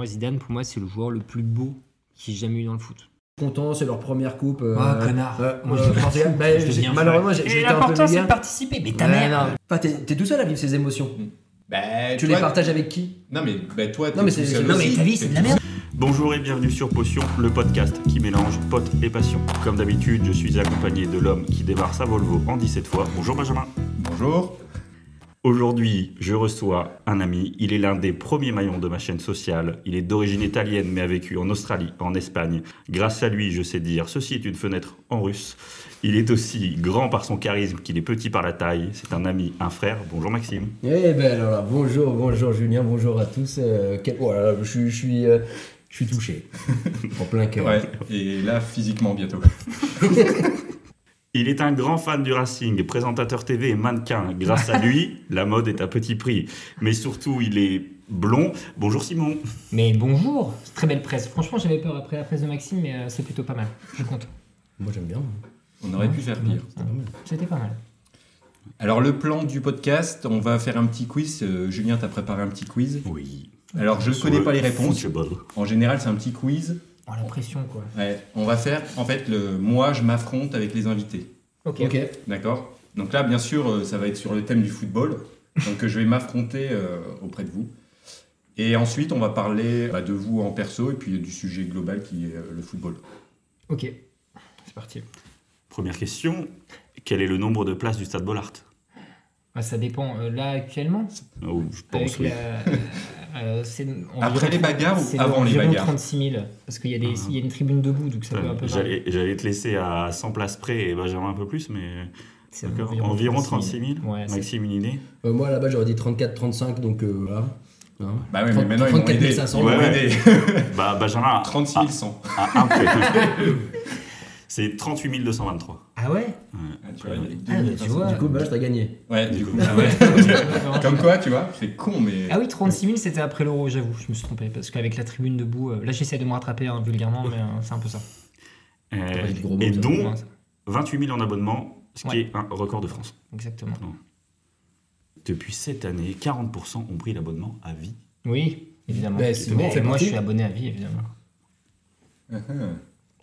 moi, Zidane, pour moi, c'est le joueur le plus beau qu'il ait jamais eu dans le foot. Content, c'est leur première coupe. euh, Ah, connard. euh, Moi, euh, je. Bah, je malheureusement, j'ai Et j'ai été un peu l'important, c'est de participer. Mais ta Ouais, mère. Enfin, t'es tout seul à vivre ces émotions. Bah, Tu toi- les partages avec qui? Non, mais bah, toi, Non, mais tout c'est- seul c'est- non, mais aussi. ta vie, c'est de la merde. Bonjour et bienvenue sur Potion, le podcast qui mélange potes et passion. Comme d'habitude, je suis accompagné de l'homme qui démarre sa Volvo en 17 fois. Bonjour Benjamin. Bonjour. Aujourd'hui, je reçois un ami. Il est l'un des premiers maillons de ma chaîne sociale. Il est d'origine italienne mais a vécu en Australie, en Espagne. Grâce à lui, je sais dire ceci est une fenêtre en russe. Il est aussi grand par son charisme qu'il est petit par la taille. C'est un ami, un frère. Bonjour Maxime. Eh ben alors là, bonjour, bonjour Julien, bonjour à tous. euh, quel- oh là là, je, suis- je suis, euh, je suis touché. en plein cœur. Ouais, et là, physiquement, bientôt. Il est un grand fan du Racing, présentateur TV et mannequin. Grâce à lui, la mode est à petit prix. Mais surtout, il est blond. Bonjour Simon. Mais bonjour. Très belle presse. Franchement, j'avais peur après la presse de Maxime, mais euh, c'est plutôt pas mal. Je suis content. Moi j'aime bien. On aurait pu faire pire. C'était pas mal. Alors, le plan du podcast, on va faire un petit quiz. Euh, Julien, t'as préparé un petit quiz. Oui. Alors, je ne connais pas les réponses. Football. En général, c'est un petit quiz. Oh, la pression, quoi. Ouais, on va faire, en fait, le moi, je m'affronte avec les invités. Ok. Ok. D'accord Donc là, bien sûr, euh, ça va être sur le thème du football. Donc, euh, je vais m'affronter euh, auprès de vous. Et ensuite, on va parler bah, de vous en perso et puis du sujet global qui est le football. Ok. C'est parti. Première question. Quel est le nombre de places du stade Bollard? Ah, ça dépend. Euh, là, actuellement, Oh, Je pense avec oui. la. euh, Après environ les bagarres ou avant les environ bagarres 36 000. Parce qu'il y, a des- il y a une tribune debout, donc ça peut un peu. varier. J'allais te laisser à 100 places près et Benjamin un peu plus, mais C'est d'accord. environ 36 000. Ouais, c'est- Maxime, une idée Euh, moi là-bas j'aurais dit 34-35, donc euh, voilà. Hein. Bah oui, mais 30 maintenant, ils m'ont 34 aidé. 500. Ils Ouais, ouais. aidé. Bah Benjamin, 36 à, 100. à un près. C'est 38 223. Ah ouais Ah, tu vois, Ouais. il y a deux Ah, tu personnes. vois. Du coup, bah, je t'ai gagné. Ouais, du coup. Ah ouais. Comme quoi, tu vois, c'est con, mais. Ah oui, 36 000, c'était après l'euro, j'avoue, je me suis trompé. Parce qu'avec la tribune debout, euh, là j'essaie de me rattraper hein, vulgairement, mais euh, c'est un peu ça. Euh, dit gros et ça. dont Ouais, ça. 28 000 en abonnement, ce qui Ouais. est un record de France. Exactement. Depuis cette année, 40% ont pris l'abonnement à vie. Oui, évidemment. Ben, c'est bon, fait moi, partie. je suis abonné à vie, évidemment. Ah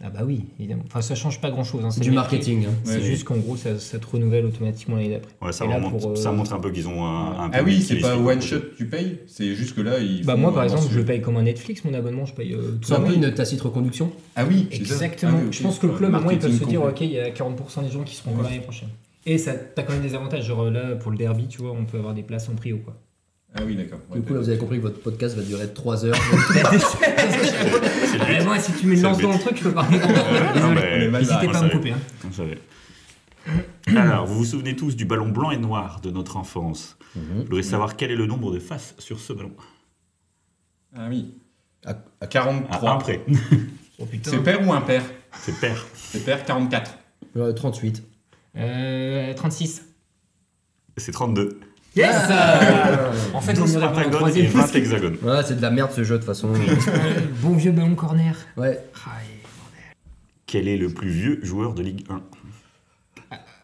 bah oui, évidemment. Enfin, ça change pas grand-chose. Hein, c'est Du marketing. hein. C'est ouais. juste qu'en gros, ça, ça te renouvelle automatiquement l'année d'après. Ouais, ça, Et là, remonte- pour, euh, ça montre un peu qu'ils ont un, un Ah oui, c'est pas one shot, tu payes. C'est juste que là, ils. Bah moi, par exemple, je paye comme un Netflix, mon abonnement, je paye euh, tout C'est un peu une tacite reconduction. Ah oui. Exactement. Ah oui. Je pense que le club, au moins, ils peuvent se dire, ok, il y a 40% des gens qui seront encore l'année prochaine. Et ça, t'as quand même des avantages. Genre là, pour le derby, tu vois, on peut avoir des places en prio, quoi. Ah oui, d'accord. Ouais, Du coup, là, vous avez compris que votre podcast va durer 3 heures. Moi, si tu mets une C'est le lance but. dans le truc, je peux parler. non, Désolé. mais- On est mal N'hésitez pas à me couper. hein. Alors, vous vous souvenez tous du ballon blanc et noir de notre enfance. Je voudrais savoir quel est le nombre de faces sur ce ballon. Ah oui. À- À À 43. un près. Oh. C'est père ou impair C'est pair. C'est père 44. Euh, 38. Euh, 36. C'est 32. Yes Ah En fait, on le pentagone et troisième. 20 hexagones. Ouais, c'est de la merde ce jeu de toute façon. Euh, Bon vieux ballon corner. Ouais. Ah, Quel est le plus vieux joueur de Ligue 1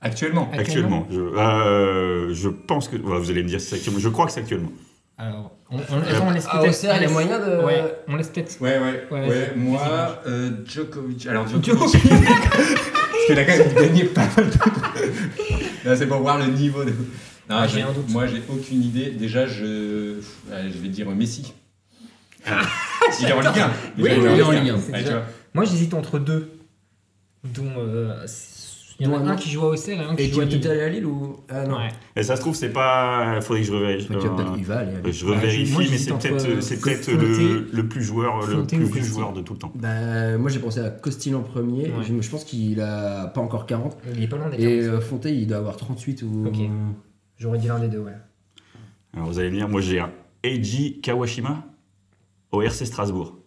Actuellement. Actuellement je, euh, je pense que. ouais, vous allez me dire si c'est actuellement. Je crois que c'est actuellement. Alors, on, on laisse Ah, peut-être. Auxerre, il y a on laisse- moyen de- Ouais, on laisse peut-être. Ouais, ouais. Ouais, moi, euh, Djokovic. Alors, Djokovic. Parce qu'il a quand même gagné pas mal de. Là, c'est pour voir le niveau de. Non, Ah, j'ai j'ai- un doute. Moi, j'ai aucune idée. Déjà, je. Allez, je vais dire Messi. il est en Ligue 1. Oui, Déjà, il est en Ligue 1. C'est Ouais, déjà- tu vois. Moi, j'hésite entre deux. Dont. euh, Il y en a un qui joue à Auxerre et un qui Et joue à Lille. à Lille ou. Ah non. Ouais. Et ça se trouve, c'est pas. Faudrait que je revérifie. Euh. Il je revérifie, moi, mais j'hésite c'est peut-être euh, c'est peut-être le, le plus joueur, le plus vieux joueur de tout le temps. Bah, moi j'ai pensé à Costil en premier. Ouais. Je, je pense qu'il a pas encore 40. Il est pas loin des Et 40. euh, Fonte, il doit avoir 38 ou. J'aurais dit l'un des deux, ouais. Alors vous allez me dire, moi j'ai un Eiji Kawashima au RC Strasbourg.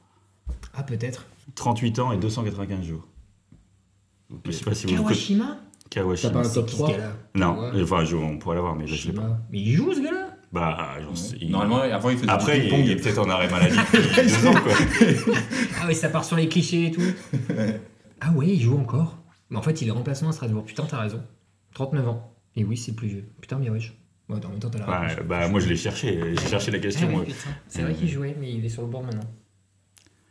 Ah, peut-être. 38 ans et 295 jours. Je sais pas si vous connaissez. Kawashima T'as Kawashima. pas un top qui, ce 3 gars-là Non, Ouais. enfin je- on pourrait l'avoir, mais je l'ai pas. Mais il joue, ce gars-là? Bah, j'en sais- il- Normalement, avant, il faisait Après, du il, ping-pong. il est peut-être en arrêt maladie depuis deux ans, quoi. Ah oui, ça part sur les clichés et tout. ah ouais, il joue encore. Mais en fait, il est remplaçant à Strasbourg. Putain, t'as raison. 39 ans. Et oui, c'est le plus vieux. Putain, bien wesh. Ouais, en même temps, t'as la Ouais, réponse. bah, moi je l'ai cherché, j'ai cherché la Ah question. oui, putain. C'est vrai qu'il jouait, mais il est sur le bord maintenant.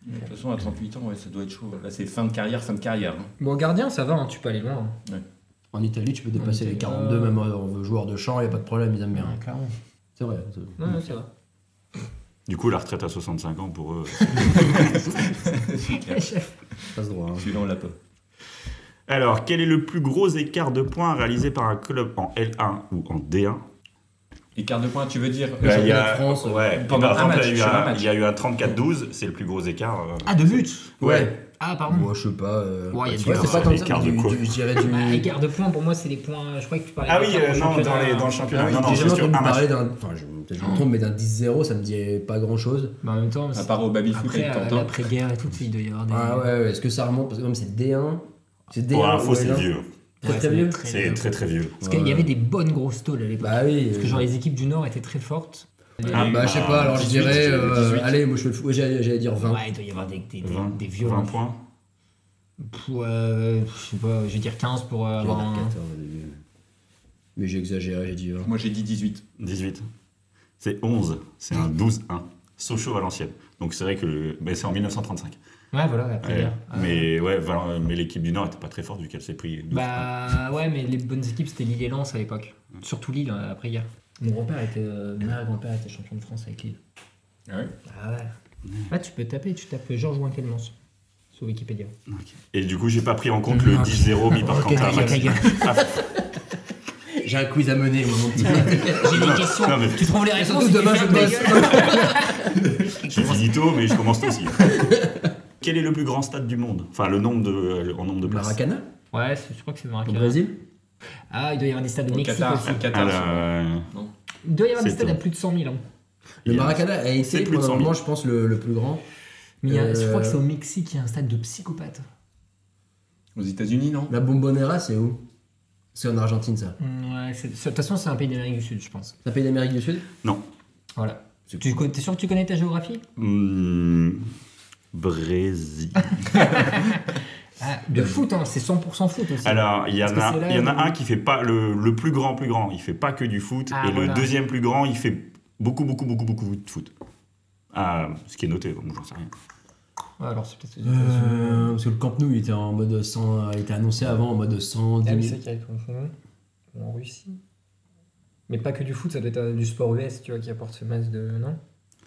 De toute façon, à 38 ans, ouais, ça doit être chaud. Là, c'est fin de carrière, fin de carrière. hein. Bon, gardien, ça va, hein, tu peux aller loin. hein. En Italie, tu peux dépasser les Italie, 42, euh, même en joueur de champ, il a pas de problème, ils aiment bien. clairement. C'est vrai. c'est- Non, non, ça va. Du coup, la retraite à 65 ans pour eux. Passe droit. hein. Celui-là, on l'a pas. Alors, quel est le plus gros écart de points réalisé par un club en L1 ou en D1 Écart de points, tu veux dire il y a, France, ouais, pendant par un exemple, match, il y a eu un un- match. il y a eu un 34-12, c'est le plus gros écart. euh. Ah, de but Ouais. Ah, pardon. Moi, je sais pas. euh, Ouais, il y a du c'est pas tant ça, Écart mais de du, quoi du- du. Bah, écart de points, pour moi, c'est les points. Je crois que tu parlais Ah oui, euh, non, dans, les, dans le championnat. Ah oui, non, non, j'ai c'est jamais sur entendu un match. parler d'un. Enfin, je, peut-être je me trompe, mais d'un 10-0, ça me dit pas grand chose. Bah, en même temps, À part au baby-foot après, avec à Quentin. l'après-guerre et tout, il doit y avoir des. Ah ouais, ouais, est-ce que ça remonte? Parce que comme c'est D1. C'est D1. Pour info, ou c'est L1? vieux. Très, Ouais, très c'est vieux. C'est très très vieux. Parce qu'il y avait des bonnes grosses tôles à l'époque. Bah oui. Parce que genre les équipes du Nord étaient très fortes. Ah, Bah, je sais pas, alors je 18, dirais. j'ai euh, 18. allez, moi je fais le fou. ouais, J'allais dire 20. Ouais, il doit y avoir des, des, des, 20, des 20 violents. points. Ouais, je sais pas, je vais dire 15 pour euh, avoir a un. 14 au début. Mais j'ai exagéré, j'ai dit 20. Moi, j'ai dit 18. 18. C'est 11. C'est un 12-1. Sochaux Valenciennes. Donc c'est vrai que le- mais c'est en 1935. Ouais, voilà, la Ouais. après-guerre. Ah. Mais ouais, mais l'équipe du Nord était pas très forte vu qu'elle s'est pris 12 points. Bah ouais, mais les bonnes équipes c'était Lille et Lens à l'époque. Surtout Lille euh, après guerre. Mon grand-père était, euh, mon arrière-grand-père était champion de France avec Lille. Ah ouais? Ah ouais. Ah tu peux taper, tu tapes Georges Winkelmans sur Wikipédia. Et du coup, j'ai pas pris en compte le 10-0 mis par Quentin gueule. J'ai un quiz à mener, moi, mon petit. J'ai des questions. Non, mais- Tu trouves les réponses surtout, demain, je bosse. gueule. J'ai fini tôt, mais je commence tôt aussi. Quel est le plus grand stade du monde? Enfin, le nombre de, euh, en nombre de places. Maracana? Ouais, je crois que c'est Au Maracana. Brésil? Ah, il doit y avoir des stades au Au Mexique Qatar, aussi. au Qatar. Alors, euh, Il doit y avoir des stades à tout. plus de 100 000. hein. Le Maracana a c'est été plus de pendant 100 un 000. moment, je pense, le, le plus grand. Mais je Euh, crois que c'est au Mexique, il y a un stade de psychopathes. Aux États-Unis, non? La Bombonera, c'est où? C'est en Argentine, ça. Ouais, c'est- de toute façon, c'est un pays d'Amérique du Sud, je pense. C'est un pays d'Amérique du Sud? Non. Voilà. C'est Tu es sûr que tu connais ta géographie Hmm, Brésil. ah, De foot, hein, c'est 100% foot aussi. Alors, il y, en a, c'est y en un qui fait pas le, le plus grand, plus grand. Il fait pas que du foot. Ah, et voilà. le deuxième plus grand, il fait beaucoup, beaucoup, beaucoup, beaucoup de foot. Ah, ce qui est noté, donc j'en sais rien. Ouais, alors c'est peut-être. Euh, Parce que le Camp Nou, il était en mode 100, il était annoncé avant en mode 110 Ah oui, 000. c'est qu'il y a en Russie. Mais pas que du foot, ça doit être euh, du sport US, tu vois, qui apporte ce masse de. Non?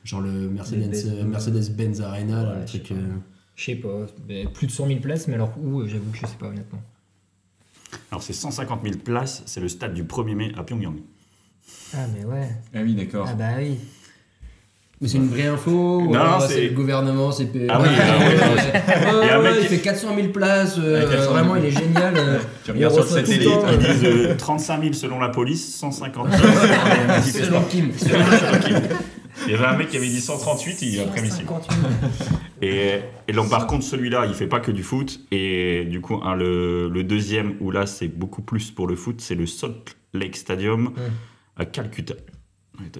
Genre le Mercedes, Des- euh, Mercedes-Benz Arena, là, Ouais, le je sais truc. pas. euh, Je sais pas. mais plus de 100 000 places, mais alors où euh, J'avoue que je sais pas, honnêtement. Alors, c'est 150 000 places. C'est le stade du 1er mai à Pyongyang. Ah, mais ouais. Ah oui, d'accord. Ah, bah oui. Mais c'est une vraie info ou Non, c'est- le gouvernement, c'est Ah oui, ah ouais. Il fait 400 000 places, euh, 400 000. vraiment il est génial. euh, Tu il regardes sur satellite. temps, Ils euh, disent euh, 35 000 selon la police, 150 000 selon Kim. Il y avait un mec qui avait dit 138, il a prémis 150 000. Et, et donc par contre celui-là, il fait pas que du foot. Et du coup, hein, le, le deuxième, où là c'est beaucoup plus pour le foot, c'est le Salt Lake Stadium à Calcutta. Ouais, t'as.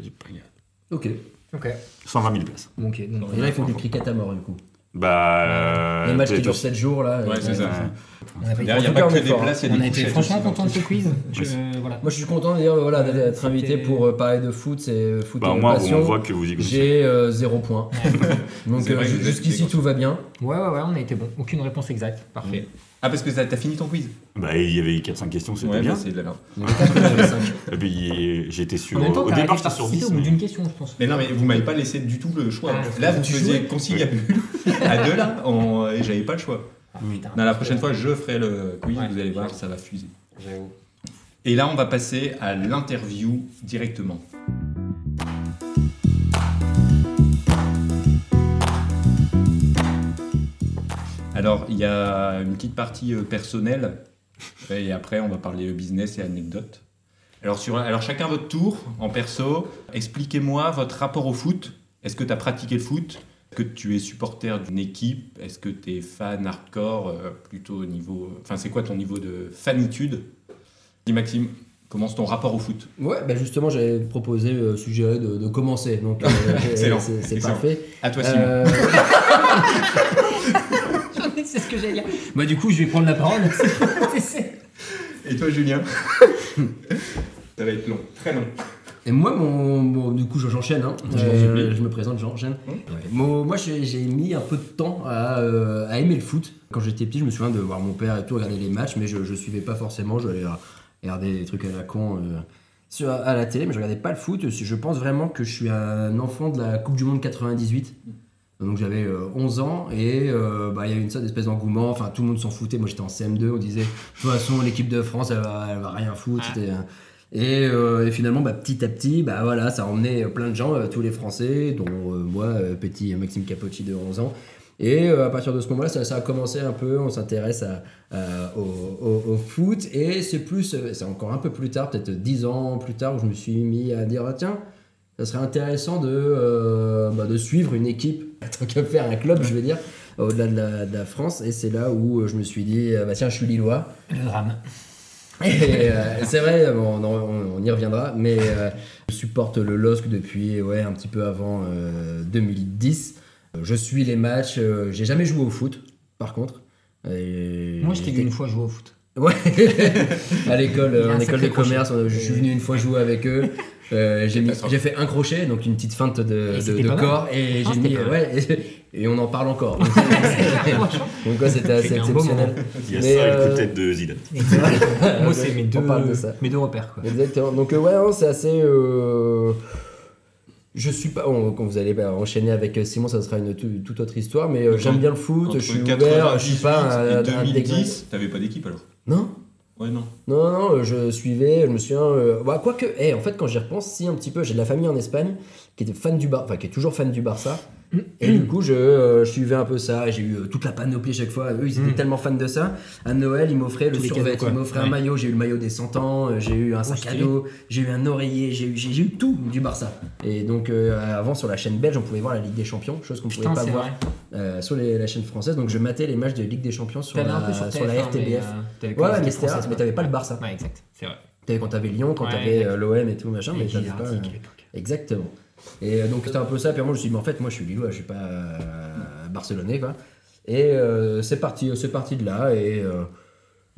Ok. Ok. 120 000 places. Ok. donc, Et là, ils font du cricket à mort, du coup. Bah. euh, Les matchs qui durent aussi. 7 jours, là. Ouais, euh, c'est ça. on a il n'y pas que des places, il y a On des a été franchement content de ce quiz. Moi, je suis content de dire, voilà, d'être invité pour euh, parler de foot, c'est euh, foot Bah, et moi, on passion. voit que vous y connaissez. J'ai euh, 0 point. Donc euh, jusqu'ici, tout va bien. Ouais, ouais, ouais, on a été bon. Aucune réponse exacte. Parfait. Ah, parce que t'as fini ton quiz Bah, il y avait 4-5 questions, c'était Ouais, bien. bah, c'est de la merde. Et puis j'étais sur. Temps, Au départ, j'étais sur participer 10. au bout mais- d'une question, je pense. Mais non, mais vous m'avez pas laissé du tout le choix. Ah, là, vous faisiez conciliabule à deux là, en- et j'avais pas le choix. Putain. Non, la prochaine fois, je ferai le quiz, Ouais. vous allez voir, ça va fuser. J'avoue. Et là, on va passer à l'interview directement. Alors, il y a une petite partie euh, personnelle, et après, on va parler business et anecdotes. Alors, sur, alors, chacun votre tour, en perso, expliquez-moi votre rapport au foot. Est-ce que tu as pratiqué le foot? Est-ce que tu es supporter d'une équipe? Est-ce que tu es fan hardcore euh, Plutôt au niveau. Enfin, c'est quoi ton niveau de fanitude? Dis Maxime, commence ton rapport au foot. Ouais, bah justement, j'avais proposé euh, sujet de, de commencer. Donc, euh, c'est parfait. À toi, Simon. C'est ce que j'allais dire. Bah, du coup, je vais prendre la parole. Et toi, Julien? Ça va être long, très long. Et moi, mon, bon, du coup, je- j'enchaîne. Hein. Euh, je me présente, j'enchaîne. Moi, moi, j'ai mis un peu de temps à, euh, à aimer le foot. Quand j'étais petit, je me souviens de voir mon père et tout regarder les matchs, mais je, je suivais pas forcément. Je allais regarder des trucs à la con euh, sur, à la télé, mais je regardais pas le foot. Je pense vraiment que je suis un enfant de la Coupe du Monde 98. Donc j'avais euh, 11 ans et euh, bah, il y a eu une sorte d'espèce d'engouement. Enfin, tout le monde s'en foutait. Moi, j'étais en CM2. On disait, de toute façon, l'équipe de France, elle va, elle va rien foutre. Ah. Euh, et, euh, et finalement, bah, petit à petit, bah, voilà, ça a emmené plein de gens, euh, tous les Français, dont euh, moi, euh, petit Maxime Capocci de 11 ans. Et euh, à partir de ce moment-là, ça, ça a commencé un peu, on s'intéresse au, au- au foot. Et c'est plus, euh, c'est encore un peu plus tard, peut-être 10 ans plus tard, où je me suis mis à dire, ah, tiens, ça serait intéressant de, euh, bah, de suivre une équipe, tant qu'à faire un club, je veux dire, au-delà de la, de la France. Et c'est là où euh, je me suis dit, ah, bah, tiens, je suis lillois. Le drame. Et, euh, c'est vrai, bon, on, y reviendra, mais euh, je supporte le LOSC depuis ouais, un petit peu avant euh, 2010. Je suis les matchs, euh, j'ai jamais joué au foot, par contre. Et Moi, je t'ai vu une fois jouer au foot. Ouais, à l'école, en école de commerce, je suis venu une fois jouer avec eux. Euh, j'ai, mis- Catastrophe. j'ai fait un crochet, donc une petite feinte de, mal. corps, et Ah, j'ai c'était mis, mal. ouais, et, et on en parle encore. Donc, donc ouais, c'était assez exceptionnel. Il y a Mais, ça et le coup euh, de tête de Zidane. Moi, c'est mes deux, de ça. mes deux repères. Quoi. Exactement. Donc euh, ouais, c'est assez. euh, Je suis pas. on- quand vous allez bah, enchaîner avec Simon, ça sera une tout- toute autre histoire. Mais euh, j'aime bien le foot. Entre Je suis ouvert. Je suis pas un, 98 un et déglingue. 2010, t'avais pas d'équipe alors? Non. Ouais, non. Non, non, euh, je suivais, je me souviens. euh, bah, quoique, eh, en fait, quand j'y repense, si un petit peu, j'ai de la famille en Espagne qui était fan du Bar, enfin qui est toujours fan du Barça. Et du coup, je, euh, je suivais un peu ça. J'ai eu euh, toute la panoplie chaque fois. Eux, ils étaient Mm. tellement fans de ça. À Noël, ils m'offraient le quoi. ils m'offraient un maillot. J'ai eu le maillot des 100 ans, euh, j'ai eu un sac à stylé. dos, j'ai eu un oreiller, j'ai eu, j'ai eu tout du Barça. Et donc, euh, avant, sur la chaîne belge, on pouvait voir la Ligue des Champions, chose qu'on pouvait Putain, pas voir sur les- la chaîne française. Donc, je matais les matchs de Ligue des Champions sur un la, sur, sur la TF1, RTBF. mais, Ouais, mais c'était mais t'avais pas le Barça. Ouais, exact. C'est vrai. T'avais quand t'avais Lyon, quand Ouais, t'avais l'OM et tout machin, mais t'avais pas. À. Exactement. Et euh, donc c'était un peu ça. Puis moi je me suis dit, mais en fait, moi je suis Lillois, je suis pas euh, barcelonais quoi. Et euh, c'est parti, c'est parti de là. Et,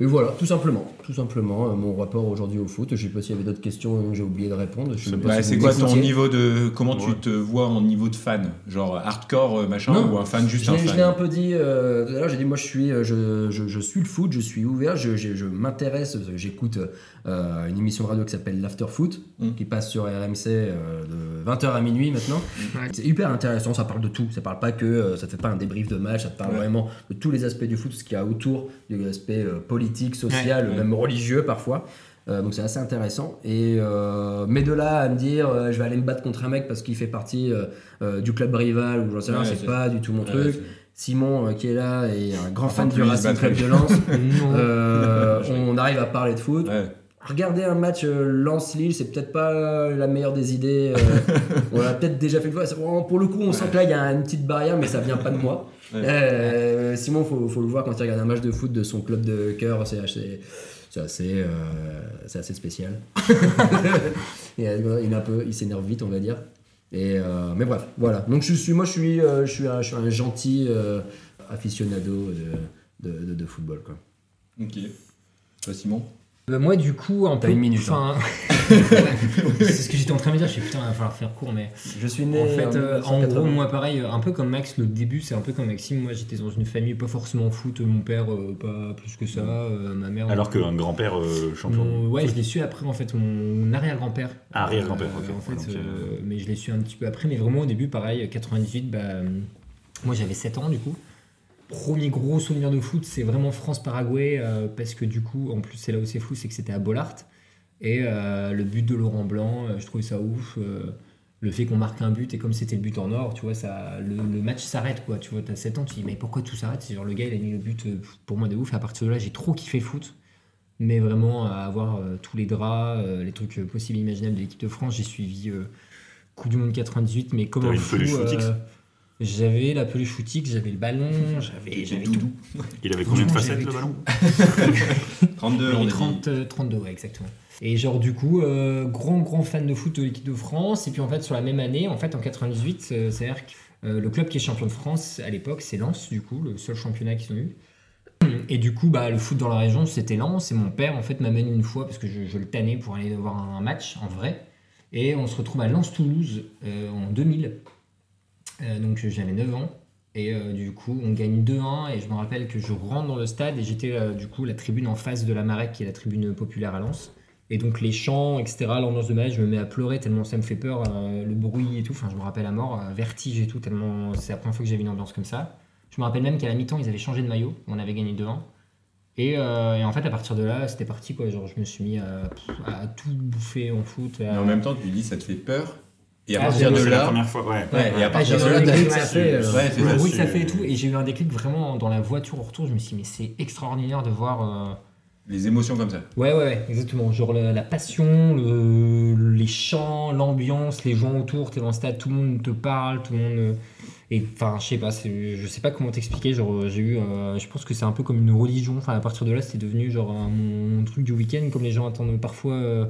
et voilà, tout simplement. Tout simplement, euh, mon rapport aujourd'hui au foot. Je sais pas s'il y avait d'autres questions euh, que j'ai oublié de répondre. Je sais même pas Bah, si c'est quoi ton niveau de. Comment tu te vois en niveau de fan Genre hardcore euh, machin Non. ou un fan juste un l'ai, je l'ai un fan peu dit euh, tout à l'heure, j'ai dit moi je suis, euh, je, je, je suis le foot, je suis ouvert, je, je, je m'intéresse, j'écoute euh, une émission de radio qui s'appelle l'After Foot, Mm. qui passe sur RMC euh, de 20h à minuit maintenant. C'est hyper intéressant, ça parle de tout, ça parle pas que, euh, ça te fait pas un débrief de match, ça te parle Ouais. vraiment de tous les aspects du foot, ce qu'il y a autour, de l'aspect euh, politique, social, Ouais, ouais. même religieux parfois. Euh, donc c'est assez intéressant. Et euh, mais de là à me dire, euh, je vais aller me battre contre un mec parce qu'il fait partie euh, euh, du club rival ou j'en sais rien, Ouais, c'est pas du tout mon Ouais, truc. Simon euh, qui est là est un grand Enfin, fan du Racing. Club de Lens. Euh, on arrive à parler de foot. Regarder un match euh, Lens-Lille, c'est peut-être pas la meilleure des idées. euh, on l'a peut-être déjà fait une fois. Pour le coup, on sent que là, il y a une petite barrière, mais ça vient pas de moi. Euh, Simon, faut, faut le voir quand il regarde un match de foot de son club de cœur. C'est assez, c'est assez, euh, c'est assez spécial. il, est- il est un peu, il s'énerve vite, on va dire. Et euh, mais bref, voilà. Donc je suis, moi, je suis, euh, je suis, un, je suis un gentil euh, aficionado de, de, de- de football, quoi. Ok. Toi, Simon? Bah, moi, du coup, un T'as peu. une minute, enfin, c'est ce que j'étais en train de me dire. Je suis putain, il va falloir faire court, mais. Je suis né En fait, euh, en 1980. gros, moi pareil, un peu comme Max, le début c'est un peu comme Maxime. Moi j'étais dans une famille pas forcément foot, mon père euh, pas plus que ça, euh, ma mère. Alors qu'un grand-père euh, champion. Mon- ouais, je l'ai su après en fait, mon arrière-grand-père. Ah, arrière-grand-père, Euh, ok. En fait, Donc, euh, euh, mais je l'ai su un petit peu après, mais vraiment au début, pareil, 98, bah, euh, moi j'avais 7 ans du coup. Premier gros souvenir de foot, c'est vraiment France-Paraguay, euh, parce que du coup, en plus, c'est là où c'est fou, c'est que c'était à Bollard. Et euh, le but de Laurent Blanc, euh, je trouvais ça ouf. le fait qu'on marque un but, et comme c'était le but en or, tu vois, ça, le, le match s'arrête, quoi. Tu vois, t'as 7 ans, tu te dis, mais pourquoi tout s'arrête? C'est genre, le gars, il a mis le but pour moi de ouf. Et à partir de là, j'ai trop kiffé le foot. Mais vraiment, à avoir euh, tous les draps, euh, les trucs euh, possibles et imaginables de l'équipe de France, j'ai suivi Coupe du Monde 98, mais comme un fou. Euh, j'avais la peluche footix, j'avais le ballon, j'avais j'avais tout. Il avait combien de facettes le ballon? 32, on Et a dit. 30, euh, 32, ouais, exactement. Et genre, du coup, euh, grand, grand fan de foot de l'équipe de France. Et puis, en fait, sur la même année, en fait, en 98, euh, c'est-à-dire que euh, le club qui est champion de France à l'époque, c'est Lens, du coup, le seul championnat qu'ils ont eu. Et du coup, bah, le foot dans la région, c'était Lens. Et mon père, en fait, m'amène une fois, parce que je, je le tannais pour aller voir un match en vrai. Et on se retrouve à Lens-Toulouse euh, en 2000. Euh, donc j'avais 9 ans. Et euh, du coup, on gagne 2-1. Et je me rappelle que je rentre dans le stade et j'étais euh, du coup la tribune en face de la Marek, qui est la tribune populaire à Lens. Et donc les chants, etc., l'ambiance de match, je me mets à pleurer tellement ça me fait peur, euh, le bruit et tout. Enfin, je me rappelle à mort, euh, vertige et tout, tellement c'est la première fois que j'ai vu une ambiance comme ça. Je me rappelle même qu'à la mi-temps, ils avaient changé de maillot. On avait gagné 2-1. Et, euh, en fait, à partir de là, c'était parti quoi. Genre, je me suis mis à, tout bouffer en foot. À- en même temps, tu dis ça te fait peur. Et à Ah, partir de C'est la là, première fois, ouais. Ouais, et à Ah, partir j'ai de eu là, un le déclic, bruit que ça fait, euh, ouais, c'est le ça. bruit que ça fait et tout. Et j'ai eu un déclic vraiment dans la voiture au retour. Je me suis dit, mais c'est extraordinaire de voir. euh, Les émotions comme ça. Ouais, ouais, ouais, exactement. Genre la, la passion, le- les chants, l'ambiance, les gens autour, t'es dans le stade, tout le monde te parle, tout le monde. euh, Et enfin, je sais pas, c'est- je sais pas comment t'expliquer. Genre, euh, j'ai eu. euh, je pense que c'est un peu comme une religion. Enfin, à partir de là, c'était devenu genre mon, truc du week-end, comme les gens attendent parfois.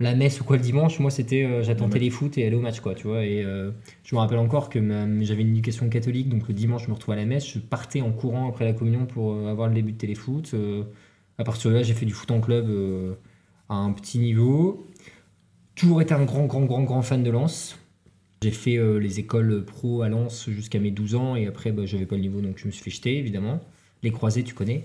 La messe ou quoi le dimanche, moi c'était euh, j'attends Ouais. téléfoot et aller au match quoi, tu vois. Et euh, je me rappelle encore que j'avais une éducation catholique, donc le dimanche je me retrouvais à la messe, je partais en courant après la communion pour euh, avoir le début de téléfoot. À partir de là, j'ai fait du foot en club à un petit niveau. Toujours été un grand, grand, grand, grand fan de Lens. J'ai fait les écoles pro à Lens jusqu'à mes 12 ans et après, bah, j'avais pas le niveau donc je me suis fait jeter évidemment. Les croisés, tu connais.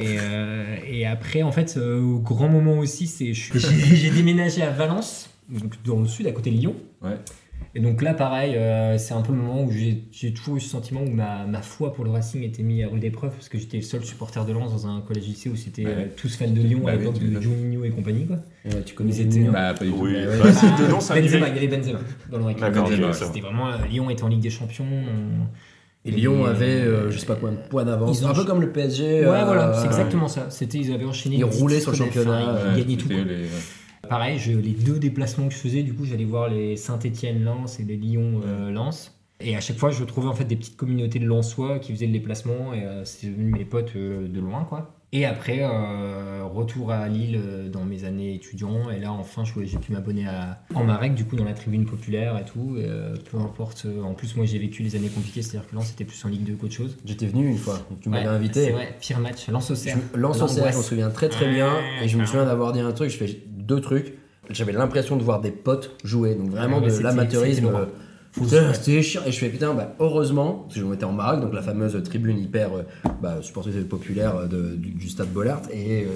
Et, euh, et après, en fait, euh, au grand moment aussi, c'est j'ai déménagé à Valence, donc dans le sud, à côté de Lyon. Ouais. Et donc là, pareil, euh, c'est un peu le moment où j'ai j'ai toujours eu ce sentiment où ma, ma foi pour le Racing était mise à rude épreuve parce que j'étais le seul supporter de Lens dans un collège lycée où c'était Ouais. euh, tous fans de Lyon Bah à oui, l'époque de. Juninho et compagnie. Quoi. Ouais, tu connais Ils étaient- Bah, pas du tout. Oui, bah, ça Benzema, il y avait Benzema dans le. C'était vraiment euh, Lyon était en Ligue des Champions. on- Et Lyon Et, avait, euh, euh, je sais pas combien de points d'avance. ils ont Un peu comme le PSG. Ouais, euh, voilà, c'est exactement ça. C'était, ils avaient enchaîné. Ils roulaient sur le championnat, Ils gagnaient tout. quoi. les- Pareil, je, les deux déplacements que je faisais, du coup, j'allais voir les Saint-Étienne-Lens et les Lyon-Lens. et à chaque fois, je trouvais en fait des petites communautés de Lensois qui faisaient le déplacement et euh, c'est devenu mes potes euh, de loin, quoi. Et après, euh, retour à Lille euh, dans mes années étudiants. Et là, enfin, j'ai pu m'abonner à en Marek, du coup, dans la tribune populaire et tout. et, euh, peu importe. en plus, moi, j'ai vécu les années compliquées, c'est-à-dire que Lens, c'était plus en Ligue 2 qu'autre chose. J'étais venu une fois, tu m'avais Ouais, invité. C'est vrai, pire match, Lens au cerf. Lance au cerf, je m'en souviens très très bien. Et je me souviens d'avoir dit un truc, je fais deux trucs. J'avais l'impression de voir des potes jouer, donc vraiment Ouais, de l'amateurisme. C'était putain, chiant. Et je fais putain, bah, heureusement, parce que on était en Maroc, donc la fameuse tribune hyper euh, bah, supporteuse populaire euh, de- du, du stade Bollard. Et euh,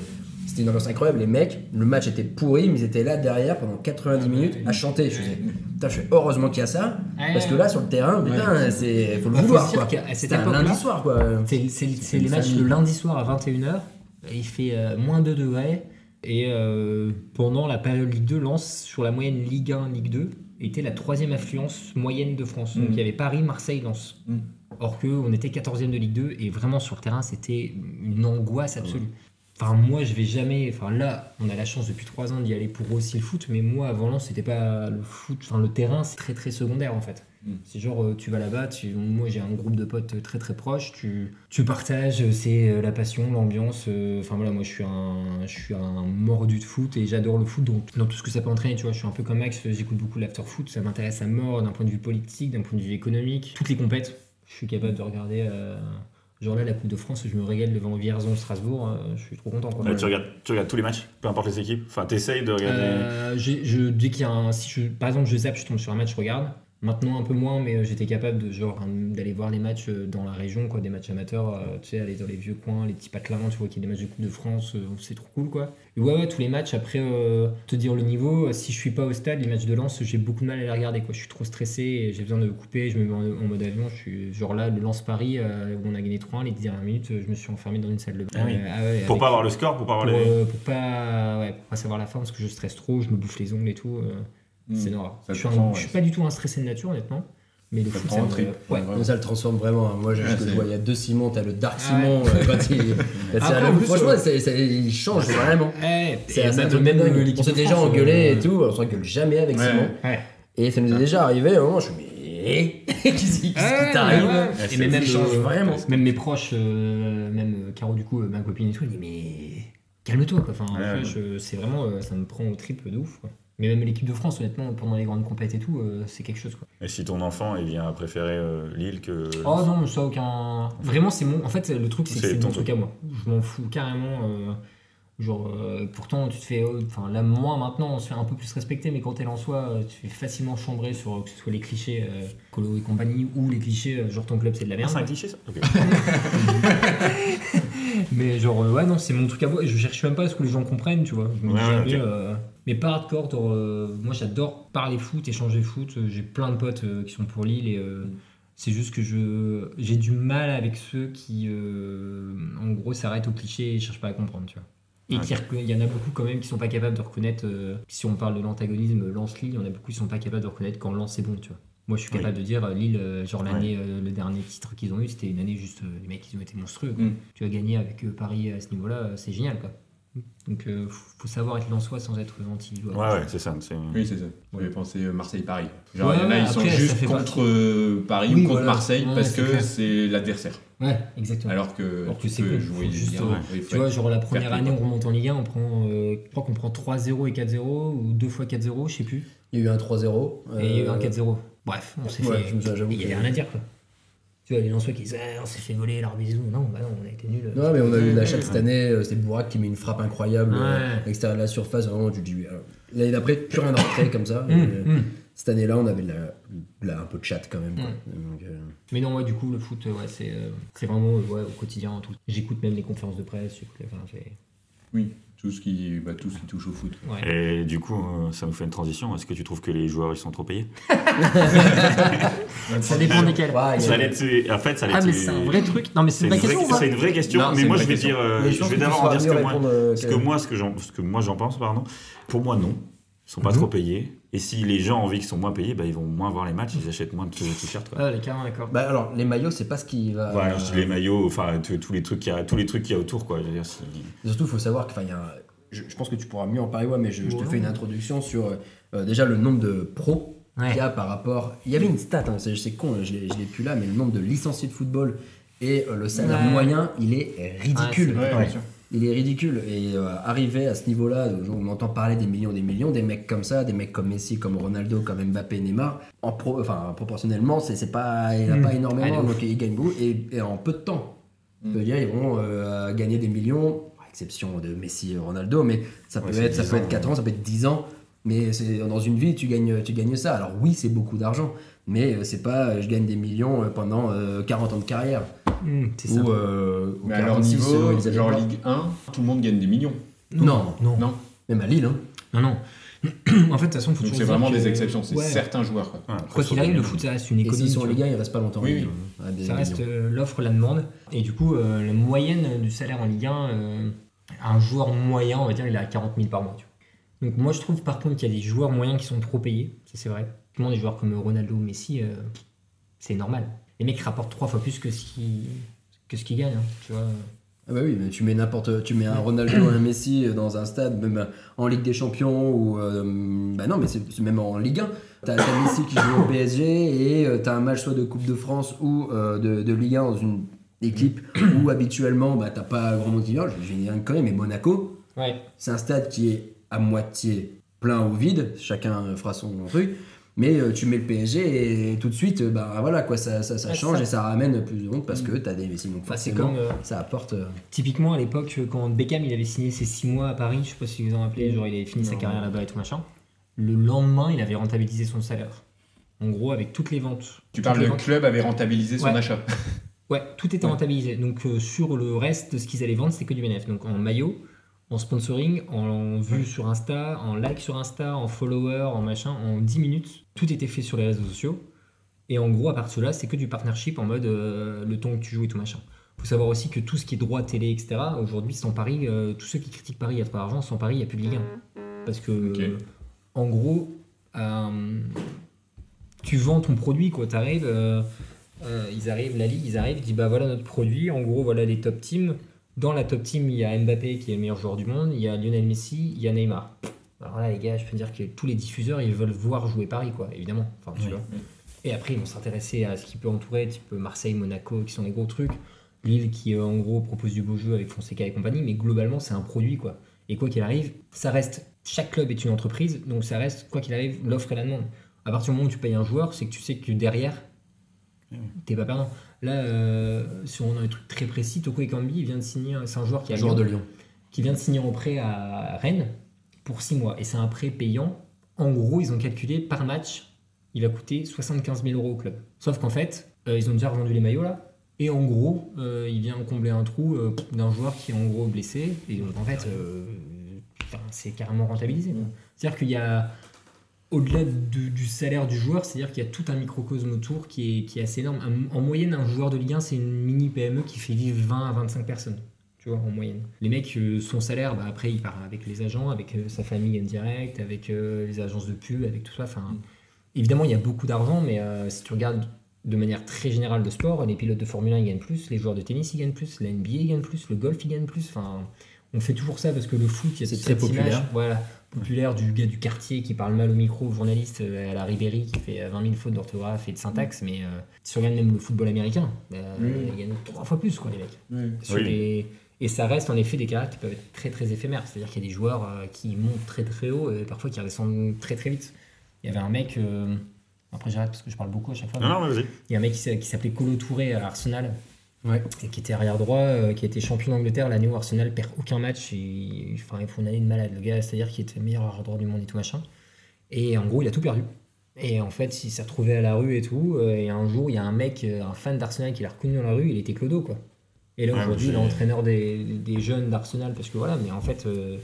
c'était une ambiance incroyable. Les mecs, le match était pourri, mais ils étaient là derrière pendant 90 minutes à chanter. Je faisais, putain, je fais heureusement qu'il y a ça. Parce que là, sur le terrain, putain, c'est faut le Bah, vouloir. quoi. C'était un lundi soir, quoi. C'est c'est- c'est une les matchs le lundi soir à 21h. Il fait euh, moins 2 degrés. Et euh, pendant la période Ligue 2, Lens, sur la moyenne Ligue 1, Ligue 2, était la troisième affluence moyenne de France. Donc Mm. il y avait Paris, Marseille, Lens. Mm. Or que on était 14e de Ligue 2 et vraiment sur le terrain, c'était une angoisse absolue. Enfin, moi, je vais jamais. Enfin, là, on a la chance depuis 3 ans d'y aller pour aussi le foot, mais moi, avant Lens, c'était pas le foot. Enfin, le terrain, c'est très très secondaire en fait. Mm. C'est genre, euh, tu vas là-bas, tu... moi j'ai un groupe de potes très très proches, tu, tu partages, euh, c'est euh, la passion, l'ambiance. Enfin voilà, moi je suis un, je suis un mordu de foot et j'adore le foot, donc dans tout ce que ça peut entraîner, tu vois, je suis un peu comme Max, j'écoute beaucoup l'after-foot, ça m'intéresse à mort d'un point de vue politique, d'un point de vue économique. Toutes les compètes, je suis capable de regarder. euh, Genre là, la Coupe de France, je me régale devant Vierzon, Strasbourg, euh, je suis trop content. Quoi. Ouais, tu, regardes, tu regardes tous les matchs, peu importe les équipes. Enfin, t'essayes de regarder. Euh, je, dès qu'il y a un, si je, par exemple, je zappe, je tombe sur un match, je regarde. Maintenant un peu moins, mais euh, j'étais capable de genre d'aller voir les matchs euh, dans la région, quoi, des matchs amateurs, euh, tu sais, aller dans les vieux coins, les petits patelins, tu vois qu'il y a des matchs de Coupe de France, euh, c'est trop cool, quoi. Et ouais, ouais, tous les matchs. Après, euh, te dire le niveau, si je suis pas au stade, les matchs de Lens, j'ai beaucoup de mal à les regarder, quoi. Je suis trop stressé, et j'ai besoin de couper, je me mets en, en mode avion. Je suis genre là, le Lens Paris où on a gagné 3-1 les 10 dernières minutes, je me suis enfermé dans une salle de bain. Ah oui. Ah ouais, pour avec- pas avoir le score, pour pas avoir pour, les. pour pas, ouais, pour pas savoir la fin parce que je stresse trop, je me bouffe les ongles et tout. Euh, C'est Mm. noir. Je suis, un- je pas du tout un stressé de nature, honnêtement. Mais le Ça foot, ça en me- trip. Ouais. Vraiment. Mais ça le transforme vraiment. hein. Moi, je, vois, il y a deux Simons, t'as le Dark Simon euh, quand il. Après, la- franchement, euh, il change vraiment. C'est un même- On s'est déjà engueulé euh, et tout, on s'engueule jamais avec. Simon. Et ça nous est déjà arrivé, à un moment, je me mais qu'est-ce qui t'arrive Et même, euh, vraiment. même mes proches, euh, même Caro, du coup, euh, ma copine et tout, elle dit Mais calme-toi, quoi. Enfin, c'est vraiment, euh, ça me prend au trip de ouf, quoi. Mais même l'équipe de France, honnêtement, pendant les grandes compètes et tout, euh, c'est quelque chose, quoi. Et si ton enfant il vient à préférer euh, Lille que. Oh non, ça aucun. Vraiment, c'est mon. En fait, le truc, c'est que C'est mon truc à moi. Je m'en fous carrément. euh, Genre, euh, pourtant, tu te fais. Enfin, là, moins maintenant, on se fait un peu plus respecter, mais quand t'es en soi, euh, tu fais facilement chambrer sur que ce soit les clichés Colo et compagnie ou les clichés, genre ton club c'est de la Ah, merde. c'est un cliché ça Ok. Mais genre, ouais, non, c'est mon truc à moi. et Je cherche même pas à ce que les gens comprennent, tu vois. Je me Ouais, jamais. Mais pas hardcore. euh, moi, j'adore parler foot, échanger foot. Euh, J'ai plein de potes euh, qui sont pour Lille et c'est juste que je j'ai du mal avec ceux qui, en gros, s'arrêtent au cliché et cherchent pas à comprendre, tu vois. Et Ok. qui reconna- il y en a beaucoup quand même qui sont pas capables de reconnaître, euh, si on parle de l'antagonisme Lance-Lille, il y en a beaucoup qui sont pas capables de reconnaître quand Lance est bon, tu vois. Moi, je suis Oui. capable de dire, Lille, genre l'année, euh, le dernier titre qu'ils ont eu, c'était une année juste, euh, les mecs, ils ont été monstrueux. quoi. Mm. Tu as gagné avec Paris à ce niveau-là, c'est génial, quoi. Donc, euh, faut, savoir être lensois sans être anti. Ouais, ouais, c'est ça. c'est- Oui, c'est ça. J'avais pensé euh, Marseille-Paris. Genre, Ouais, il y en a, ouais, ils sont juste contre euh, Paris Oui, ou contre voilà. Marseille Ouais, parce que c'est l'adversaire. Ouais, exactement. Alors que Alors que tu c'est peux jouer juste, il Tu vois, genre la première année, on remonte en Ligue 1, on prend, euh, je crois qu'on prend 3-0 et 4-0, ou 2 fois 4-0, je sais plus. Il y a eu un 3-0. Et il y a eu un euh, 4-0. Bref, on s'est Ouais, fait. Il y avait rien à dire, quoi. Tu vois, les Lensois qui disent Ah, on s'est fait voler l'arbitre. Non, bah non, on a été nuls. Non, mais on a eu la chatte cette année, euh, c'est Bourak qui met une frappe incroyable euh, à l'extérieur de la surface. Vraiment, tu te dis, oui, alors, L'année d'après, plus rien à rentrer comme ça. Hum, Et, euh, hum. Cette année-là, on avait de la, de la- un peu de chat quand même. quoi. Donc, euh, Mais non, ouais, du coup, le foot, euh, ouais, c'est euh, c'est vraiment euh, ouais, au quotidien. Tout. J'écoute même les conférences de presse. j'écoute les- Enfin, c'est- Oui, tout ce, qui, bah, tout ce qui touche au foot. ouais. Et du coup, euh, ça nous fait une transition. Est-ce que tu trouves que les joueurs ils sont trop payés Ça dépend desquels. ouais, Ça allait En fait, ça allait Ah, mais c'est un vrai truc. Non, mais c'est une une, vraie question. c'est une vraie question, Non, mais moi je vais question. dire, euh, je vais d'abord dire ce que moi, euh, ce que- que moi, ce que j'en, ce que moi j'en pense, pardon. Pour moi, non, ils sont pas Mhm. trop payés. Et si les gens ont envie qu'ils sont moins payés, bah, ils vont moins voir les matchs, ils achètent moins de t-shirts. Ah, les carrément d'accord. Bah, alors, les maillots, c'est pas ce qui va. Ouais, je dis les maillots, enfin tous les trucs qu'il y a, tous les trucs qu'il y a autour, quoi. Je veux dire, si- Surtout, il faut savoir que, enfin, il y a un- je, je pense que tu pourras mieux en parler, ouais, mais je, je te fais une introduction sur euh, déjà le nombre de pros Ouais. qu'il y a par rapport. Il y avait une stat, hein, c'est con, je l'ai je l'ai plus là, mais le nombre de licenciés de football et euh, le salaire Ouais. moyen, il est ridicule. Bien sûr. Il est ridicule. Et euh, arriver à ce niveau-là, on entend parler des millions, des millions, des mecs comme ça, des mecs comme Messi, comme Ronaldo, comme Mbappé, Neymar, en pro, enfin, proportionnellement, c'est c'est pas, il n'y en a Mm. pas énormément, Allez, ouf. donc ils gagnent beaucoup. Et, et en peu de temps, Mm. je veux dire, ils vont euh, gagner des millions, à exception de Messi et Ronaldo, mais ça peut, Ouais, être, ça 10 peut ans, être 4 ouais. ans, ça peut être 10 ans. Mais c'est- dans une vie, tu gagnes, tu gagnes ça. Alors oui, c'est beaucoup d'argent, mais euh, c'est pas euh, je gagne des millions euh, pendant euh, 40 ans de carrière. Hum, c'est ça. Ou, euh, Mais à leur 46 selon niveau, genre. Ligue 1, tout le monde gagne des millions. Non, non. Non même à Lille. Hein. Non, non. en fait, de toute façon, faut c'est vraiment que- des exceptions, c'est Ouais. certains joueurs. Quoi. Ouais, après, Quoi sur qu'il arrive, les- le foot, ça reste une Et économie. en tu Ligue vois. 1, ils restent pas longtemps. Oui, des Ça reste euh, l'offre, la demande. Et du coup, euh, la moyenne du salaire en Ligue 1, euh, un joueur moyen, on va dire, il est à 40 000 par mois. tu vois. Donc moi, je trouve par contre qu'il y a des joueurs moyens qui sont trop payés. Ça, c'est vrai. Tout le monde, des joueurs comme Ronaldo ou Messi, euh, c'est normal. Les mecs rapportent trois fois plus que ce qu'ils que ce qu'ils gagnent. hein, tu vois. Ah bah oui, mais tu mets n'importe, tu mets un Ronaldo, un Messi dans un stade, même en Ligue des Champions ou euh, bah non, mais c'est même en Ligue 1. T'as as Messi qui joue au PSG et euh, t'as un match soit de Coupe de France ou euh, de, de Ligue 1 dans une équipe où habituellement bah t'as pas grand monde qui vient. Je vais dire quand même, mais Monaco, Ouais. c'est un stade qui est à moitié plein ou vide, chacun fera son truc. Mais euh, tu mets le PSG et tout de suite, euh, bah voilà quoi, ça, ça, change ça. et ça ramène plus de monde parce que t'as des Messi. Donc comme, euh, ça apporte. euh, Typiquement, à l'époque, quand Beckham il avait signé ses 6 mois à Paris, je sais pas si vous vous en rappelez, genre il avait fini sa carrière là-bas et tout machin. Le lendemain, il avait rentabilisé son salaire. En gros, avec toutes les ventes. Tu parles les le ventes- club avait rentabilisé son Ouais. achat. Ouais, tout était Ouais. rentabilisé. Donc euh, sur le reste de ce qu'ils allaient vendre, c'était que du bénéfice. Donc en maillot, en sponsoring, en vue sur Insta, en like sur Insta, en follower, en machin, en 10 minutes, tout était fait sur les réseaux sociaux. Et en gros, à partir de là, c'est que du partnership en mode euh, le temps que tu joues et tout machin. faut savoir aussi que tout ce qui est droit télé, etc., aujourd'hui, sans Paris, euh, tous ceux qui critiquent Paris, il y a trop d'argent, sans Paris, il n'y a plus de Ligue 1. Parce que, euh, en gros, euh, tu vends ton produit, quoi. T'arrives, ils arrivent, la Ligue, ils arrivent, ils disent, bah voilà notre produit, en gros, voilà les top teams. Dans la top team, il y a Mbappé qui est le meilleur joueur du monde, il y a Lionel Messi, il y a Neymar. Alors là, les gars, je peux dire que tous les diffuseurs, ils veulent voir jouer Paris, quoi, évidemment. Enfin, tu Oui, vois. oui. Et après, ils vont s'intéresser à ce qui peut entourer, type Marseille, Monaco, qui sont des gros trucs. Lille, qui euh, en gros propose du beau jeu avec Fonseca et compagnie, mais globalement, c'est un produit, quoi. Et quoi qu'il arrive, ça reste. Chaque club est une entreprise, donc ça reste, quoi qu'il arrive, l'offre et la demande. À partir du moment où tu payes un joueur, c'est que tu sais que derrière, t'es pas perdant. Là, euh, si on a un truc très précis, Toko Ekambi vient de signer, un- c'est un joueur qui a joueur Lyon, de Lyon. qui vient de signer en prêt à Rennes pour 6 mois. Et c'est un prêt payant. En gros, ils ont calculé par match, il va coûter 75 000 euros au club. Sauf qu'en fait, euh, ils ont déjà revendu les maillots là. Et en gros, euh, il vient combler un trou euh, d'un joueur qui est en gros blessé. Et donc en fait, c'est carrément rentabilisé. C'est-à-dire qu'il y a, au-delà du, du salaire du joueur, c'est-à-dire qu'il y a tout un microcosme autour qui est, qui est assez énorme. En moyenne, un joueur de Ligue 1, c'est une mini PME qui fait vivre 20 à 25 personnes. Tu vois, en moyenne. Les mecs, euh, son salaire, bah, après, il part avec les agents, avec euh, sa famille indirect, avec euh, les agences de pub, avec tout ça. Enfin, évidemment, il y a beaucoup d'argent, mais si tu regardes de manière très générale de sport, les pilotes de Formule 1 ils gagnent plus, les joueurs de tennis ils gagnent plus, la NBA ils gagne plus, le golf ils gagne plus. Enfin, on fait toujours ça parce que le foot, il y a C'est très populaire. image, voilà, populaire du gars du quartier qui parle mal au micro, au journaliste euh, à la Ribéry qui fait euh, 20 000 fautes d'orthographe et de syntaxe. Mais euh, si tu regardes même le football américain, euh, Oui. ils gagnent trois fois plus, quoi, les mecs. Ouais. Sur Oui. les- Et ça reste en effet des carrières qui peuvent être très très éphémères. C'est-à-dire qu'il y a des joueurs euh, qui montent très très haut et parfois qui redescendent très très vite. Il y avait un mec, euh, après j'arrête parce que je parle beaucoup à chaque fois. Non, non, mais vas-y. Il y a un mec qui s'appelait Colo Touré à Arsenal, Ouais. et qui était arrière droit, euh, qui a été champion d'Angleterre l'année où Arsenal perd aucun match. Et, enfin, il faut une année de malade, le gars, c'est-à-dire qu'il était le meilleur arrière droit du monde et tout machin. Et en gros, il a tout perdu. Et en fait, il s'est retrouvé à la rue et tout. euh, Et un jour, il y a un mec, euh, un fan d'Arsenal qui l'a reconnu dans la rue, il était Clodo, quoi. Et là, Ouais, aujourd'hui, il est entraîneur des, des jeunes d'Arsenal, parce que voilà, mais en fait, euh,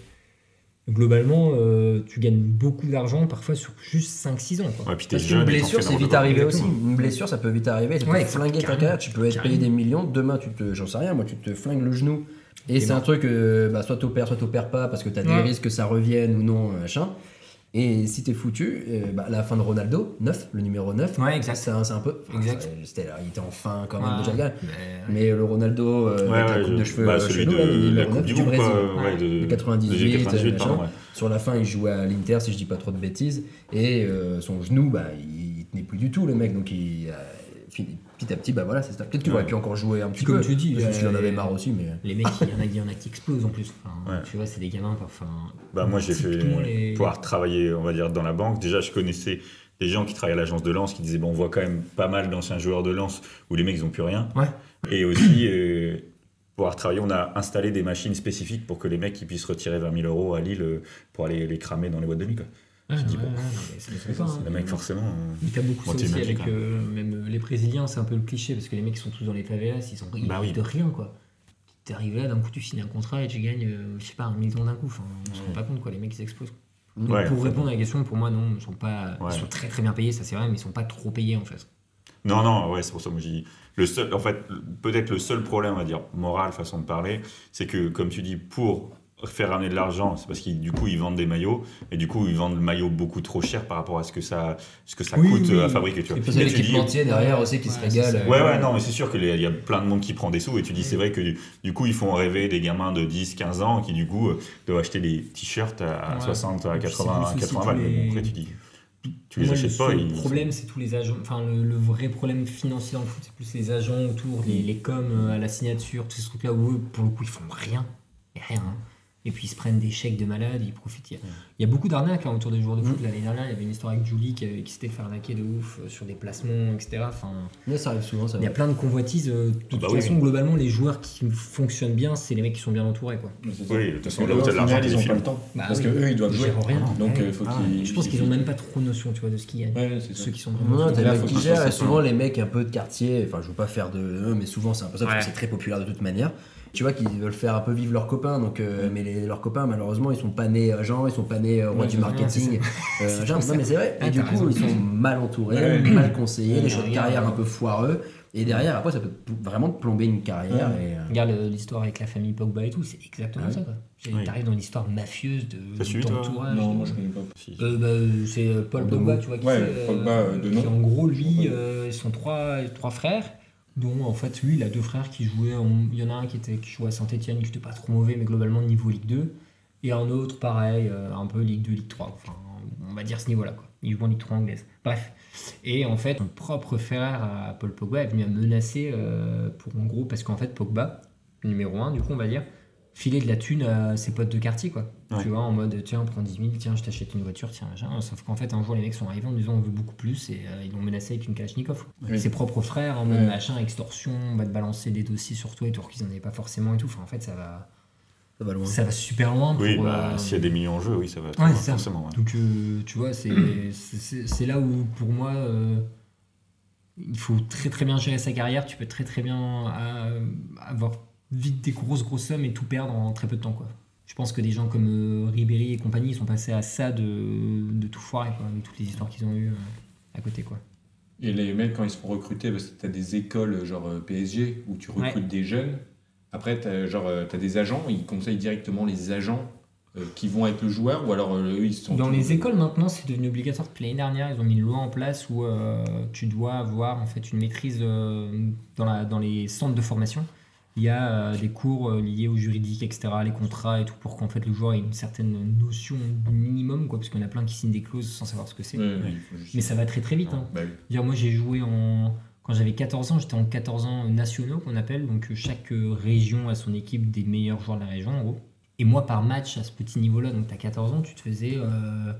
globalement, euh, tu gagnes beaucoup d'argent, parfois sur juste 5-6 ans, quoi. Ouais, puis Parce qu'une blessure, c'est vite arrivé aussi. Exactement. Une blessure, ça peut vite arriver. Ouais, flinguer ta carrière. Tu peux être payé des millions. Demain, tu te, j'en sais rien, moi, tu te flingues le genou. Et c'est un truc, euh, bah, soit t'opères, soit t'opères pas, parce que t'as des Ouais. risques que ça revienne ou non, machin. Et si t'es foutu, euh, bah, la fin de Ronaldo, 9, le numéro 9, Ouais, exact. c'est un, peu. Exact. enfin, c'était là, il était en fin quand même Ouais. déjà le gars. Mais- Mais le Ronaldo euh, Ouais, avec la coupe je- de cheveux bah, euh, celui chez de nous, là, le la numéro Coupe 9 du Brésil. quoi, ouais, Ouais. de De 98, 98, euh, pardon, machin. ouais. Sur la fin, il jouait à l'Inter, si je dis pas trop de bêtises, et euh, son genou, bah, il, il tenait plus du tout, le mec. Donc, il, euh, fini- petit à petit, bah voilà, c'est ça. Peut-être qu'il aurait Ouais. pu encore jouer un petit comme peu. tu dis, parce qu'il en euh, avait marre aussi, mais. Les mecs, il y en a, il y en a qui explosent en plus. Enfin, Ouais. Tu vois, c'est des gamins. Enfin, Bah, moi, j'ai fait les- pouvoir travailler, on va dire, dans la banque. Déjà, je connaissais des gens qui travaillaient à l'agence de Lens qui disaient bon, on voit quand même pas mal d'anciens joueurs de Lens où les mecs ils ont plus rien. Ouais. Et aussi, euh, pouvoir travailler, on a installé des machines spécifiques pour que les mecs ils puissent retirer 20 000 euros à Lille euh, pour aller les cramer dans les boîtes de nuit. Quoi. Ouais, Je dis, ouais, bon, ouais, pas, hein. Le mec, forcément. Mais t'as beaucoup ça aussi avec hein. euh, même euh, les Brésiliens, c'est un peu le cliché parce que les mecs qui sont tous dans les favelas, ils sont ils Bah oui. de rien quoi. T'arrives là, d'un coup tu signes un contrat et tu gagnes, euh, je sais pas, un million d'un coup. Enfin, on se rend pas compte quoi, les mecs ils explosent. Donc, Ouais, pour répondre à la question, pour moi non, ils sont pas, Ouais. ils sont très très bien payés, ça c'est vrai, mais ils sont pas trop payés en fait. Non, non, ouais, c'est pour ça que moi, j'ai dit. Le seul, en fait, peut-être le seul problème, on va dire, moral, façon de parler, c'est que, comme tu dis, pour faire ramener de l'argent, c'est parce qu'ils du coup ils vendent des maillots et du coup ils vendent le maillot beaucoup trop cher par rapport à ce que ça, ce que ça Oui, coûte oui. euh, à fabriquer. Tu vois. Et puis, tu dis- l'équipementier derrière aussi qui se régale. Ouais, ouais, non, mais c'est sûr qu'il y a plein de monde qui prend des sous et tu dis, c'est vrai que du, du coup, ils font rêver des gamins de 10, 15 ans qui, du coup, euh, doivent acheter des t-shirts à Ouais. 60, à Et puis, 80, c'est plus aussi 80 balles. bon, après, tu dis, tu les Moi, achètes le pas. ils- problème, c'est tous les agents. Enfin, le, le vrai problème financier dans le foot, c'est plus les agents autour, les, les coms euh, à la signature, tous ces trucs-là où eux, pour le coup, ils font rien. Rien. hein. Et puis ils se prennent des chèques de malades, ils profitent. Il y a, il y a beaucoup d'arnaques hein, autour des joueurs de foot. L'année dernière, il y avait une histoire avec Julie qui, qui s'était fait arnaquer de ouf euh, sur des placements, etc. Enfin, ça arrive souvent, ça. il y a plein de convoitises. euh, De toute bah oui, façon, oui. globalement, les joueurs qui fonctionnent bien, c'est les mecs qui sont bien entourés. Quoi. Oui, de toute Parce façon, que là où eux, t'as de l'argent, ils des ont pas le temps. Bah Parce oui. que eux, ils doivent Ils jouer. rien. Donc, Ouais. il faut Ah, qu'ils. je pense qu'ils ont même pas trop notion tu vois, de ce qu'ils gagnent. Ouais, c'est ça. Ceux qui sont Non, vraiment. t'as les qui gèrent, souvent les mecs un peu de quartier, enfin je veux pas faire de eux, mais souvent c'est un peu ça, parce que Ouais. c'est très populaire de toute manière. Tu vois qu'ils veulent faire un peu vivre leurs copains, donc, euh, mais les- leurs copains malheureusement ils sont pas nés agents, ils sont pas nés euh, roi Ouais, du marketing. Euh, comme genre, ça. non, mais c'est vrai, Ah, et du coup raison. ils sont mal entourés, Ouais. mal conseillés, Ouais, des choix de carrière un peu foireux, et derrière après ça peut vraiment te plomber une carrière. Ouais. Et, euh, Regarde euh, l'histoire avec la famille Pogba et tout, c'est exactement Ouais. ça. quoi. T'arrives dans l'histoire mafieuse de d'entourage. Non, moi je connais pas. Si. Euh, bah, euh, c'est euh, Paul Pogba, tu vois, qui Pogba, euh, de qui, en gros, lui, euh, ils sont trois, trois frères, dont en fait, lui, il a deux frères qui jouaient. en- Il y en a un qui, était, qui jouait à Saint-Etienne, qui n'était pas trop mauvais, mais globalement niveau Ligue 2. Et un autre, pareil, euh, un peu Ligue 2, Ligue 3. Enfin, on va dire ce niveau-là, quoi. Il joue en Ligue 3 anglaise. Bref. Et en fait, son propre frère à Paul Pogba est venu à menacer euh, pour en gros, parce qu'en fait, Pogba, numéro 1, du coup, on va dire, filer de la thune à ses potes de quartier, quoi. Ouais. Tu vois, en mode, tiens, prends 10 000, tiens, je t'achète une voiture, tiens, machin. Sauf qu'en fait, un jour, les mecs sont arrivés en disant, on veut beaucoup plus, et euh, ils l'ont menacé avec une Kalachnikov. Oui. Ses propres frères, en mode Ouais. machin, extorsion, on va te balancer des dossiers sur toi, et tout, qu'ils n'en avaient pas forcément et tout. Enfin, en fait, ça va. Ça va loin. ça va super loin. Oui, pour, bah, euh, s'il y a des millions en jeu, oui, ça va. Ouais, ça. forcément. ouais. Donc, euh, tu vois, c'est là où, pour moi, euh, il faut très très bien gérer sa carrière. Tu peux très très bien euh, avoir vite des grosses grosses sommes et tout perdre en très peu de temps, quoi. Je pense que des gens comme euh, Ribéry et compagnie ils sont passés à ça de, de tout foirer, quoi, avec toutes les histoires qu'ils ont eues euh, à côté, quoi. Et les mecs, quand ils se font recruter, parce que tu as des écoles genre euh, PSG où tu recrutes des jeunes. Après, tu as, des agents, ils conseillent directement les agents euh, qui vont être le joueur ou alors eux, ils sont. Dans tous- les écoles maintenant, c'est devenu obligatoire. Depuis l'année dernière, ils ont mis une loi en place où tu dois avoir en fait une maîtrise dans, la, dans les centres de formation. Il y a euh, des cours euh, liés au juridique, etc., les contrats et tout, pour qu'en fait le joueur ait une certaine notion du minimum, quoi, parce qu'il y en a plein qui signent des clauses sans savoir ce que c'est. Ouais, ouais, il faut juste- Mais ça va très très vite. hein. Bah oui. Dire, moi j'ai joué en. Quand j'avais 14 ans, j'étais en 14 ans nationaux qu'on appelle. Donc euh, chaque région a son équipe des meilleurs joueurs de la région en gros. Et moi par match à ce petit niveau-là, donc tu as 14 ans, tu te faisais euh,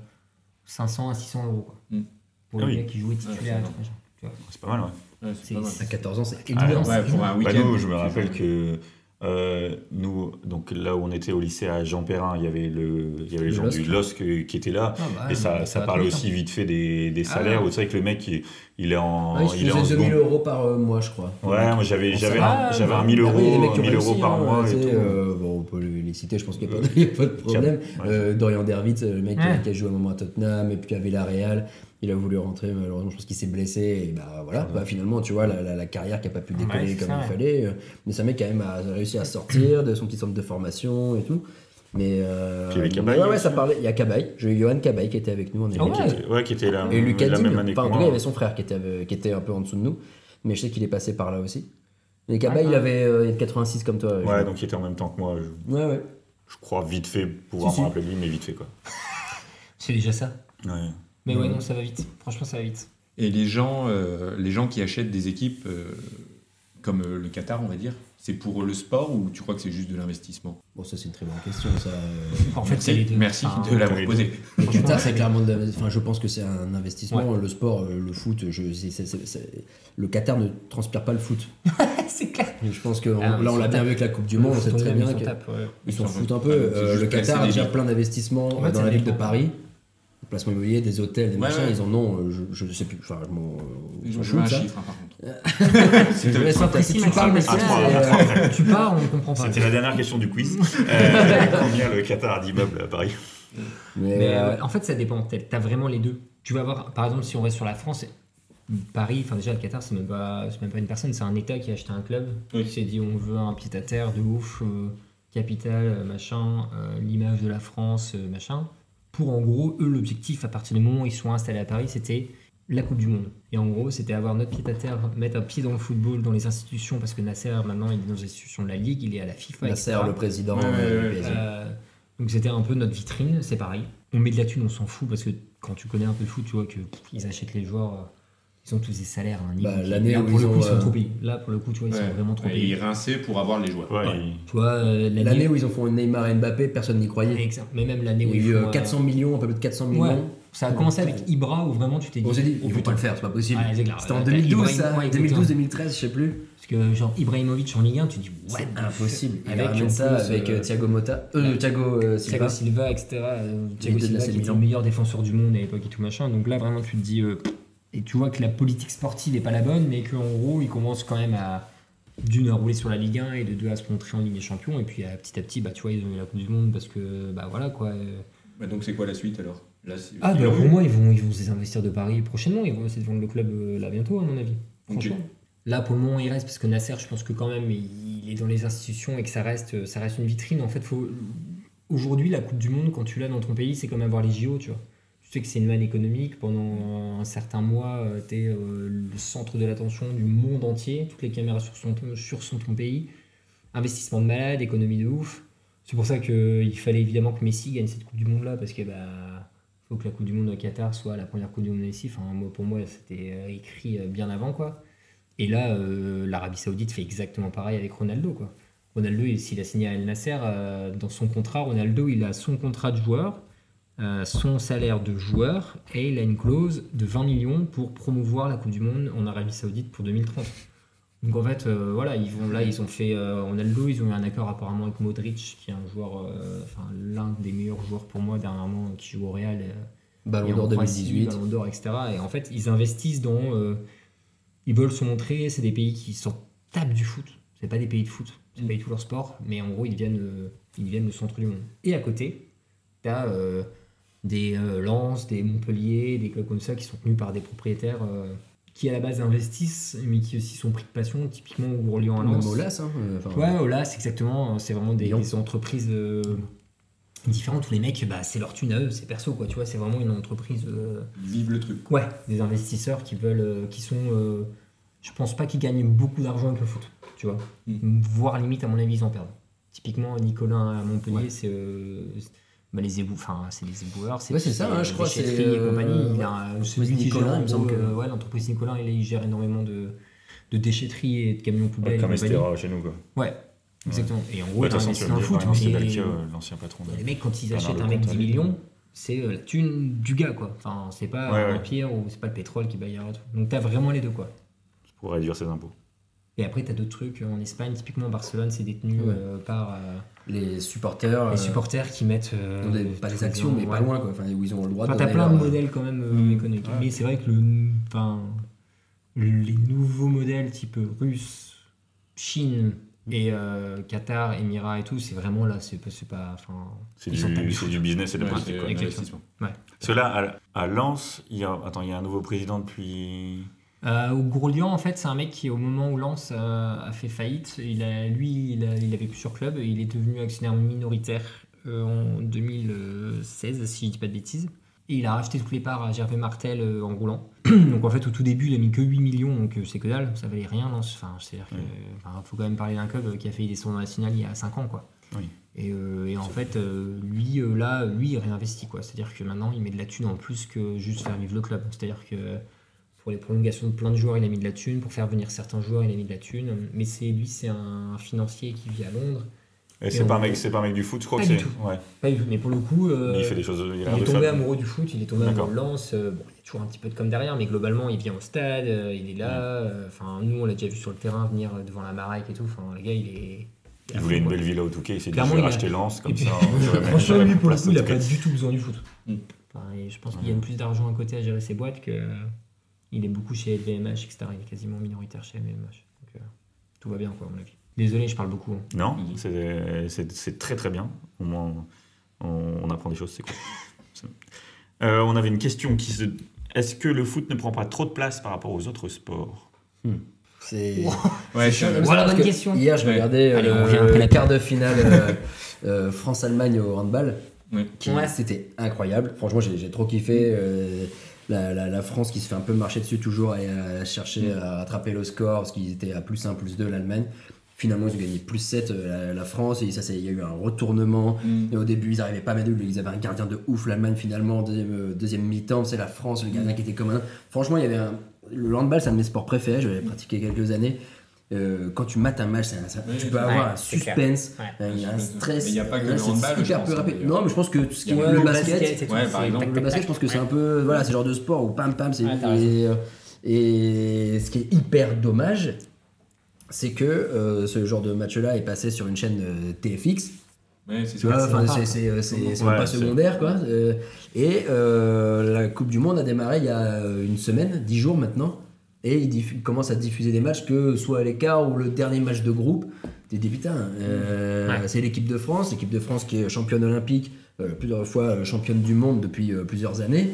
500 à 600 euros. Quoi, Mm. Pour Ah les oui. gars qui jouaient tu vois. C'est pas mal, ouais. Ouais. À 14 ans, c'est Et énorme. énorme, ouais, pour un. Bah, week-end. nous, je me rappelle que euh, nous, donc là où on était au lycée à Jean Perrin, il y avait le, il y avait les Le gens du LOSC. Qui étaient là. Ah bah, et ça, ça parle aussi vite fait des, des Ah salaires. ouais. où C'est vrai que le mec, il, il est en, Ah, il est il en faisait 2000 seconde. euros par euh, mois, je crois. Ouais, moi j'avais, j'avais, un, va, j'avais bah, un 1000 euros, Après, il y a des mecs qui ont 1000 euros réussi, par hein, mois et tout. euh, bon, on peut les citer, je pense qu'il n'y a, pas- il y a pas de problème. Ouais. Euh, Dorian Dervitz, le mec Ouais. qui a joué un moment à Tottenham et puis à Villarreal, il a voulu rentrer, malheureusement, je pense qu'il s'est blessé. Et bah voilà, bah, finalement, tu vois, la, la- la carrière qui n'a pas pu décoller Ouais, comme ça, il ouais. fallait. Mais un mec quand même a réussi à sortir de son petit centre de formation et tout. Mais euh, Puis il y avait Cabaye ouais, ouais, aussi. ça parlait. Il y a Cabaye, j'ai eu Johan Cabaye qui était avec nous en Ah élite. ouais. Qui était- ouais, qui était là, Et Lucas la Digne, même année que enfin, en tout cas, moi. il y avait son frère qui était, avec- qui était un peu en dessous de nous. Mais je sais qu'il est passé par là aussi. Et Cabaye, Ah, il ah. avait euh, il est de 86 comme toi. Ouais, donc il était en même temps que moi. Je, ouais, ouais. je crois vite fait pouvoir Si, si. me rappeler de lui, mais vite fait quoi. C'est déjà ça. Ouais. Mais ouais, non, ça va vite. Franchement, ça va vite. Et les gens, euh, les gens qui achètent des équipes euh, comme euh, le Qatar, on va dire, c'est pour le sport ou tu crois que c'est juste de l'investissement? Bon, ça, c'est une très bonne question. Ça, euh, En fait, Merci, de l'avoir les posé. Le Qatar, c'est clairement. de Enfin, je pense que c'est un investissement. Ouais. Le sport, euh, le foot, je, le Qatar ne transpire pas le foot. c'est clair. Je pense que Ah, là, on ils l'a bien avec la Coupe du Monde. On sait très bien qu'ils ouais. s'en foutent un peu. Euh, le Qatar a déjà plein d'investissements En fait, dans la ville de. Paris. Placement immobilier, des hôtels, des Ouais, machins, ouais. ils en ont, euh, je, je sais plus, enfin, je m'en Ils je ont m'en joué un chiffre, hein, par contre. Je laisse si tu parles, mais trois, euh, tu pars, on comprend pas. C'était la dernière question du quiz. Euh, combien le Qatar a d'immeubles à Paris mais, Mais euh, euh, en fait, ça dépend. T'as as vraiment les deux. Tu vas avoir, par exemple, si on reste sur la France, Paris, enfin déjà le Qatar, c'est même pas, même pas une personne, c'est un État qui a acheté un club. Oui. Qui s'est dit, on veut un pied à terre de ouf, euh, capitale, machin, euh, l'image de la France, euh, machin. Pour en gros, eux, l'objectif à partir du moment où ils sont installés à Paris, c'était la Coupe du Monde. Et en gros, c'était avoir notre pied à terre, mettre un pied dans le football, dans les institutions, parce que Nasser, maintenant, il est dans les institutions de la Ligue, il est à la FIFA. Nasser, etc. le président Ouais, ouais, euh. PSG. Euh, donc c'était un peu notre vitrine, c'est pareil. On met de la thune, on s'en fout parce que quand tu connais un peu le foot, tu vois que pff, ils achètent les joueurs, euh, ils ont tous des salaires à un niveau. Bah, l'année où pour le ils coup, ont, ils sont trop payés. Là, pour le coup, tu vois, ils Ouais. sont vraiment trop payés. ils rinçaient pour avoir les joueurs. Ouais, il- euh, l'année où ils ont fait Neymar et Mbappé, personne n'y croyait. Exact. Mais même l'année Il où y a ils eu font, euh, euh, 400 millions, un peu plus de 400 Ouais. millions. Ça a commencé avec Ibra où vraiment tu t'es dit. On s'est dit, ils vont putain. pas le faire, c'est pas possible. Clair. C'était en T'as 2012, Ibrahim- ça, ouais, exactement. 2012-2013, je sais plus. Parce que genre Ibrahimovic en Ligue 1, tu dis C'est ouais, impossible. Il Avec, ramène ça plus, avec euh, euh, Thiago Motta, euh, Thiago euh, Silva. Thiago Silva, etc. euh, Thiago Silva qui était le meilleur défenseur du monde à l'époque et tout machin. Donc là, vraiment, tu te dis. euh, et tu vois que la politique sportive n'est pas la bonne, mais qu'en gros, ils commencent quand même à. D'une, à rouler sur la Ligue 1 et de deux, à se montrer en Ligue des Champions. Et puis à, petit à petit, bah, tu vois, ils ont eu la Coupe du Monde parce que, bah voilà quoi. euh. Bah, donc c'est quoi la suite alors? Là, Ah, bah pour moi, ils vont, ils vont se désinvestir de Paris prochainement. Ils vont essayer de vendre le club euh, là bientôt, à mon avis. Franchement. Là, pour le moment, il reste parce que Nasser, je pense que quand même, il est dans les institutions et que ça reste, ça reste une vitrine. En fait, faut... aujourd'hui, la Coupe du Monde, quand tu l'as dans ton pays, c'est comme avoir les JO, tu vois. Tu sais que c'est une manne économique. Pendant un certain mois, tu es le centre de l'attention du monde entier. Toutes les caméras sur son, sur son ton pays. Investissement de malade, économie de ouf. C'est pour ça qu'il fallait évidemment que Messi gagne cette Coupe du Monde là, parce que bah, que la Coupe du Monde au Qatar soit la première Coupe du Monde de Messi. Enfin, pour moi, c'était euh, écrit euh, bien avant, quoi. Et là, euh, l'Arabie Saoudite fait exactement pareil avec Ronaldo, quoi. Ronaldo, il- s'il a signé à El Nasser, dans son contrat, Ronaldo, il a son contrat de joueur, son salaire de joueur, et il a une clause de 20 millions pour promouvoir la Coupe du Monde en Arabie Saoudite pour 2030. Donc en fait, euh, voilà, ils vont là, ils ont fait euh, en Aldo, ils ont eu un accord apparemment avec Modric, qui est un joueur, euh, enfin l'un des meilleurs joueurs pour moi dernièrement, qui joue au Real. Ballon d'or Croatie, 2018. Ballon d'or, etc. Et en fait, ils investissent dans. ils veulent se montrer, c'est des pays qui s'en tapent du foot. C'est pas des pays de foot, c'est Mm. pas du tout leur sport, mais en gros, ils deviennent, euh, ils deviennent le centre du monde. Et à côté, t'as des Lens, des Montpellier, des clubs comme ça qui sont tenus par des propriétaires qui à la base investissent, mais qui aussi sont pris de passion, typiquement Gourlian à Même Lens. Olas, hein, euh, enfin, Ouais, Ola, c'est exactement, c'est vraiment des, entreprises euh, différentes où les mecs, bah, c'est leur thune à eux, c'est perso, quoi, tu vois, c'est vraiment une entreprise, euh, Vive le truc. ouais, des investisseurs qui veulent, euh, qui sont, euh, je pense pas qu'ils gagnent beaucoup d'argent avec le foot, tu vois, Mm. voire limite, à mon avis, ils en perdent. Typiquement, Nicolas à Montpellier, Ouais. c'est euh, bah, les ébou, enfin, c'est les éboueurs, c'est Ouais, ça, hein, je crois, c'est, et compagnie, il a L'entreprise celui qui Nicolas, gère, il me semble gros, que- euh, ouais, l'entreprise Nicolas, il, il gère énormément de, de déchetteries et de camions poubelles. Comme. Estera chez nous, quoi. Ouais, exactement. Et en gros, Ouais, il dans le foot. Dalkia, euh, l'ancien patron. de- les mecs, quand ils achètent un mec 10 allez. millions, c'est euh, la thune du gars, quoi. Enfin, c'est pas Ouais, un ouais. empire ou c'est pas le pétrole qui baillera tout. Donc, t'as vraiment les deux, quoi. Pour réduire ses impôts. Et après, t'as d'autres trucs en Espagne. Typiquement, Barcelone, c'est détenu Ouais. euh, par euh, Les supporters. les euh, supporters qui mettent. euh, des- pas des les actions, mais pas ouais. loin, quoi. Enfin, où ils ont le droit Enfin, de t'as donner plein de modèles quand même euh, Mm. économiques. Ouais. Mais c'est vrai que le, enfin, les nouveaux modèles type russe, Chine et euh, Qatar, Émirats et tout, c'est vraiment là, c'est pas, c'est pas, enfin, C'est ils s'en tapent du, business et de Ouais, pratique. que là, à, à Lens, il y a, attends, il y a un nouveau président depuis. Euh, au Gourlian, en fait, c'est un mec qui, au moment où Lens euh, a fait faillite, il a, lui, il, a, il avait plusieurs clubs et il est devenu actionnaire minoritaire euh, en 2016, si je dis pas de bêtises. Et il a racheté toutes les parts à Gervais Martel euh, en roulant. donc en fait, au tout début, il a mis que 8 millions, donc euh, c'est que dalle, ça valait rien. Lens. Enfin, c'est-à-dire enfin, faut quand même parler d'un club qui a fait des sondages nationales il y a 5 ans, quoi. Oui. Et, euh, et en fait, euh, lui, euh, là, lui, il réinvestit, quoi. C'est-à-dire que maintenant, il met de la thune en plus que juste faire vivre le club. C'est-à-dire que pour les prolongations de plein de joueurs, il a mis de la thune. Pour faire venir certains joueurs, il a mis de la thune. Mais c'est lui, c'est un financier qui vit à Londres. Et Et c'est pas, un mec- c'est pas un mec du foot, je crois Pas que c'est. tout. Ouais. Pas du tout. Mais pour le coup, euh, il fait des choses. Il, a il l'air est tombé amoureux du foot, il est tombé amoureux de. Lens. euh, bon, il y a toujours un petit peu de comme derrière, mais globalement, il vient au stade, euh, il est là. euh, Enfin, nous, on l'a déjà vu sur le terrain venir devant la Marac et tout. Enfin, le gars, il est. Il voulait une belle villa au Touquet, il s'est dit je vais il a- racheter Lens, comme ça. Franchement, lui, pour le coup, il a Touquet. pas du tout besoin du foot. Mm. Je pense qu'il gagne plus d'argent à côté à gérer ses boîtes que. Il est beaucoup chez LVMH, etc. Il est quasiment minoritaire chez LVMH. Donc, euh, tout va bien, quoi, à mon avis. Désolé, je parle beaucoup. hein. Non, c'est- très très bien. Au moins, on, on apprend des choses, c'est cool. Euh, on avait une question qui se. Est-ce que le foot ne prend pas trop de place par rapport aux autres sports? C'est. Ouais, C'est je- Voilà, bonne que question. Hier, je Ouais. regardais euh, Allez, le, la quart de finale euh, euh, France-Allemagne au handball. Ouais. qui-. C'était incroyable. Franchement, j'ai j'ai trop kiffé. euh, la, la- la France qui se fait un peu marcher dessus toujours et à chercher à rattraper le score parce qu'ils étaient à plus 1, plus 2 l'Allemagne. Finalement, ils ont gagné plus 7 euh, la, la France et ça, il y a eu un retournement. Mm. Et au début, ils n'arrivaient pas à mettre. Ils avaient un gardien de ouf. L'Allemagne, finalement, deuxième, euh, deuxième mi-temps, c'est la France, le gardien qui était comme un. Franchement, il y avait un. Le handball, c'est un de mes sports préférés. Je l'avais pratiqué quelques années. Euh, quand tu mates un match, ça- Oui, tu peux avoir vrai. un suspense, Ouais. un- un Mais stress. il y a pas que Là, le handball, je hyper pense, peu hein, rapide. Non, mais je pense que tout ce qui est le le basket, Ouais, par exemple. le basket, je pense que c'est un peu. Voilà, c'est le genre de sport où pam pam, c'est. Et, euh, et ce qui est hyper dommage, c'est que euh, ce genre de match-là est passé sur une chaîne euh, TFX. Ouais, c'est euh, Ouais, pas secondaire quoi. Euh, et euh, la Coupe du Monde a démarré il y a une semaine, dix jours maintenant, et il diffu- commence à diffuser des matchs que soit à l'écart ou le dernier match de groupe. T'es dit putain, euh, Ouais. c'est l'équipe de France, l'équipe de France qui est championne olympique, euh, plusieurs fois euh, championne du monde depuis euh, plusieurs années.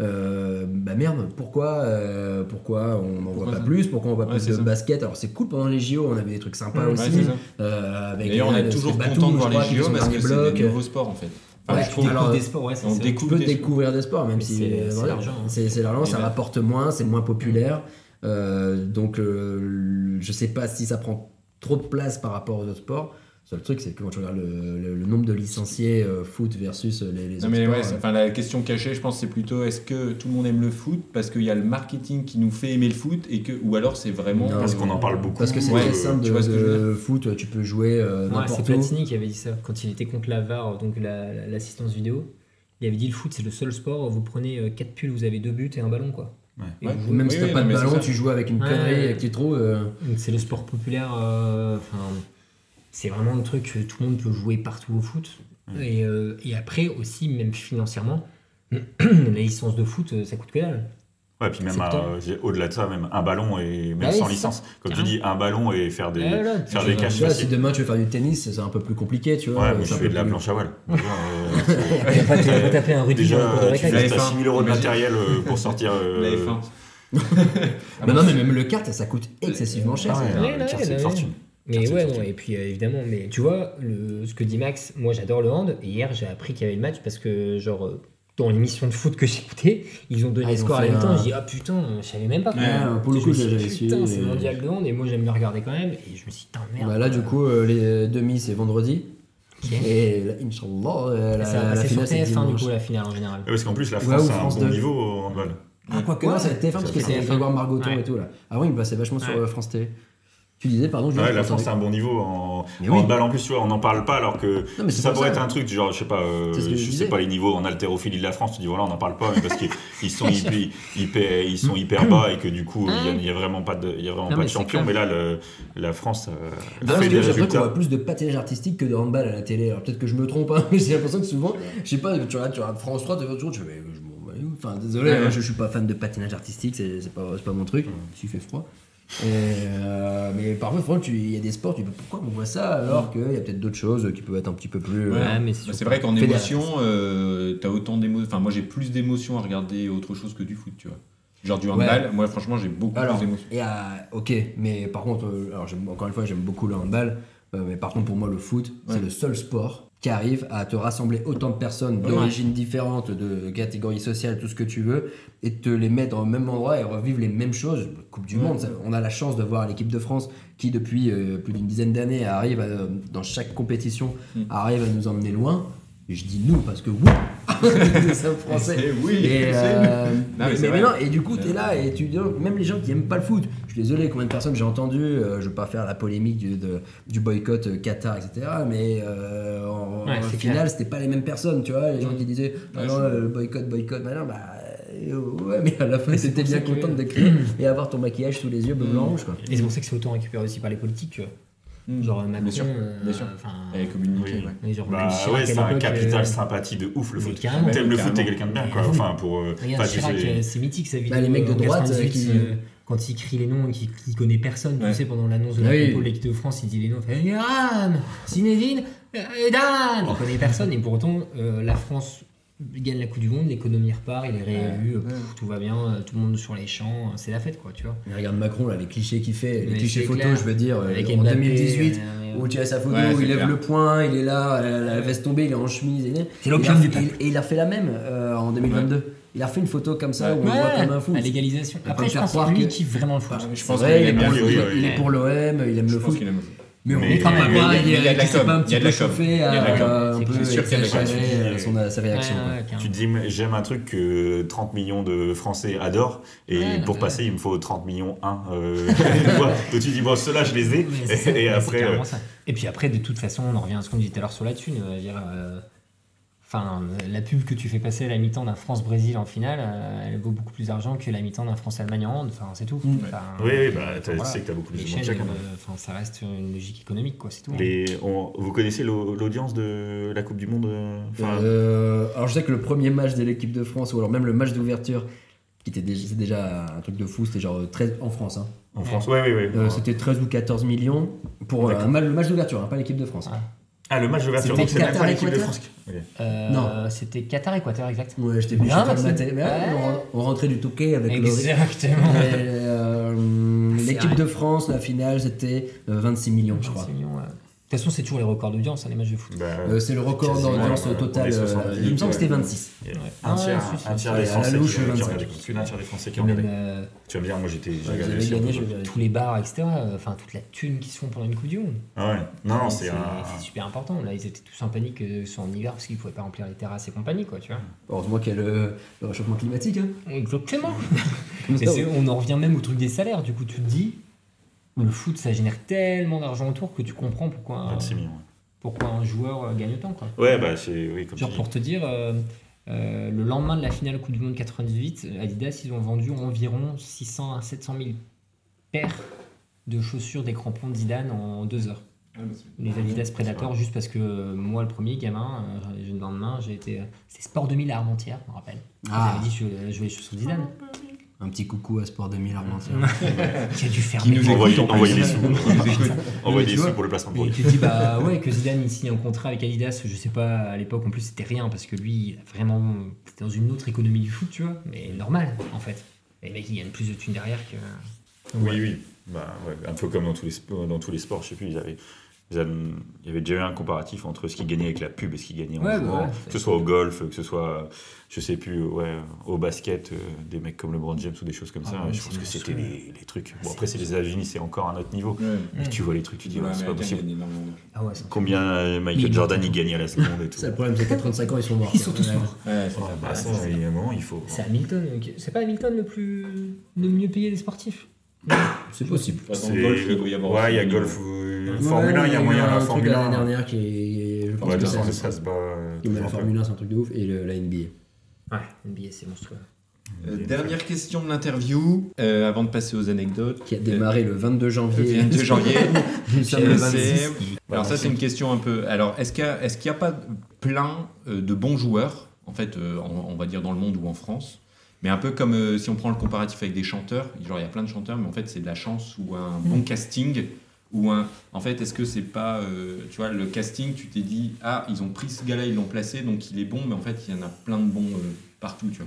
Euh, bah merde, pourquoi, euh, pourquoi on n'en voit pas plus, pourquoi on voit Ouais, plus de ça. basket? Alors c'est cool pendant les JO, on avait des trucs sympas Ouais, aussi. Euh, avec D'ailleurs, on est toujours Batum, content de voir les JO parce que c'est des nouveaux sports en fait. Ouais, je trouve. On alors, découvre des sports, ouais, c'est on découvre tu peux des sports. découvrir des sports, même Mais si c'est- l'argent, hein. c'est l'argent, ça rapporte moins, c'est moins populaire. Donc euh, je sais pas si ça prend trop de place par rapport aux autres sports. Le seul truc, c'est que quand tu regardes le, le- le nombre de licenciés euh, foot versus les, les Non autres mais sports, ouais, euh, enfin, la question cachée, je pense, c'est plutôt est-ce que tout le monde aime le foot parce qu'il y a le marketing qui nous fait aimer le foot et que ou alors c'est vraiment Non, Parce qu'on en parle beaucoup. parce que c'est Ouais, très euh, simple tu de, vois ce que de foot, tu peux jouer euh, Ouais, c'est n'importe où. Platini qui avait dit ça quand il était contre la VAR, donc la- la- l'assistance vidéo. Il avait dit le foot c'est le seul sport où vous prenez 4 pulls, vous avez deux buts et un ballon quoi. Et Ouais. vous jouez. Même Oui, si t'as oui, pas de ballon, tu joues avec une Ouais. connerie qui est trop. euh, Donc, C'est le sport populaire. euh, Enfin, c'est vraiment le truc que tout le monde peut jouer partout au foot. Et, euh, et après aussi, même financièrement, la licence de foot, euh, ça coûte que dalle. Ouais, puis même euh, au-delà de ça, même un ballon et même Ah oui, sans licence. Comme tu dis, un ballon et faire des, voilà, faire tu des vois, caches si demain tu veux faire du tennis, c'est un peu plus compliqué, tu vois. Ouais, mais je fais de la plus- planche à voile. Déjà, euh, Tu vas taper un rugby Déjà, tu fais F1. 6 000 euros de matériel euh, pour sortir. La F1. Mais non, mais même le kart, ça coûte excessivement cher. Ah ouais. Ouais, le c'est une fortune. Mais ouais, non, et puis euh, évidemment, mais tu vois, le, ce que dit Max, moi j'adore le hand, et hier j'ai appris qu'il y avait le match parce que, genre, euh, dans l'émission de foot que j'écoutais, ils ont donné Ah, les scores la mi-temps, un- et je dis, ah putain, je savais même pas. quoi. Ouais, pour le coup, dit, suivi. Putain, c'est mondial de hand, et moi j'aime bien regarder quand même, et je me suis dit, putain, merde. Bah là, du coup, euh, les demi, c'est vendredi. Ok. Et là, Inch'Allah, euh, la, ça la sur finale, c'est TF1 du coup, la finale en général. Ouais, Parce qu'en plus, la Ouais, France ou a un France bon 2. niveau au handball. Ah, quoi que non, c'est TF1 parce que c'est c'est TF1. Grégoire Margoton Ouais. et tout là. Ah oui, il passait vachement sur Ouais. euh, France Télé. Tu disais, pardon, Julien, Ouais, la France a entendu. un bon niveau en, Mais en oui. handball en plus, tu vois, on n'en parle pas alors que Non, mais c'est ça pour pourrait ça. être un truc du genre, je sais pas, euh, C'est je je sais pas les niveaux en haltérophilie de la France, tu dis voilà, on n'en parle pas, mais parce qu'ils ils sont hyper, hyper- ils sont hyper bas et que du coup, il y a- il vraiment pas de, il y a vraiment Non, pas mais de c'est champion, clair. mais là, le- la France euh, Ah, fait des l'impression qu'on résultats. voit plus de patinage artistique que de handball à la télé. Alors peut-être que je me trompe, hein, mais j'ai l'impression que souvent, je sais pas, tu regardes, tu regardes France 3, tu tu je bats les couilles. Enfin, désolé, Ouais, hein, je, je suis pas fan de patinage artistique, c'est c'est pas, c'est pas mon truc, s'il fait froid. Et, euh, mais parfois, il y a des sports, tu dis pourquoi on voit ça alors qu'il y a peut-être d'autres choses qui peuvent être un petit peu plus. Ouais. euh, mais c'est vrai qu'en émotion, euh, t'as autant d'émotions. Enfin, moi j'ai plus d'émotions à regarder autre chose que du foot, tu vois. Genre du handball, moi franchement j'ai beaucoup Alors, plus d'émotions. et, euh, ok, mais par contre, euh, alors j'aime- encore une fois, j'aime beaucoup le handball, euh, mais par contre, pour moi, le foot, c'est Ouais. le seul sport qui arrive à te rassembler autant de personnes d'origines différentes, de catégories sociales, tout ce que tu veux, et te les mettre au même endroit et revivre les mêmes choses. Coupe du. Monde, ça- on a la chance de voir l'équipe de France qui, depuis euh, plus d'une dizaine d'années, arrive à, dans chaque compétition, Mm. arrive à nous emmener loin. Et je dis nous parce que oui, sommes français. C'est- oui, Et, c'est- euh, mais mais, c'est mais vrai. non, et du coup, t'es là et tu dis, même les gens qui aiment pas le foot, je suis désolé, combien de personnes j'ai entendu, euh, je veux pas faire la polémique du, de- du boycott euh, Qatar, etc. Mais euh, en, Ouais, en c'est clair. c'était pas les mêmes personnes, tu vois. Les gens qui disaient, ah non, euh, le boycott, boycott, bah. euh, Ouais, mais à la fin, c'est c'était bien ça que- contente de crier et avoir ton maquillage sous les yeux bleu, blanc, rouge, quoi. Et c'est pour ça que c'est autant récupéré aussi par les politiques, Mm. Genre Macron, bien sûr, euh, bien sûr. enfin, Et communiquer, Oui. genre Bah ouais, c'est un capital euh, sympathie de ouf le foot. T'aimes le foot, t'es quelqu'un de bien quoi. Enfin, pour. euh, c'est mythique sa vidéo. Bah, les mecs de droite, 98, qui- quand il crie les noms, qui, qui connaît personne, Ouais. tu sais, pendant l'annonce de Ah la oui. compo de l'équipe de France, il dit les noms, il fait Ram, Zinedine, Dan Il connaît personne, et pourtant, euh, la France gagne la Coupe du Monde, l'économie repart, il est réélu, euh, pff, tout va bien, euh, tout le monde sur les champs, euh, c'est la fête, quoi, tu vois. Mais regarde Macron, là, les clichés qu'il fait, les Mais clichés photos, je veux dire, Avec en Mbappé, 2018, euh, où tu as sa photo, Ouais, où c'est il lève clair. le poing, il est là, la, la veste tombée, il est en chemise. Et, C'est il a- l'opium du il- peuple. Et il a fait la même euh, en 2022. Il a fait une photo comme ça où on le voit comme un fou. la légalisation. peut Après, je faire pense croire que lui, il kiffe vraiment le foot. Ah, je C'est pense vrai, qu'il il est aime pour bien le- le oui, foot. oui, il est pour l'OM, il aime Je le foot. Mais on ne pas il y a- il y a de la com, pas un il y a petit de peu la com. chauffé Il y a de la à com. un C'est peu clair. C'est sûr qu'il y a de la com. exagérer Tu euh, sa réaction. Tu te dis, j'aime un truc que 30 millions de Français adorent, et pour passer, il me faut 30 millions 1. Euh, voilà. Donc tu dis, bon, ceux-là, je les ai, et, après. euh, ça. Et puis après, de toute façon, on en revient à ce qu'on disait tout à l'heure sur la thune. Enfin, la pub que tu fais passer à la mi-temps d'un France-Brésil en finale, euh, elle vaut beaucoup plus d'argent que la mi-temps d'un France-Allemagne en hand. Enfin, c'est tout. Mm. Enfin, Oui, oui, bah, voilà. tu sais que t'as beaucoup plus de monde euh, enfin, ça reste une logique économique, quoi, c'est tout. hein. Les, on- vous connaissez l'au- l'audience de la Coupe du Monde euh, Euh, alors je sais que le premier match de l'équipe de France, ou alors même le match d'ouverture, qui était déjà, c'est déjà un truc de fou, c'était genre 13 en France. hein. En France Oui, oui, oui. Euh, c'était 13 ou 14 millions pour euh, un le match d'ouverture, hein, pas l'équipe de France. Ah. Ah, le match d'ouverture, donc c'est même Qatar, pas l'équipe de France. Euh, Non. C'était Qatar-Équateur, exact. Ouais, j'étais Bien, Ouais. on, on rentrait du Touquet avec Laurie. Exactement. Euh, L'équipe de France, la finale, c'était euh, 26 millions, je crois. 26 millions, ouais. De toute façon, c'est toujours les records d'audience, hein, les matchs de foot. Bah, Euh, c'est le record d'audience ouais, totale. euh, 70, il me semble que c'était ouais. 26. un, tiers, un des la Français louche, qui, qui 25. regardaient. Plus d'un tiers des Français qui Même, regardaient. euh, Tu vas me dire, moi j'étais, j'ai regardé gagné, tous les bars, etc. euh, Enfin, toute la thune qui se font pendant une Coupe du Monde. Ah ouais. Non, c'est c'est un. c'est super important. Là, ils étaient tous en panique euh, soit en hiver parce qu'ils pouvaient pas remplir les terrasses et compagnie, quoi, tu vois. Heureusement qu'il y a le, réchauffement climatique. Hein. Exactement. On en revient même au truc des salaires. Du coup, tu te dis, le foot, ça génère tellement d'argent autour que tu comprends pourquoi, un- 26 millions. pourquoi un joueur euh, gagne autant, quoi. Ouais, bah c'est. Oui, comme Genre pour te dire, euh, Euh, le lendemain de la finale Coupe du Monde 98, Adidas, ils ont vendu environ 600 à 700 000 paires de chaussures des crampons de Zidane en deux heures. Les Adidas Predator, juste parce que euh, moi, le premier gamin, euh, j'ai une lendemain, j'ai été. C'est Sport 2000 à Armentières, je me rappelle. Ah. J'avais dit je vais jouer les chaussures de Zidane. Un petit coucou à Sport 2000 Armentières. Qui a dû faire Qui nous écoute Envoyez- en plus. envoyez des sous. Envoyer des sous pour le placement Et tu te dis, bah ouais, que Zidane il signe un contrat avec Adidas, je sais pas, à l'époque en plus c'était rien parce que lui, il a vraiment. C'était dans une autre économie du foot, tu vois, mais normal en fait. Et les mecs, ils gagnent plus de thunes derrière que. Oui, oui. Bah, ouais, un peu comme dans tous les sports, dans tous les sports, je sais plus, ils avaient- il y avait déjà eu un comparatif entre ce qu'ils gagnaient avec la pub et ce qu'ils gagnaient en Ouais, jouant, bah ouais, que ce soit au golf, que ce soit, je sais plus, ouais, au basket, euh, des mecs comme LeBron James ou des choses comme Ah ça. ouais, je pense que c'était les, les trucs. Bon, après, c'est les États-Unis, c'est encore un autre niveau. Ouais. Mais tu vois les trucs, tu dis, ouais, c'est pas possible. Ah Combien euh, Michael Jordan il gagne à la seconde et tout. C'est le problème, c'est qu'à 35 ans, ils sont morts. Ils sont tous morts. Ouais, c'est bah, ça, il faut. C'est Hamilton, euh, c'est pas Hamilton le plus. le mieux payé des sportifs? C'est possible. Dans le golf, il doit y avoir Ouais, il y a golf, euh, Ouais, Formule 1, il y a moyen, un la truc Formule l'année 1. dernière qui est. Je pense Ouais, que de c'est- ça, ça se bat. euh, Mais la. Formule 1, c'est un truc de ouf. Et le- la NBA. Ouais, NBA c'est monstrueux. Euh, dernière question de l'interview, euh, avant de passer aux anecdotes. Qui a démarré le 22 Le janvier. 22 janvier. Le Et 26. c'est- Alors ça c'est une question un peu. Alors est-ce qu'il n'y a, pas plein euh, de bons joueurs en fait, euh, on va dire dans le monde ou en France, mais un peu comme euh, si on prend le comparatif avec des chanteurs. Genre il y a plein de chanteurs, mais en fait c'est de la chance ou un bon casting ou un. En fait est-ce que c'est pas, euh, tu vois, le casting, tu t'es dit ah ils ont pris ce gars-là, ils l'ont placé, donc il est bon, mais en fait il y en a plein de bons euh, partout, tu vois.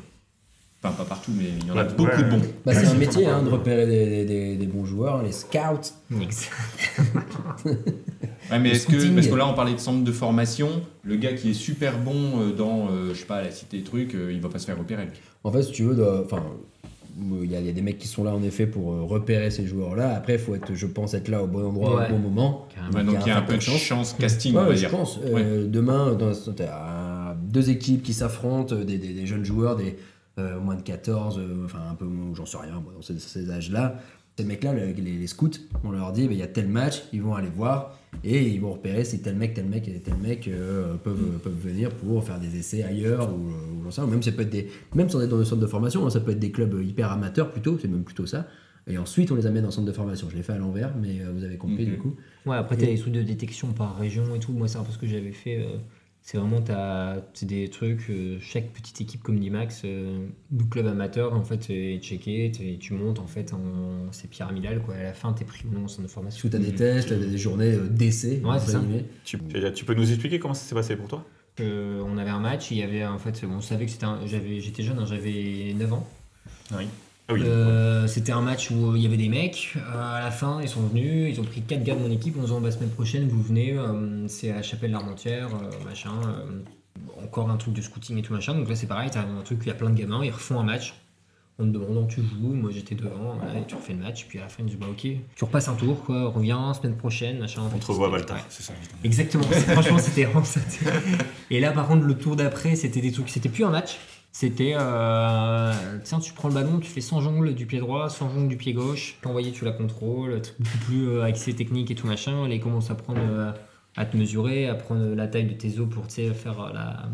Enfin pas partout, mais il y en a Ouais, beaucoup ouais. de bons. Bah, c'est un métier hein, de repérer des, des- des bons joueurs, les scouts. Ouais, mais est-ce que, parce que là on parlait de centre de formation, le gars qui est super bon dans, euh, je sais pas, la cité des trucs, euh, il va pas se faire repérer. En fait, si tu veux, enfin, il y, a il y a des mecs qui sont là en effet pour euh, repérer ces joueurs-là. Après, il faut être, je pense, être là au bon endroit Ouais. au bon moment. Donc il y a un peu de facteur chance casting, Ouais, on va ouais, je dire. pense. Euh, demain, dans, deux équipes qui s'affrontent, des, des- des jeunes joueurs, des euh, moins de 14, euh, enfin un peu moins, j'en sais rien, moi, dans ces, ces âges-là. Ces mecs-là, le- les, les scouts, on leur dit, bah, il y a tel match, ils vont aller voir et ils vont repérer si tel mec, tel mec et tel mec euh, peuvent, peuvent venir pour faire des essais ailleurs ou, ou sais rien. Même ça peut être des, même sans être dans le centre de formation, hein, ça peut être des clubs hyper amateurs plutôt, c'est même plutôt ça. Et ensuite, on les amène en centre de formation. Je l'ai fait à l'envers, mais euh, vous avez compris Mhm. du coup. Ouais, après, t'as les trucs de détection par région et tout. Moi, c'est un peu ce que j'avais fait. euh, c'est vraiment, t'as c'est des trucs, euh, chaque petite équipe, comme dit Max, euh, club amateur, en fait, est checké, tu montes, en fait, en, c'est pyramidal, quoi. À la fin, t'es pris ou non en centre de formation. Tu as des tests, t'as des journées euh, d'essai, Ouais. Tu, tu peux nous expliquer comment ça s'est passé pour toi? Euh, on avait un match, il y avait, en fait, on savait que c'était un- j'avais, j'étais jeune, hein, j'avais 9 ans. Oui. Ah oui. Euh, c'était un match où il y avait des mecs. euh, à la fin, ils sont venus, ils ont pris 4 gars de mon équipe en disant bah, semaine prochaine, vous venez, euh, c'est à la chapelle l'Armentière, euh, machin. euh, encore un truc de scouting et tout machin. Donc là, c'est pareil, t'as un truc, il y a plein de gamins, ils refont un match. En me demandant tu joues, moi j'étais devant, voilà, et tu refais le match, puis à la fin ils disent bah ok, tu repasses un tour, quoi, reviens semaine prochaine, machin. On te revoit ouais. c'est ça. Exactement, c'est- franchement c'était vraiment ça. Et là par contre le tour d'après c'était des trucs, c'était plus un match, c'était euh, tiens tu prends le ballon, tu fais 100 jongles du pied droit, 100 jongles du pied gauche, t'envoyer tu la contrôles, beaucoup plus euh, axé technique et tout machin, là ils commencent à prendre euh, à te mesurer, à prendre la taille de tes os pour faire euh, la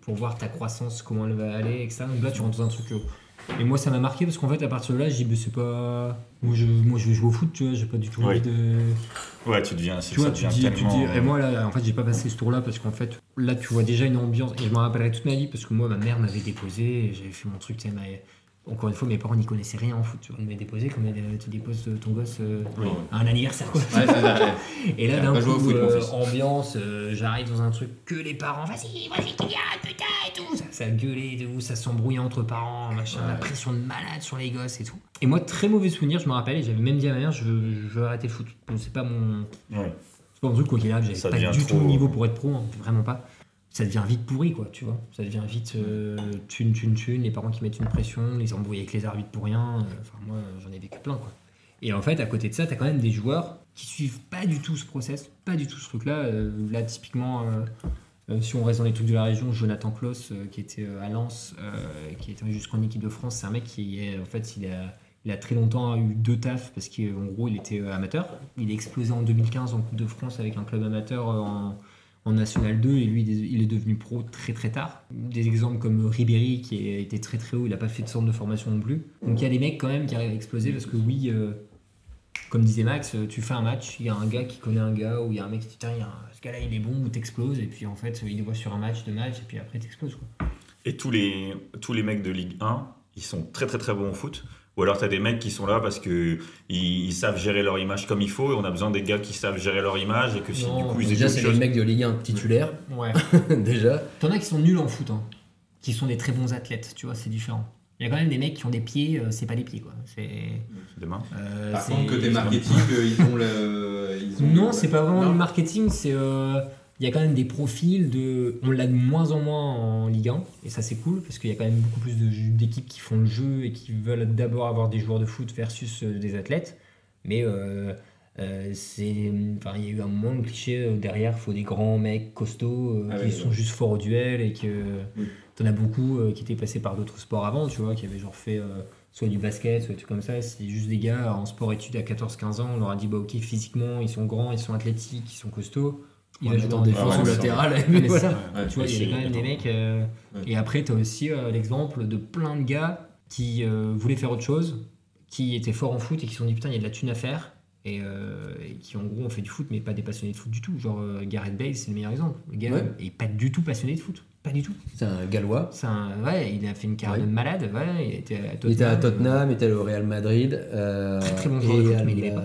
pour voir ta croissance comment elle va aller etc. Donc là tu rentres dans un truc euh, et moi ça m'a marqué parce qu'en fait à partir de là je dis bah, c'est pas moi je, moi je vais jouer au foot tu vois, j'ai pas du tout Oui. envie de Ouais, tu deviens, tu vois, tu dis, tu tellement. dis- et moi là, en fait, j'ai pas passé ce tour-là parce qu'en fait, là, tu vois déjà une ambiance, et je m'en rappellerai toute ma vie parce que moi, ma mère m'avait déposé, j'avais fait mon truc, tu sais, ma- encore une fois, mes parents n'y connaissaient rien en foot, tu vois, déposé comme euh, tu déposes ton gosse euh, Oui. à un anniversaire, quoi. Ouais, ça. Et là, d'un coup, foot, mon euh, ambiance, euh, j'arrive dans un truc que les parents, vas-y, vas-y, Kylian, putain, et tout. Ça, ça gueulait de ouf, ça s'embrouillait entre parents, machin, la pression de malade sur les gosses et tout. Et moi, très mauvais souvenir, je me rappelle, et j'avais même dit à ma mère, je veux, je veux arrêter le foot. C'est pas mon. Ouais. C'est pas un truc, quoi qu'il arrive, j'avais pas du tout le niveau pour être pro, hein, vraiment pas. Ça devient vite pourri, quoi, tu vois. Ça devient vite euh, thune, thune, thune, les parents qui mettent une pression, les embrouilles avec les arbitres pour rien. euh, Enfin, moi, j'en ai vécu plein, quoi. Et en fait, à côté de ça, t'as quand même des joueurs qui suivent pas du tout ce process, pas du tout ce truc-là. Euh, là, typiquement, si on reste dans les trucs de la région, Jonathan Klaus, qui était à Lens, qui était jusqu'en équipe de France, c'est un mec qui est, en fait, il a, a très longtemps eu deux tafs parce qu'en gros, il était amateur. Il est explosé en 2015 en Coupe de France avec un club amateur en, en National 2 et lui il est devenu pro très très tard. Des exemples comme Ribéry qui été très très haut, il n'a pas fait de centre de formation non plus. Donc il y a des mecs quand même qui arrivent à exploser parce que oui, euh, comme disait Max, tu fais un match, il y a un gars qui connaît un gars ou il y a un mec qui dit tiens, ce gars-là il est bon ou t'exploses et puis en fait il voit sur un match, deux matchs et puis après t'exploses. Et tous les, tous les mecs de Ligue 1, ils sont très très très bons au foot. Ou alors tu as des mecs qui sont là parce que ils, ils savent gérer leur image comme il faut et on a besoin des gars qui savent gérer leur image et que si Non, du coup ils Déjà, c'est autre les chose. mecs de Ligue 1 titulaires, Ouais. déjà. T'en as qui sont nuls en foot, hein, qui sont des très bons athlètes, tu vois, c'est différent. Il y a quand même des mecs qui ont des pieds, euh, c'est pas des pieds quoi. C'est. Demain. euh, Par c'est- contre, côté marketing, euh, ils ont le. Ils ont Non, c'est pas vraiment Non. du marketing, c'est. euh, Il y a quand même des profils de. On l'a de moins en moins en Ligue 1, et ça c'est cool, parce qu'il y a quand même beaucoup plus d'équipes qui font le jeu et qui veulent d'abord avoir des joueurs de foot versus euh, des athlètes. Mais euh, euh, c'est. Enfin, il y a eu un moment, le cliché derrière, il faut des grands mecs costauds euh, Ah qui oui, sont oui. juste forts au duel et que. Oui. T'en as beaucoup qui étaient passés par d'autres sports avant, tu vois, qui avaient genre fait. soit du basket, soit des trucs comme ça. C'est juste des gars en sport-études à 14-15 ans. On leur a dit, bah ok, physiquement, ils sont grands, ils sont athlétiques, ils sont costauds. Ils va jouer en en défense ou latéral. Mais ça, tu vois, il y a quand même des mecs. euh. Et après, tu as aussi euh, l'exemple de plein de gars qui euh, voulaient faire autre chose, qui étaient forts en foot et qui se sont dit, putain, il y a de la thune à faire. Et, euh, et qui en gros ont fait du foot, mais pas des passionnés de foot du tout. Genre euh, Gareth Bale, c'est le meilleur exemple. Le gars Ouais. est pas du tout passionné de foot. Pas du tout. C'est un Gallois. C'est un- ouais, il a fait une carrière Ouais. de malade. Ouais, il était à Tottenham. Il était à Tottenham, il était au Real Madrid. euh, Très, très bon joueur de foot, mais il est pas.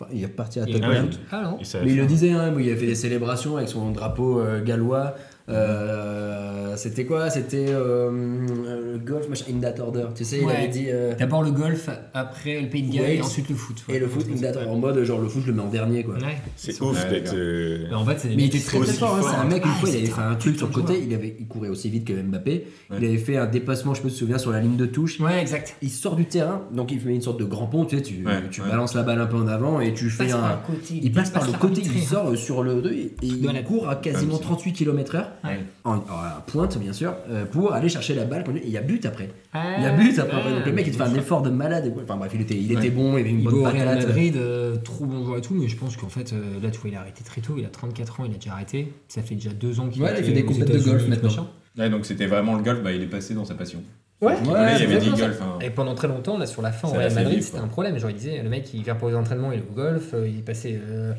Enfin, il est parti à Tottenham. Ah Mais il le disait, hein, il a fait des célébrations avec son drapeau euh, gallois. Euh, c'était quoi? C'était euh, euh, le golf, machin, in that order. Tu sais, il avait dit. euh, D'abord le golf, après le Pays de Galles et ensuite le foot. et le foot, in that order. En mode, genre, le foot, je le mets en dernier, quoi. Ouais. C'est ouf d'être. Mais en fait, c'est Mais il était très très aussi fort, hein, fort. c'est un mec, une Ah, fois, il avait fait un truc sur le côté, il, avait, il courait aussi vite que Mbappé. Il avait fait un dépassement, je me souviens, sur la ligne de touche. Ouais, exact. Il sort du terrain, donc il fait une sorte de grand pont, tu sais, tu, balances la balle un peu en avant et tu fais passe par un. le côté, Il passe par le côté, il sort sur le 2 et il court à quasiment Comme ça. 38 km/h, Ouais. en, pointe bien sûr, euh, pour aller chercher la balle. Et il y a but après. Il y a Ouais, but après. donc le mec il te fait un effort de malade. Enfin bref, il était, il était Ouais. bon, il avait une Il bonne patate. Madrid, euh, trop bon joueur et tout, mais je pense qu'en fait, euh, là, tu vois, il a arrêté très tôt. Il a 34 ans, il a déjà arrêté. Ça fait déjà deux ans qu'il Ouais, il fait des compètes de golf maintenant. machin. Ouais, donc c'était vraiment le golf, bah, il est passé dans sa passion. Ouais, Il y avait dit golf. hein. Et pendant très longtemps, là, sur la fin, au Real Madrid, c'était un problème. Genre, il disait, le mec, il vient pour les entraînements, il est au golf, il est passé euh,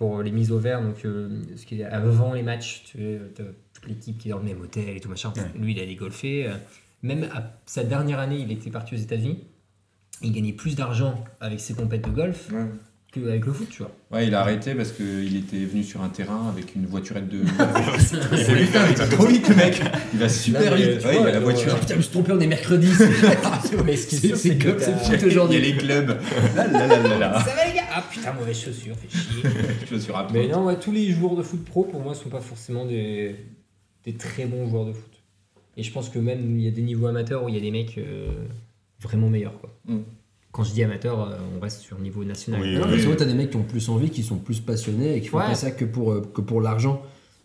pour les mises au vert, donc euh, ce qui est avant les matchs, tu sais, t'as toute l'équipe qui est dans le même hôtel et tout machin. Ouais. Lui, il allait golfer. euh, Même à sa dernière année, il était parti aux États-Unis. Il gagnait plus d'argent avec ses compètes de golf Ouais. Qu'avec le foot, tu vois. Ouais, il a arrêté parce qu'il était venu sur un terrain avec une voiturette de. il fait putain, il va trop vite le mec Il va super vite Ouais, il a la euh, voiture. Putain, je me suis trompé, on est mercredi. Mais ce qui est C'est sûr, c'est que comme c'est foot Il y a aujourd'hui. les clubs. Là, là, là, là, là. Ça va les gars Ah putain, mauvaise chaussure, fait chier. Suis à Mais non, ouais, tous les joueurs de foot pro, pour moi, sont pas forcément des, des très bons joueurs de foot. Et je pense que même il y a des niveaux amateurs où il y a des mecs euh, vraiment meilleurs. Quoi. Quand je dis amateur, euh, on reste sur le niveau national. Oui, Non, oui. mais c'est vrai, t'as des mecs qui ont plus envie, qui sont plus passionnés et qui font Ouais. pas ça que pour, euh, que pour l'argent.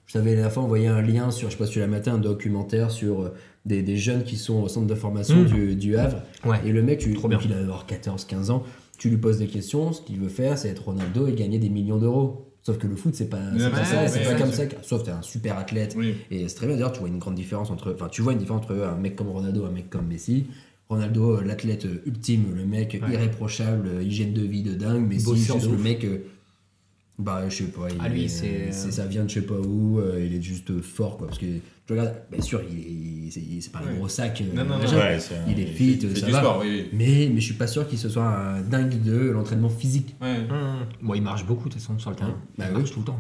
Je savais la fois, on voyait un lien sur, je sais pas si tu l'as maté, un documentaire sur euh, des, des jeunes qui sont au centre de formation Mm. du, du Havre. Ouais. Et le mec, tu, Trop bien. il a avoir 14-15 ans, tu lui poses des questions, ce qu'il veut faire, c'est être Ronaldo et gagner des millions d'euros. Sauf que le foot, c'est pas, c'est Ouais, pas ouais, ça, c'est ouais, pas ouais, comme ça. Sauf que t'es un super athlète. Oui. Et c'est très bien d'ailleurs, tu vois une grande différence entre. Enfin, tu vois une différence entre un mec comme Ronaldo un mec comme Messi. Ronaldo, euh, l'athlète euh, ultime, le mec Ouais. irréprochable, euh, hygiène de vie de dingue. Messi, Bosseur juste le mec. bah, je sais pas. il Ah, lui, est- c'est- Ça vient de je sais pas où, euh, il est juste fort, quoi. Parce que, tu regardes, bien sûr, il, est- c'est c'est pas un Ouais. gros sac. Non, non, non. machin. Ouais, c'est un- Il est fit, fait ça du va. sport, oui. Mais, mais je suis pas sûr qu'il se soit un dingue de l'entraînement physique. Ouais. Mmh. Bon, il marche beaucoup de toute façon sur le terrain. Bah il oui. marche tout le temps.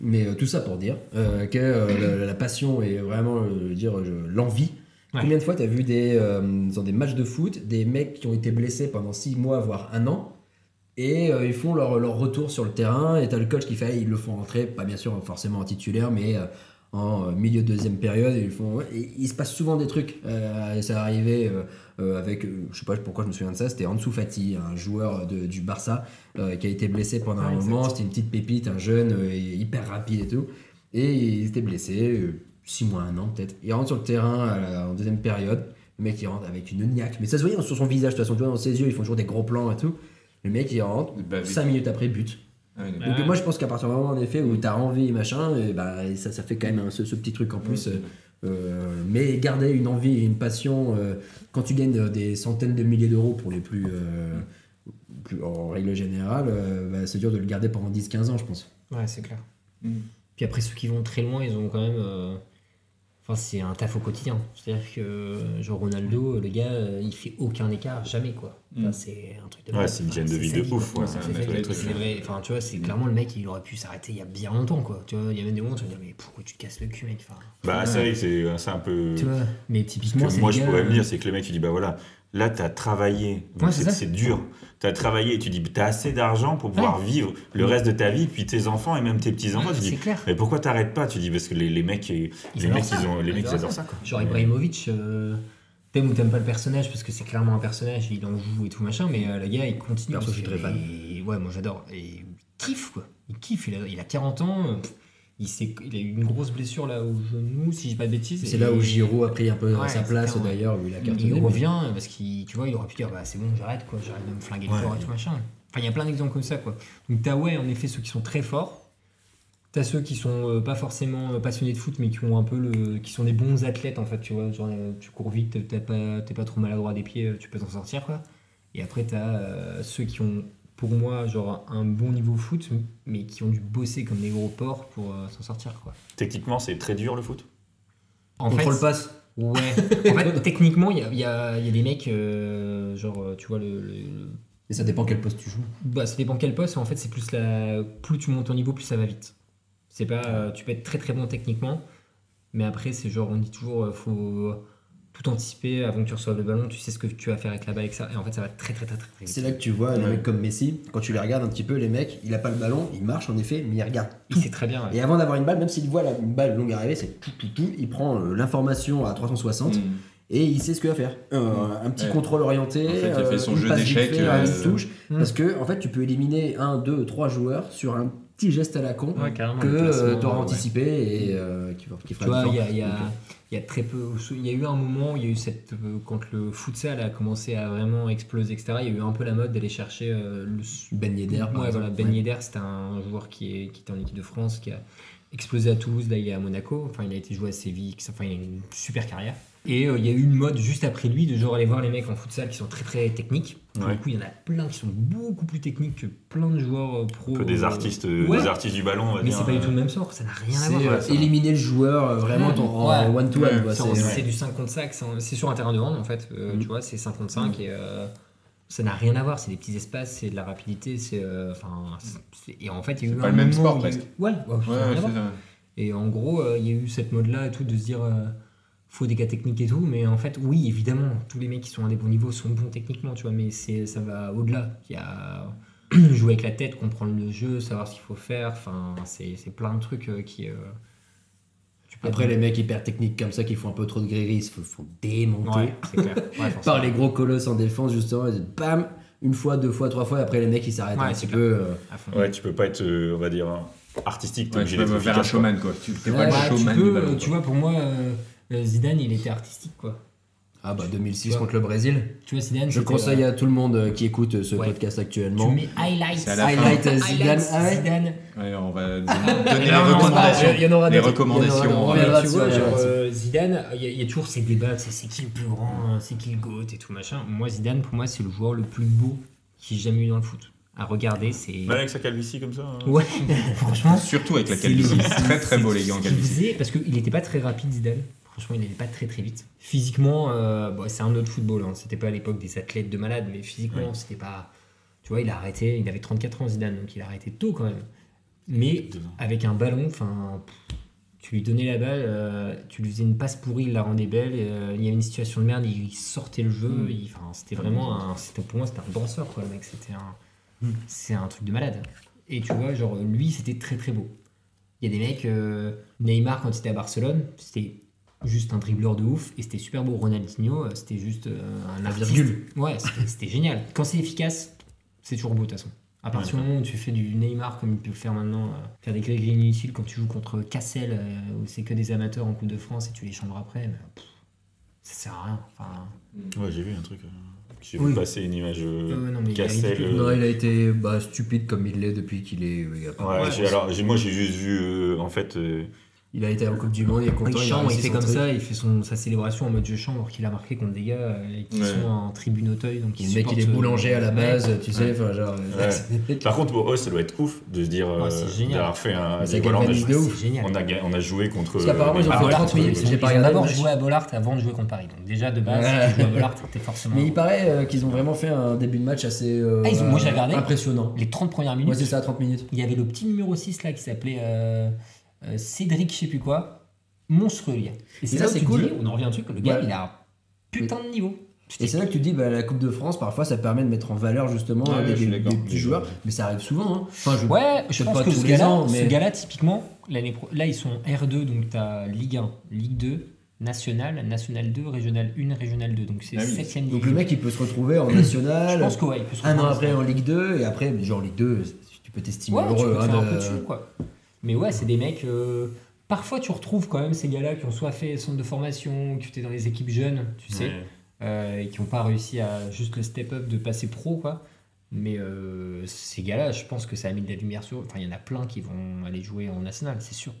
Mais euh, tout ça pour dire euh, que euh, la, la passion et vraiment euh, dire je- l'envie. Ouais. Combien de fois tu as vu des, euh, dans des matchs de foot des mecs qui ont été blessés pendant 6 mois, voire un an, et euh, ils font leur, leur retour sur le terrain, et tu as le coach qui fait, ils le font rentrer, pas bien sûr forcément en titulaire, mais euh, en milieu de deuxième période, et ils font, et il se passe souvent des trucs. Ça arrivait avec, je sais pas pourquoi je me souviens de ça, c'était Ansu Fati, un joueur de- du Barça, qui a été blessé pendant Ah, un exact. moment, c'était une petite pépite, un jeune hyper rapide et tout. Et il était blessé, 6 mois, un an peut-être. Il rentre sur le terrain à la- en deuxième période. Le mec il rentre avec une niaque. Mais ça se voyait sur son visage, de toute façon, tu vois, dans ses yeux, ils font toujours des gros plans et tout. Le mec il rentre, Bah, oui. 5 minutes après, but. Ouais. Donc moi je pense qu'à partir du moment en effet où tu as envie machin, et bah, et ça, ça fait quand même un- ce, ce petit truc en plus. euh, euh, mais garder une envie et une passion euh, quand tu gagnes euh, des centaines de milliers d'euros pour les plus, euh, plus en règle générale, euh, bah, c'est dur de le garder pendant 10-15 ans je pense. Ouais, c'est clair. Mm. Puis après, ceux qui vont très loin, ils ont quand même. Euh, Enfin, c'est un taf au quotidien. C'est-à-dire que, genre Ronaldo, le gars, euh, il fait aucun écart, jamais quoi. Enfin, Mm. c'est un truc de. Ouais, c'est une hygiène de vie de ouf, ouais, C'est vrai. Enfin, tu vois, c'est clairement le mec, il aurait pu s'arrêter il y a bien longtemps quoi. Tu vois, il y a même des moments où tu vas dire, mais pourquoi tu te casses le cul, mec enfin, Bah, c'est vrai que c'est un peu. Tu vois, mais typiquement, moi je pourrais me euh, dire, c'est que le mec il dit bah voilà, là t'as travaillé, donc Ouais, c'est dur. T'as travaillé et tu dis t'as assez d'argent pour pouvoir vivre le reste de ta vie, puis tes enfants et même tes petits enfants. Tu C'est dis clair. mais pourquoi t'arrêtes pas? Tu dis parce que les, les mecs, les Ils mecs adorent ça. ils ont, les Ils mecs ils adorent ça quoi. Genre Ibrahimovic, euh, t'aimes ou t'aimes pas le personnage parce que c'est clairement un personnage, il en joue et tout machin, mais euh, le gars il continue. Perso, je suis très fan. ouais, moi j'adore. Et il kiffe quoi. Il kiffe, il a, il a 40 ans, euh, il, il a eu une grosse blessure là au genou, si je dis pas de bêtises. C'est là où Giroud a pris un peu Ouais, sa place d'ailleurs, où il a Il cartonné. mais- revient parce qu'il tu vois, il aurait pu dire bah c'est bon, j'arrête quoi, j'arrête de me flinguer le Ouais. corps et tout machin. Enfin, il y a plein d'exemples comme ça quoi. Donc t'as ouais, en effet, ceux qui sont très forts. T'as ceux qui sont euh, pas forcément euh, passionnés de foot, mais qui ont un peu le, qui sont des bons athlètes en fait, tu vois. Genre, euh, tu cours vite, t'es pas, pas trop maladroit des pieds, tu peux t'en sortir quoi. Et après t'as euh, ceux qui ont, pour moi, genre un bon niveau foot, mais qui ont dû bosser comme des gros porcs pour euh, s'en sortir quoi. Techniquement c'est très dur le foot? En Contrôle fait, passe. Ouais. En fait, techniquement, il y a, il y a- il y a des mecs, euh, genre, euh, tu vois, le, le- le- Mais ça dépend quel poste tu joues. bah, ça dépend quel poste. En fait, c'est plus la, plus tu montes ton niveau, plus ça va vite. C'est pas, tu peux être très très bon techniquement, mais après, c'est genre, on dit toujours, faut tout anticiper avant que tu reçoives le ballon. Tu sais ce que tu vas faire avec la balle, avec ça. Et en fait, ça va très très très très, très vite. C'est là que tu vois un Ouais. mec comme Messi, quand tu les regardes un petit peu, les mecs, il a pas le ballon, il marche en effet, mais il regarde Il tout. sait très bien. ouais. Et avant d'avoir une balle, même s'il voit la, une balle longue arriver, c'est tout, tout, tout. Il prend euh, l'information à 360 Mm. et il sait ce qu'il va faire. Euh, Un petit Ouais. contrôle orienté, En fait, il a fait euh, son une jeu passe d'échecs, fait, euh, une touche. Mm. Parce que en fait, tu peux éliminer un, deux, trois joueurs sur un petit geste à la con que tu auras ouais. anticipé et euh, qui, qui fera Tu vois, il y a. il y a- très peu. Il y a eu un moment, il y a eu cette. euh, Quand le futsal a commencé à vraiment exploser, etc., il y a eu un peu la mode d'aller chercher euh, le. Ben Yedder, par Ouais, exemple. voilà, Ben. Yedder, c'était un joueur qui, est, qui était en équipe de France, qui a explosé à Toulouse, là il est à Monaco, enfin il a été joué à Séville, enfin il a une super carrière. Et euh, il y a eu une mode juste après lui de genre aller voir les mecs en futsal qui sont très très techniques. Ouais. Du coup, il y en a plein qui sont beaucoup plus techniques que plein de joueurs euh, pro. Un peu des artistes, euh, ouais. des artistes du ballon. on va Mais c'est pas du tout le même sort, ça n'a rien à voir. euh, ça. éliminer le joueur euh, vraiment en Ouais. one-to-one. Ouais, C'est du 5 contre 5, c'est sur un terrain de hand en fait, euh, Mhm. tu vois, c'est 5 contre 5 et euh, ça n'a rien à voir, c'est des petits espaces, c'est de la rapidité, c'est. euh, Enfin. et en fait, il y a eu C'est pas un le même sport, presque. Ouais, ouais, ça n'a Ouais, rien à c'est voir. ça. Et en gros, euh, il y a eu cette mode là et tout de se dire. euh, faut des cas techniques et tout, mais en fait, oui, évidemment, tous les mecs qui sont à des bons niveaux sont bons techniquement, tu vois, mais c'est ça va au-delà. Il y a jouer avec la tête, comprendre le jeu, savoir ce qu'il faut faire, enfin, c'est c'est plein de trucs euh, qui. euh, tu peux Après, les mecs hyper techniques comme ça qui font un peu trop de gris ils se font démonter Ouais, c'est clair. Ouais, par les gros colosses en défense, justement. et bam, une fois, deux fois, trois fois. Et après, les mecs ils s'arrêtent Ouais, un petit clair. peu. euh. Ouais, tu peux pas être, euh, on va dire, artistique. tu peux faire un efficace, quoi. showman quoi. Tu t'es Ouais, pas le tu showman du peux, ballon. tu vois, pour moi, Zidane, il était artistique, quoi. Ah bah 2006 Ouais. contre le Brésil. Tu vois, Zidane, Je conseille euh, à tout le monde euh, qui écoute ce Ouais. podcast Tu actuellement. mets highlights. Highlight euh, Zidane. Highlights, Ah ouais Zidane. Ouais, on va donner les recommandations. Il y en aura Les d'autres. recommandations, Il y en aura- on reviendra tu dessus, euh, Zidane, il y, a- il y a toujours ces débats, c'est qui le plus grand, euh, c'est qui le GOAT et tout machin. Moi, Zidane, pour moi, c'est le joueur le plus beau qu'il ait jamais eu dans le foot. À regarder, c'est. Ouais, avec sa calvitie comme ça. hein. Ouais, franchement. Surtout avec la calvitie. Très très beau les gars en ce calvitie. parce qu'il n'était pas très rapide, Zidane. Franchement, il n'allait pas très très vite. Physiquement, euh, bon, c'est un autre football. Hein. C'était pas à l'époque des athlètes de malades, mais physiquement, c'était pas. Tu vois, il a arrêté. Il avait 34 ans, Zidane, donc il a arrêté tôt quand même. Mais avec un ballon, enfin, tu lui donnais la balle, euh, tu lui faisais une passe pourrie, il la rendait belle. euh, il y avait une situation de merde, il sortait le jeu. Mm. Enfin, c'était vraiment un. C'était pour moi, c'était un danseur, quoi, le mec. C'était un. C'est un truc de malade. Et tu vois, genre, lui, c'était très très beau. Il y a des mecs, euh, Neymar quand il était à Barcelone, c'était juste un dribbleur de ouf et c'était super beau. Ronaldinho, euh, c'était juste euh, un virgule. Ouais, c'était génial. Quand c'est efficace, c'est toujours beau de toute façon. À partir du moment où tu fais du Neymar comme il peut le faire maintenant, euh, faire des gris-gris inutiles quand tu joues contre Cassel, euh, où c'est que des amateurs en Coupe de France et tu les chambres après, mais, pff, ça sert à rien. Enfin, Ouais, j'ai vu un truc. euh. J'ai vu Oui. passer une image euh, Euh, non, mais il est Cassel. ridicule. euh, Non, il a été bah, stupide comme il l'est depuis qu'il est. il a pas- Ouais, alors moi j'ai juste vu euh, en fait euh, Il a été en Coupe du Monde, il est content. Il a chante, il réussi fait comme truc. ça, il fait son, sa célébration en mode je chante alors qu'il a marqué contre des gars euh, qui Ouais. sont en tribune Auteuil. Donc mec, il est euh, boulanger à la ouais. base, tu sais, genre. Ouais. Par contre, pour eux, ça doit être ouf de se dire Ouais, euh, c'est génial. d'avoir fait un. Ça voilà, on, a joué, on, a, ga- on a joué contre. Parce qu'apparemment, euh, ils ont des fait Bollard, 30 minutes, euh, j'ai Ils pas ont regardé d'abord le match. joué à Bollard avant de jouer contre Paris. Donc déjà de base, si tu joues à Bollard, t'es forcément. Mais il paraît euh, qu'ils ont vraiment fait un début de match assez euh, Ah, impressionnant. Les 30 premières Moi, minutes, c'est ça, 30 minutes. il y avait le petit numéro 6 là qui s'appelait euh, euh, Cédric, je sais plus quoi. Monstrueux, le gars. Et c'est ça, c'est cool. dis, on en revient un truc, le gars, Ouais. il a un putain de niveau. Et c'est là que tu te dis, bah, la Coupe de France, parfois, ça permet de mettre en valeur justement Ouais, des, des- des petits joueurs. Mais ça arrive souvent. Hein. Enfin, je... Ouais, je pense pas que tous ce gars-là, mais- gars-là, typiquement, l'année pro- là, ils sont R2, donc tu as Ligue 1, Ligue 2, National, National 2, Régional 1, Régional 2. Donc c'est Ah oui. 7ème Donc le mec, il peut se retrouver en national. je pense que ouais, il peut se Un an retrouver après en Ligue 2, et après, genre Ligue 2, tu peux t'estimer Ouais, tu heureux. peux hein, faire un peu dessus, quoi. Mais ouais, c'est des mecs. euh, Parfois, tu retrouves quand même ces gars-là qui ont soit fait centre de formation, qui étaient dans les équipes jeunes, tu sais, ouais. euh, et qui n'ont pas réussi à juste le step-up de passer pro, quoi. Mais euh, ces gars-là, je pense que ça a mis de la lumière sur eux. Enfin, il y en a plein qui vont aller jouer en national, c'est sûr.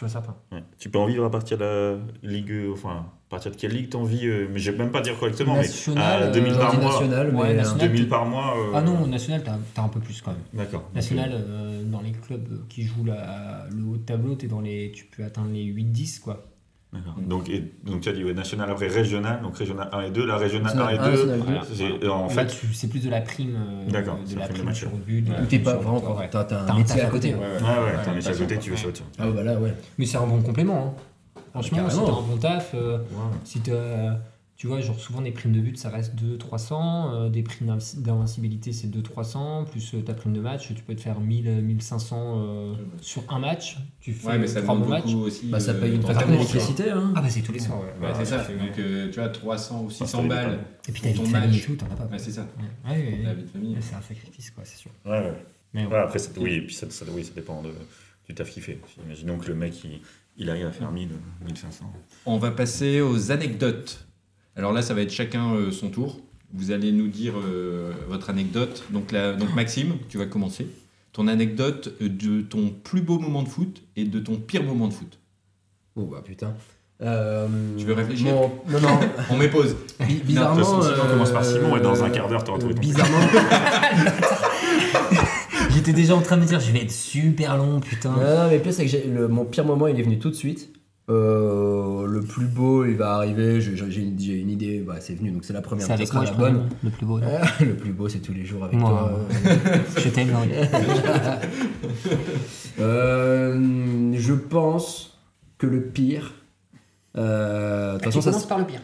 Tu vois certain. Ouais. Tu peux en vivre à partir de la Ligue. euh, Enfin, à partir de quelle ligue t'en vis euh, Mais je vais même pas dire correctement, National, mais à 2000 euh, par mois. national, Ouais, mais, euh, national. 2000 par mois. euh, Ah non, national, t'as as un peu plus quand même. D'accord. National, euh, dans les clubs qui jouent la- le haut de tableau, es dans les, tu peux atteindre les 8-10, quoi. D'accord. Donc, et- donc tu as dit ouais, national après régional, donc régional 1 et 2. La régionale 1 National et un, 2, national deux. Voilà. c'est- en Là, fait, tu- c'est plus de la prime, euh, D'accord, de c'est la la prime de prime match. sur but. de la Ou t'es pas vraiment. ouais. T'as t'as T'as un un métier à côté. Ouais, ouais, ouais, t'as un Ouais, métier à côté, ouais. tu veux ça. Ah bah là, ouais. Mais c'est un bon complément. hein. Franchement, si t'as un bon taf, euh, si t'as- tu vois, genre souvent des primes de but, ça reste 200-300, euh, des primes d'invi- d'invincibilité, c'est 200-300, plus euh, ta prime de match, tu peux te faire 1000-1500 euh, sur un match. Tu fais Ouais, mais ça 3 demande bons matchs. aussi. Bah, ça paye une bourse, d'électricité. Hein. Ah bah c'est tous les soirs, ouais. Ouais, c'est ça. Fait ouais. que, euh, tu vois, 300 ou 600 Ça fait balles. Et puis t'as de famille et match. tout, t'en as pas. Ouais, c'est ça. Ouais, ouais. Ouais, C'est un sacrifice, quoi, c'est sûr. Ouais, ouais. Mais Ouais, après, ça, oui, et puis ça, ça, oui, ça dépend de, du taf qu'il fait. Imaginons que le mec, il, il arrive à faire 1000, 1500. On va passer aux anecdotes. Alors là, ça va être chacun euh, son tour. Vous allez nous dire euh, votre anecdote. Donc, là, donc Maxime, tu vas commencer. Ton anecdote euh, de ton plus beau moment de foot et de ton pire moment de foot. Oh bah putain. Euh, Tu veux réfléchir Non, non. On met pause. Bi- bizarrement. toute façon, on commence par Simon, et dans un quart d'heure, t'auras trouvé ton Bizarrement. J'étais déjà en train de me dire, je vais être super long, putain. Non, non, mais le pire, c'est que le- mon pire moment, il est venu tout de suite. Euh, le plus beau, il va arriver. J'ai une, idée, bah, c'est venu, donc c'est la première. C'est ça avec moi, je la bonne. le plus beau. Ah, le plus beau, c'est tous les jours avec Moi, toi. Je t'aime. Euh, je pense que le pire. euh, De toute façon, ça. commence par le pire.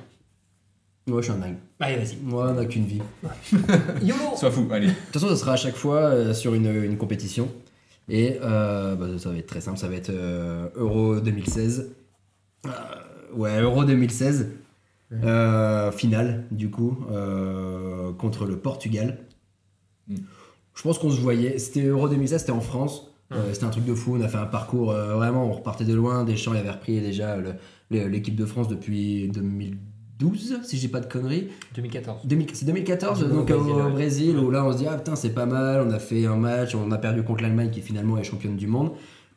Moi, je suis un dingue. Allez, vas-y. Moi, on n'a qu'une vie. YOLO Sois fou, allez. De toute façon, ça sera à chaque fois euh, sur une, une compétition. Et euh, bah, ça va être très simple, ça va être euh, Euro 2016. Euh, ouais, Euro 2016. Euh, finale, du coup, euh, contre le Portugal. Mm. Je pense qu'on se voyait. C'était Euro 2016, c'était en France. Euh, c'était un truc de fou. On a fait un parcours vraiment, on repartait de loin. Deschamps il avait repris déjà l'équipe de France depuis 2012, si j'ai pas de conneries. 2014. 2000 C'est 2014, Au donc Brésil, au ouais. Brésil, où là on se dit ah putain c'est pas mal, on a fait un match, on a perdu contre l'Allemagne qui finalement est championne du monde.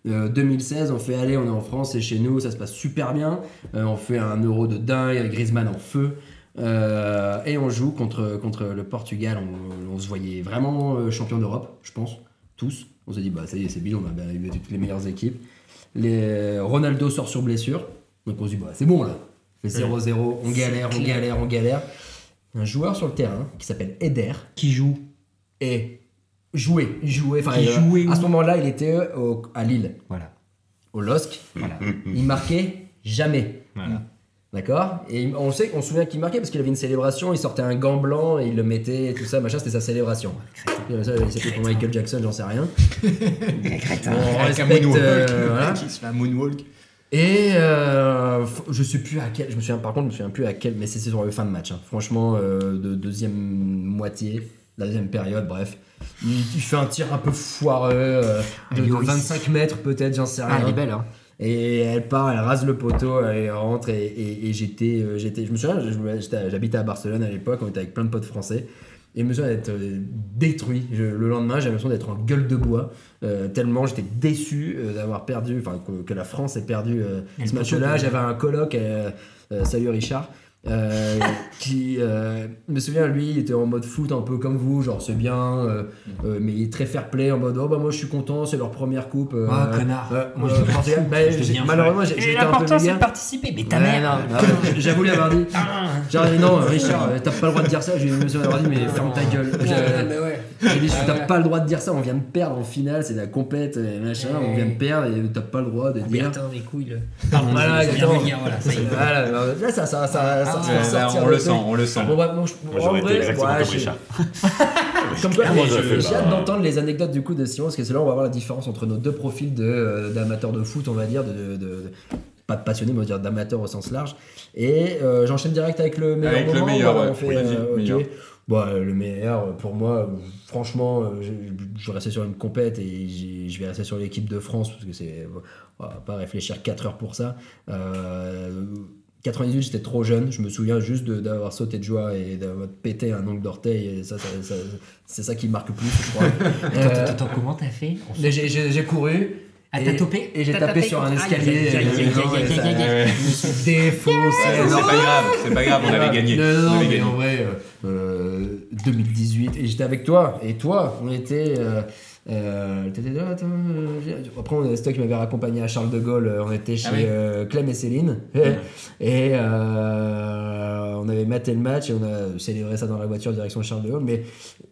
Euh, 2016, on fait aller, on est en France, c'est chez nous, ça se passe super bien. Euh, on fait un euro de dingue Griezmann en feu. Euh, et on joue contre, contre le Portugal. On, on se voyait vraiment euh, champion d'Europe, je pense, tous. On s'est dit bah ça y est, c'est bien, on a arrivé toutes les meilleures équipes. Les, Ronaldo sort sur blessure, donc on se dit bah c'est bon là. Fait 0-0, on galère, on galère, on galère. Un joueur sur le terrain qui s'appelle Eder Qui joue et jouait, jouait, enfin jouait à ce moment-là, il était euh, au- à Lille, Voilà. au LOSC. Voilà. Il marquait jamais. voilà. D'accord? Et on sait, on se souvient qu'il marquait parce qu'il avait une célébration, il sortait un gant blanc et il le mettait, et tout ça, machin, c'était sa célébration. C'était pour Michael Jackson, j'en sais rien. On Avec un respecte, moonwalk. euh, voilà. Qui se fait un moonwalk. Et euh, f- je sais plus à quel, je me souviens par contre, je me souviens plus à quel, mais c'est sur le fin de match. hein. Franchement, euh, de deuxième moitié, la deuxième période, bref. Il, il fait un tir un peu foireux, euh, de, Ah, de Lloris. 25 mètres peut-être, j'en sais Ah, rien. elle est belle, hein. Et elle part, elle rase le poteau, elle rentre et, et- et j'étais, euh, j'étais, je me souviens, j'habitais à Barcelone à l'époque, on était avec plein de potes français. Et je me souviens d'être euh, détruit. Je- le lendemain, j'avais l'impression d'être en gueule de bois, euh, tellement j'étais déçu d'avoir perdu, enfin que, que la France ait perdu euh, ce match-là. J'avais un coloc, euh, salut Richard, euh, qui euh, me souviens, lui, il était en mode foot un peu comme vous, genre c'est bien, euh, euh, mais il est très fair play en mode oh bah moi je suis content, c'est leur première coupe. euh, Ah, connard. euh, Moi, euh, je. Bah, j'ai- bien malheureusement, j'ai- j'étais un peu l'important, c'est de participer. Mais ta Ouais, mère. non, J'avoue lui avoir dit. Ah. Genre, non, Richard, t'as pas le droit de dire ça. J'ai me suis avoir dit, mais ferme ta gueule. Ouais. J'ai dit, Ah t'as ouais. pas le droit de dire ça. On vient de perdre en finale, c'est la complète, euh, machin. On vient de perdre et t'as pas le droit de Mais dire. attends, mes couilles. Voilà, là, ça, ça, ça Ah, Là, on le le sent, on le sent. Bon, bah, bon, je- Moi, en j'aurais été exactement ouais, comme je- Richard. Comme quoi, j'ai hâte d'entendre les anecdotes du coup de Simon, parce que c'est là où on va voir la différence entre nos deux profils de, euh, d'amateurs de foot, on va dire, de, de- de- pas de passionnés, mais on va dire d'amateurs au sens large. Et euh, j'enchaîne direct avec le meilleur Avec le moment. meilleur, voilà, ouais. on fait, Oui, euh. Bon, le meilleur, pour moi, franchement, euh, je, je vais rester sur une compète et je vais rester sur l'équipe de France, parce que c'est. On va pas réfléchir 4 heures pour ça. Euh, 98, j'étais trop jeune. Je me souviens juste de- d'avoir sauté de joie et d'avoir pété un ongle d'orteil. Et ça, ça- ça- c'est ça qui me marque le plus, je crois. Attends, Euh, attends, attends, comment t'as fait? j'ai- couru. Ah, t'as topé? Et j'ai tapé tapé? sur un Aïe, escalier. euh. Je me suis défoncé. C'est pas grave, c'est pas grave, on avait gagné. Non, On non, avait mais gagné. en vrai, euh, euh, 2018, et j'étais avec toi, et toi, on était. Euh, euh, après, on- c'est toi qui m'avais raccompagné à Charles de Gaulle, euh, on était chez Ah oui. euh, Clem et Céline, et euh, on avait maté le match, et on a célébré ça dans la voiture direction Charles de Gaulle, mais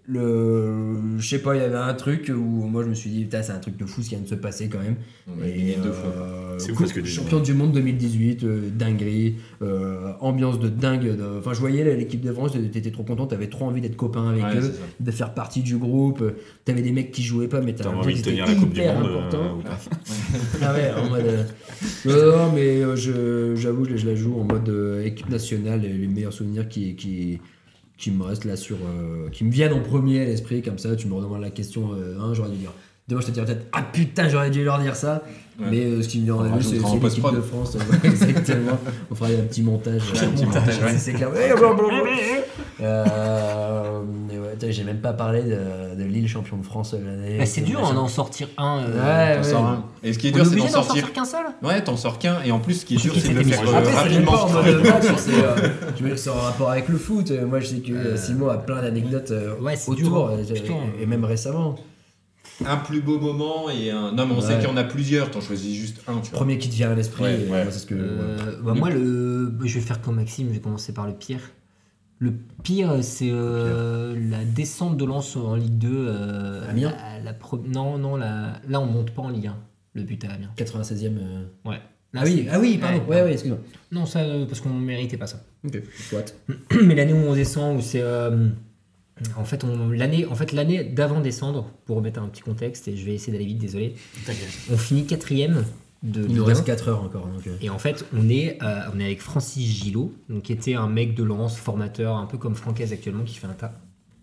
le, je sais pas, il y avait un truc où moi je me suis dit, putain, c'est un truc de fou ce qui vient de se passer quand même. On a gagné deux fois. C'est coup- parce que des- champion du monde 2018, euh, dinguerie, euh, ambiance de dingue. de- Enfin, je voyais l'équipe de France, t'étais trop content, t'avais trop envie d'être copain avec Ouais, eux, de faire partie du groupe. T'avais des mecs qui jouaient pas, mais t'avais envie de tenir la Coupe du Monde euh, important. ou pas Ah ouais, en mode. euh, non, non, mais euh, j'avoue, je, je la joue en mode euh, équipe nationale et les meilleurs souvenirs qui, qui, qui me restent là sur. euh, qui me viennent en premier à l'esprit, comme ça, tu me redemandes la question, euh, hein, j'aurais dû dire. Demain, je te dirais peut-être Ah putain, j'aurais dû leur dire ça. Ouais. Mais euh, ce qui me vient en vue, c'est l'équipe de France. euh, exactement. On fera un petit montage. Un petit montage, ouais. c'est- clair. Blablabla. Euh, ouais, J'ai même pas parlé de, de Lille champion de France l'année. Bah, c'est dur machin. en en sortir un. euh, Ouais, sors un. Et ce qui est dur, est c'est d'en sortir. qu'un seul Ouais, t'en sors qu'un. Et en plus, ce qui est dur, c'est de le faire rapidement. je me- c'est en rapport avec le foot. Moi, je sais que euh, Simon a plein d'anecdotes autour, hein. et même récemment. Un plus beau moment et un. Non, mais on sait qu'il y en a plusieurs. T'en choisis juste un, tu vois. Premier qui te vient à l'esprit, Ouais, ouais. moi, c'est ce que. Euh, bah, moi, le, bah, je vais faire comme Maxime, je vais commencer par le pire. Le pire, c'est euh, la descente de Lens en Ligue 2. euh, Amiens la- la pro- Non, non, la- là, on monte pas en Ligue 1, le but à Amiens. 96e. euh, Ouais. Ah oui, ah oui, pardon. Ouais, Ouais, excuse-moi. Non, ça, euh, parce qu'on méritait pas ça. Ok, soit. Mais l'année où on descend, où c'est. En fait, l'année en fait, l'année d'avant descendre, pour remettre un petit contexte, et je vais essayer d'aller vite, désolé, on finit quatrième de Il nous 1. reste 4 heures encore. Donc, euh. Et en fait, on est, euh, on est avec Francis Gillot, donc, qui était un mec de Lens, formateur, un peu comme Francaise actuellement, qui fait un taf.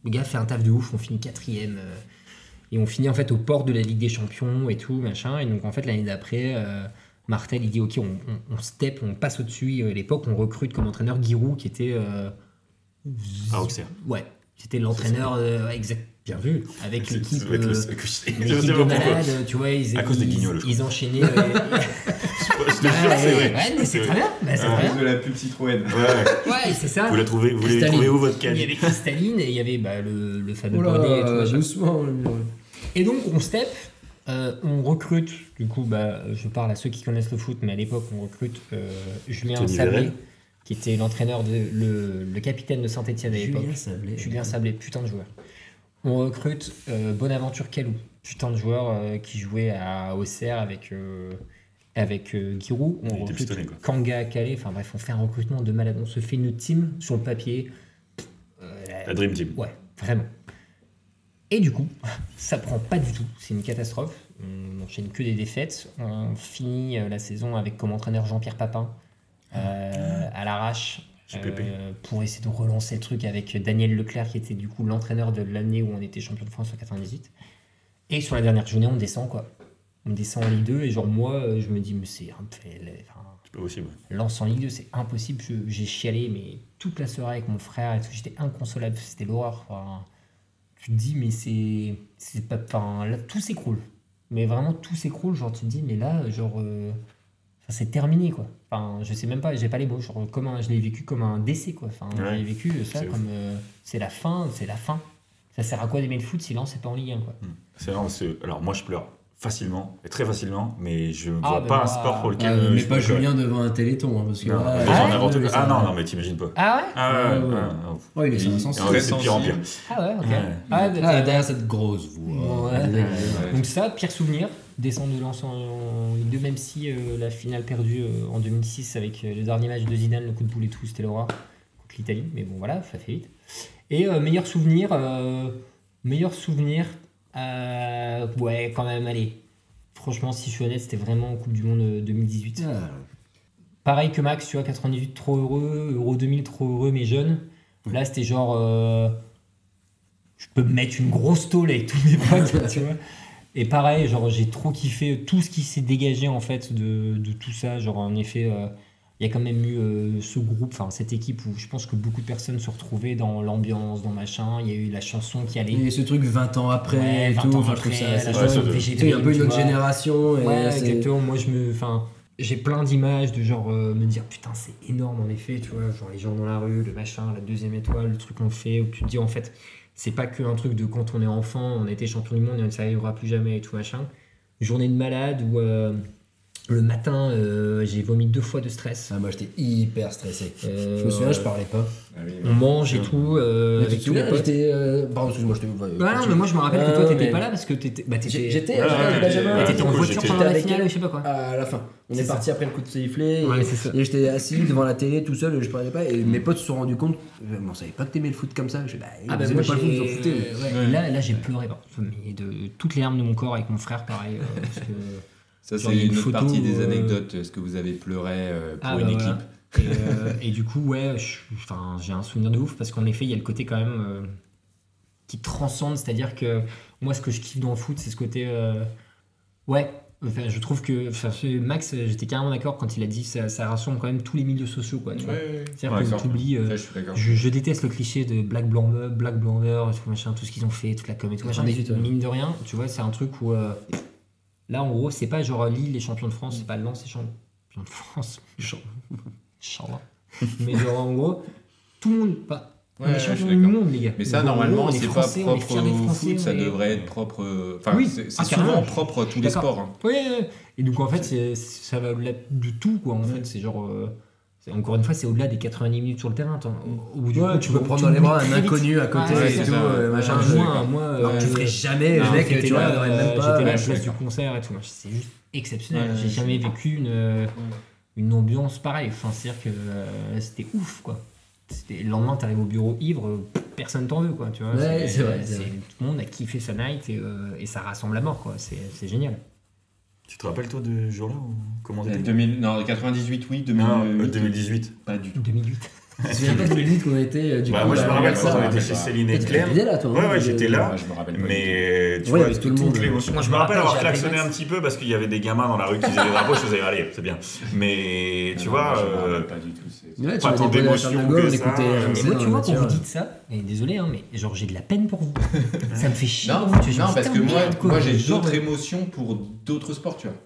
Le gars fait un taf de ouf, on finit quatrième. euh, et on finit en fait au port de la Ligue des Champions et tout, machin. Et donc en fait, l'année d'après, euh, Martel, il dit Ok, on, on, on step, on passe au-dessus. Et à l'époque, on recrute comme entraîneur Giroud, qui était. euh, Ah, Auxerre. Ouais, c'était l'entraîneur euh, exact. Bien vu, avec l'équipe. euh, de tu vois, ils, À cause des ils- guignols, je ils enchaînaient. euh, Je te jure, ouais, c'est vrai. ouais, mais c'est très bien, bah, c'est Ah, de la pub Citroën. Ouais. Ouais, c'est ça. Vous la trouvez, vous l'avez Cristalline. trouvé où votre Il cage y avait Cristalline et il y avait bah, le, le fameux bonnet et tout doucement. Et donc on step, euh, on recrute, du coup bah, je parle à ceux qui connaissent le foot, mais à l'époque on recrute euh, Julien Sablé. Qui était l'entraîneur, de, le, le capitaine de Saint-Etienne à l'époque. Julien Sablé. Julien Sablé, putain de joueur. On recrute euh, Bonaventure Calou, putain de joueur euh, qui jouait à Auxerre avec, euh, avec euh, Giroud. On recrute. Kanga Calais, enfin bref, on fait un recrutement de malade. On se fait une team sur le papier. Euh, La Dream Team. Ouais, vraiment. Et du coup, ça prend pas du tout. C'est une catastrophe. On enchaîne que des défaites. On finit la saison avec comme entraîneur Jean-Pierre Papin euh, à l'arrache euh, pour essayer de relancer le truc avec Daniel Leclerc qui était du coup l'entraîneur de l'année où on était champion de France en 98. Et sur la dernière journée, on descend quoi. on descend en Ligue 2 et genre moi, je me dis, mais c'est un peu. enfin, C'est pas possible. Lance en Ligue 2, c'est impossible. Je- J'ai chialé, mais toute la soirée avec mon frère et tout, j'étais inconsolable, c'était l'horreur. Enfin, tu te dis, mais c'est. c'est pas, enfin, là, tout s'écroule. Mais vraiment, tout s'écroule. Genre, tu te dis, mais là, genre. euh, enfin, c'est terminé, quoi. Enfin, je sais même pas, j'ai pas les mots. Genre, comme un- je l'ai vécu comme un décès, quoi. Enfin, Ouais. j'ai vécu ça comme. euh, c'est la fin, c'est la fin. Ça sert à quoi d'aimer le foot si là, c'est pas en Ligue 1, quoi? C'est vraiment, c'est- Alors moi, je pleure facilement, et très facilement, mais je Ah, vois pas moi- un sport pour lequel. Ah, euh, mais je pas. Julien devant un téléthon, hein, parce que Non, là, mais il genre a n'importe pas quoi. de Ah non, non, mais t'imagines pas. Ah ouais? Ah ouais, Ah ouais, ouais. ouais. Oh, il est insensible. Ah ouais, c'est pire en pire. Ah ouais, ok. Ah, bah, Ah, derrière cette grosse voix. Donc ça, pire souvenir, descendre de Lens en, en Ligue 2, même si euh, la finale perdue euh, en 2006 avec euh, le dernier match de Zidane, le coup de boule et tout, c'était l'horreur contre l'Italie. Mais bon, voilà, ça fait vite. Et meilleur souvenir, meilleur souvenir, ouais, quand même, allez. Franchement, si je suis honnête, c'était vraiment Coupe du Monde euh, 2018. Ah, Pareil que Max, tu vois, 98 trop heureux, Euro 2000 trop heureux mais jeune. Là, c'était genre. je peux me mettre une grosse tôle avec tous mes potes, tu vois. Et pareil, genre, j'ai trop kiffé tout ce qui s'est dégagé en fait de, de tout ça. Genre, en effet, euh, il y a quand même eu euh, ce groupe, enfin, cette équipe où je pense que beaucoup de personnes se retrouvaient dans l'ambiance, dans machin. Il y a eu la chanson qui allait. Et ce truc 20 ans après Ouais, et 20 tout, ans après, ça la Ouais, un peu une autre génération. et Ouais, c'est- exactement. Moi, je me, enfin, j'ai plein d'images de genre euh, me dire putain, c'est énorme en effet, tu vois, genre les gens dans la rue, le machin, la deuxième étoile, le truc qu'on fait, où tu te dis en fait, c'est pas que un truc de quand on est enfant, on été champion du monde et ça arrivera plus jamais et tout machin. Journée de malade où euh, le matin euh, j'ai vomi deux fois de stress. Ah, moi j'étais hyper stressé. Euh, Je me souviens, je parlais pas. Ah oui, On mange et tout euh, Mais avec tous les souviens, potes. j'étais. Pardon, excuse-moi, je t'ai. Non, mais moi je me rappelle que toi t'étais mais- pas là parce que t'étais, bah, t'étais, J'étais avec Benjamin. t'étais en voiture pendant la finale elle. ou je sais pas quoi. À la fin. On C'est est parti après le coup de sifflet. Ouais, et-. Et j'étais assis devant la télé tout seul, je parlais pas. Et mes potes se sont rendus compte. On savait pas que t'aimais le foot comme ça. Je bah, Ah bah moi pas le foot, j'ai- vous en foutez. ouais, Ouais. Là, là j'ai pleuré mais de toutes les larmes de mon corps avec mon frère pareil. parce que... Ça, c'est une une photo, partie des euh, anecdotes. Est-ce que vous avez pleuré euh, pour Ah, une bah, équipe voilà. Et, euh, et du coup, ouais, j'ai un souvenir de ouf parce qu'en effet, il y a le côté quand même euh, qui transcende. C'est-à-dire que moi, ce que je kiffe dans le foot, c'est ce côté. euh, ouais, enfin, je trouve que. enfin, Max, j'étais carrément d'accord quand il a dit ça, ça rassemble quand même tous les milieux sociaux. Quoi, tu vois. C'est-à-dire Ouais, que oublies. Ouais, je déteste le cliché de Black Blamber, Black Blamber, tout machin, tout ce qu'ils ont fait, toute la com et tout machin. Mais 98, ouais. mine de rien, tu vois, c'est un truc où euh, là, en gros, c'est pas genre Lille les champions de France, c'est pas Lens les champions de France. Mais genre en gros, tout le monde, pas. on Ouais, est champion du monde, les gars. Mais ça, normalement, est c'est pas est propre au foot, ça est- devrait être propre. euh, Enfin, Oui. c'est Ah, souvent propre à tous les sports. hein. Oui, et donc en fait, ça va au-delà de tout, quoi. En fait, c'est genre. euh, encore une fois, c'est au-delà des 90 minutes sur le terrain. Au, au bout du Ouais, compte, tu peux prendre dans les bras un inconnu à côté Ouais, et tout, euh, machin. Moi, moi, Alors euh, tu ferais jamais, Non, le mec, tu là, regarderais euh, même pas. J'étais à la place du concert et tout. C'est juste exceptionnel. J'ai jamais vécu une, euh, une ambiance pareille. Enfin, c'est-à-dire que euh, c'était ouf, quoi. Le lendemain, t'arrives au bureau ivre, personne t'en veut, quoi. Tu vois, Ouais, vrai. Tout le monde a kiffé sa night et, et ça rassemble à mort, quoi. C'est génial. Tu te rappelles toi de ce jour-là ou Comment Euh, c'était 2000, non, 98, oui, 2008. Non, euh, 2018. Pas du tout. 2008. Je me souviens pas de 2018 qu'on était euh, du Bah, coup. moi je là, me rappelle quand on ouais, était ouais, chez. Céline et Clem. t'étais là, toi. Ouais, hein, ouais, j'étais là. Mais tu Ouais, vois, avec tout le toute monde. l'émotion. Moi, je je me rappelle avoir klaxonné un petit peu parce qu'il y avait des gamins dans la rue qui faisaient des drapeaux. Je faisais, allez, c'est bien. Mais tu vois, euh, pas du tout. tu Pas tant d'émotion que ça. Et Et moi, tu vois, quand vous dites ça, et désolé, hein, mais genre j'ai de la peine pour vous. ça me fait chier. Non, vous, non, parce que moi, moi j'ai Genre, d'autres euh, émotions pour d'autres sports, tu vois.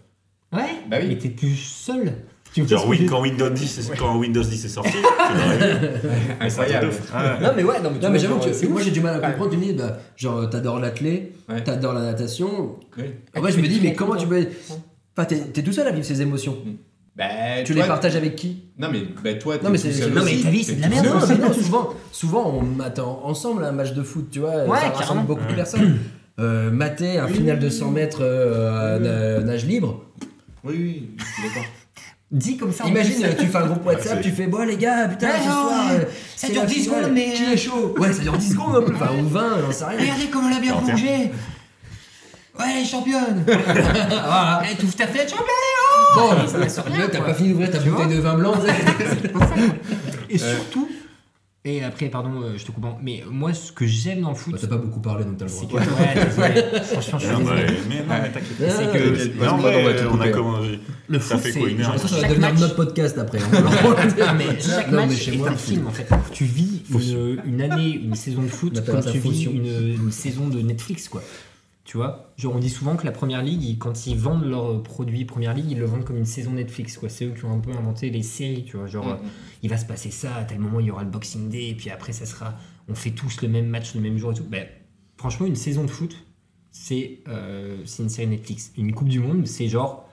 Ouais, Bah oui. mais t'es plus seul. Genre, veux quand Windows 10 est, quand Windows 10 est sorti, tu l'aurais vu. Incroyable. Ouais. Non, mais ouais, non, mais, Non, j'avoue que c'est moi j'ai du mal à comprendre. Tu me dis, bah, genre, t'adores l'athlé, Ouais. t'adores la natation. Oui. Après, je me dis, mais comment tu peux. Enfin, t'es t'es tout seul à vivre ces émotions. Bah, Tu toi- les partages avec qui? Non, mais bah, toi, t'es Non, mais c'est- seul non, mais ta vie, c'est de la merde. Non, mais non, souvent, souvent on m'attend ensemble un match de foot, tu vois. Ouais, ça rassemble carrément. beaucoup de personnes. Euh, mater un final de 100 mètres euh, nage libre. Oui, oui, d'accord. Dis comme ça. en Imagine, euh, tu fais un groupe WhatsApp, c'est- tu fais bon les gars, putain, Ouais, ce ouais, soir, ouais. euh, Ça dure la 10 finale. secondes, mais, Qui euh, est chaud Ouais, ça dure 10 secondes un peu, enfin, ou 20, j'en sais rien. Regardez comme elle a bien plongé. Ouais, elle est championne. Voilà. Eh, t'ouvres ta fenêtre, championne. Bon, rien, là, t'as pas fini d'ouvrir ta bouteille de vin blanc. Et surtout, Et après, pardon, euh, je te coupe. en- Mais moi, ce que j'aime dans le foot, Bah, T'as pas beaucoup parlé donc t'as le c'est droit. que. Ouais, désolé. Franchement, je suis Non, désolé. mais, mais non, mais t'inquiète. Ah, C'est que- T'inquiète Mais pas, en on vrai, va tout on a couper. commencé. Le Ça foot, fait c'est. quoi, une heure Ça va chaque devenir match- notre podcast après. hein. Mais chaque Non, mais match chez est moi, un c'est- film en fait. Tu vis une, une année, une saison de foot appelle comme ça tu vis une, une saison de Netflix quoi. Tu vois Genre on dit souvent que la première ligue, ils- quand ils vendent leurs produits première ligue, ils le vendent comme une saison Netflix quoi. C'est eux qui ont un peu inventé les séries, tu vois. Genre Mhm. euh, il va se passer ça, à tel moment il y aura le Boxing Day, et puis après ça sera, on fait tous le même match le même jour et tout. Ben, franchement, une saison de foot, c'est euh, c'est une série Netflix. Une Coupe du Monde, c'est genre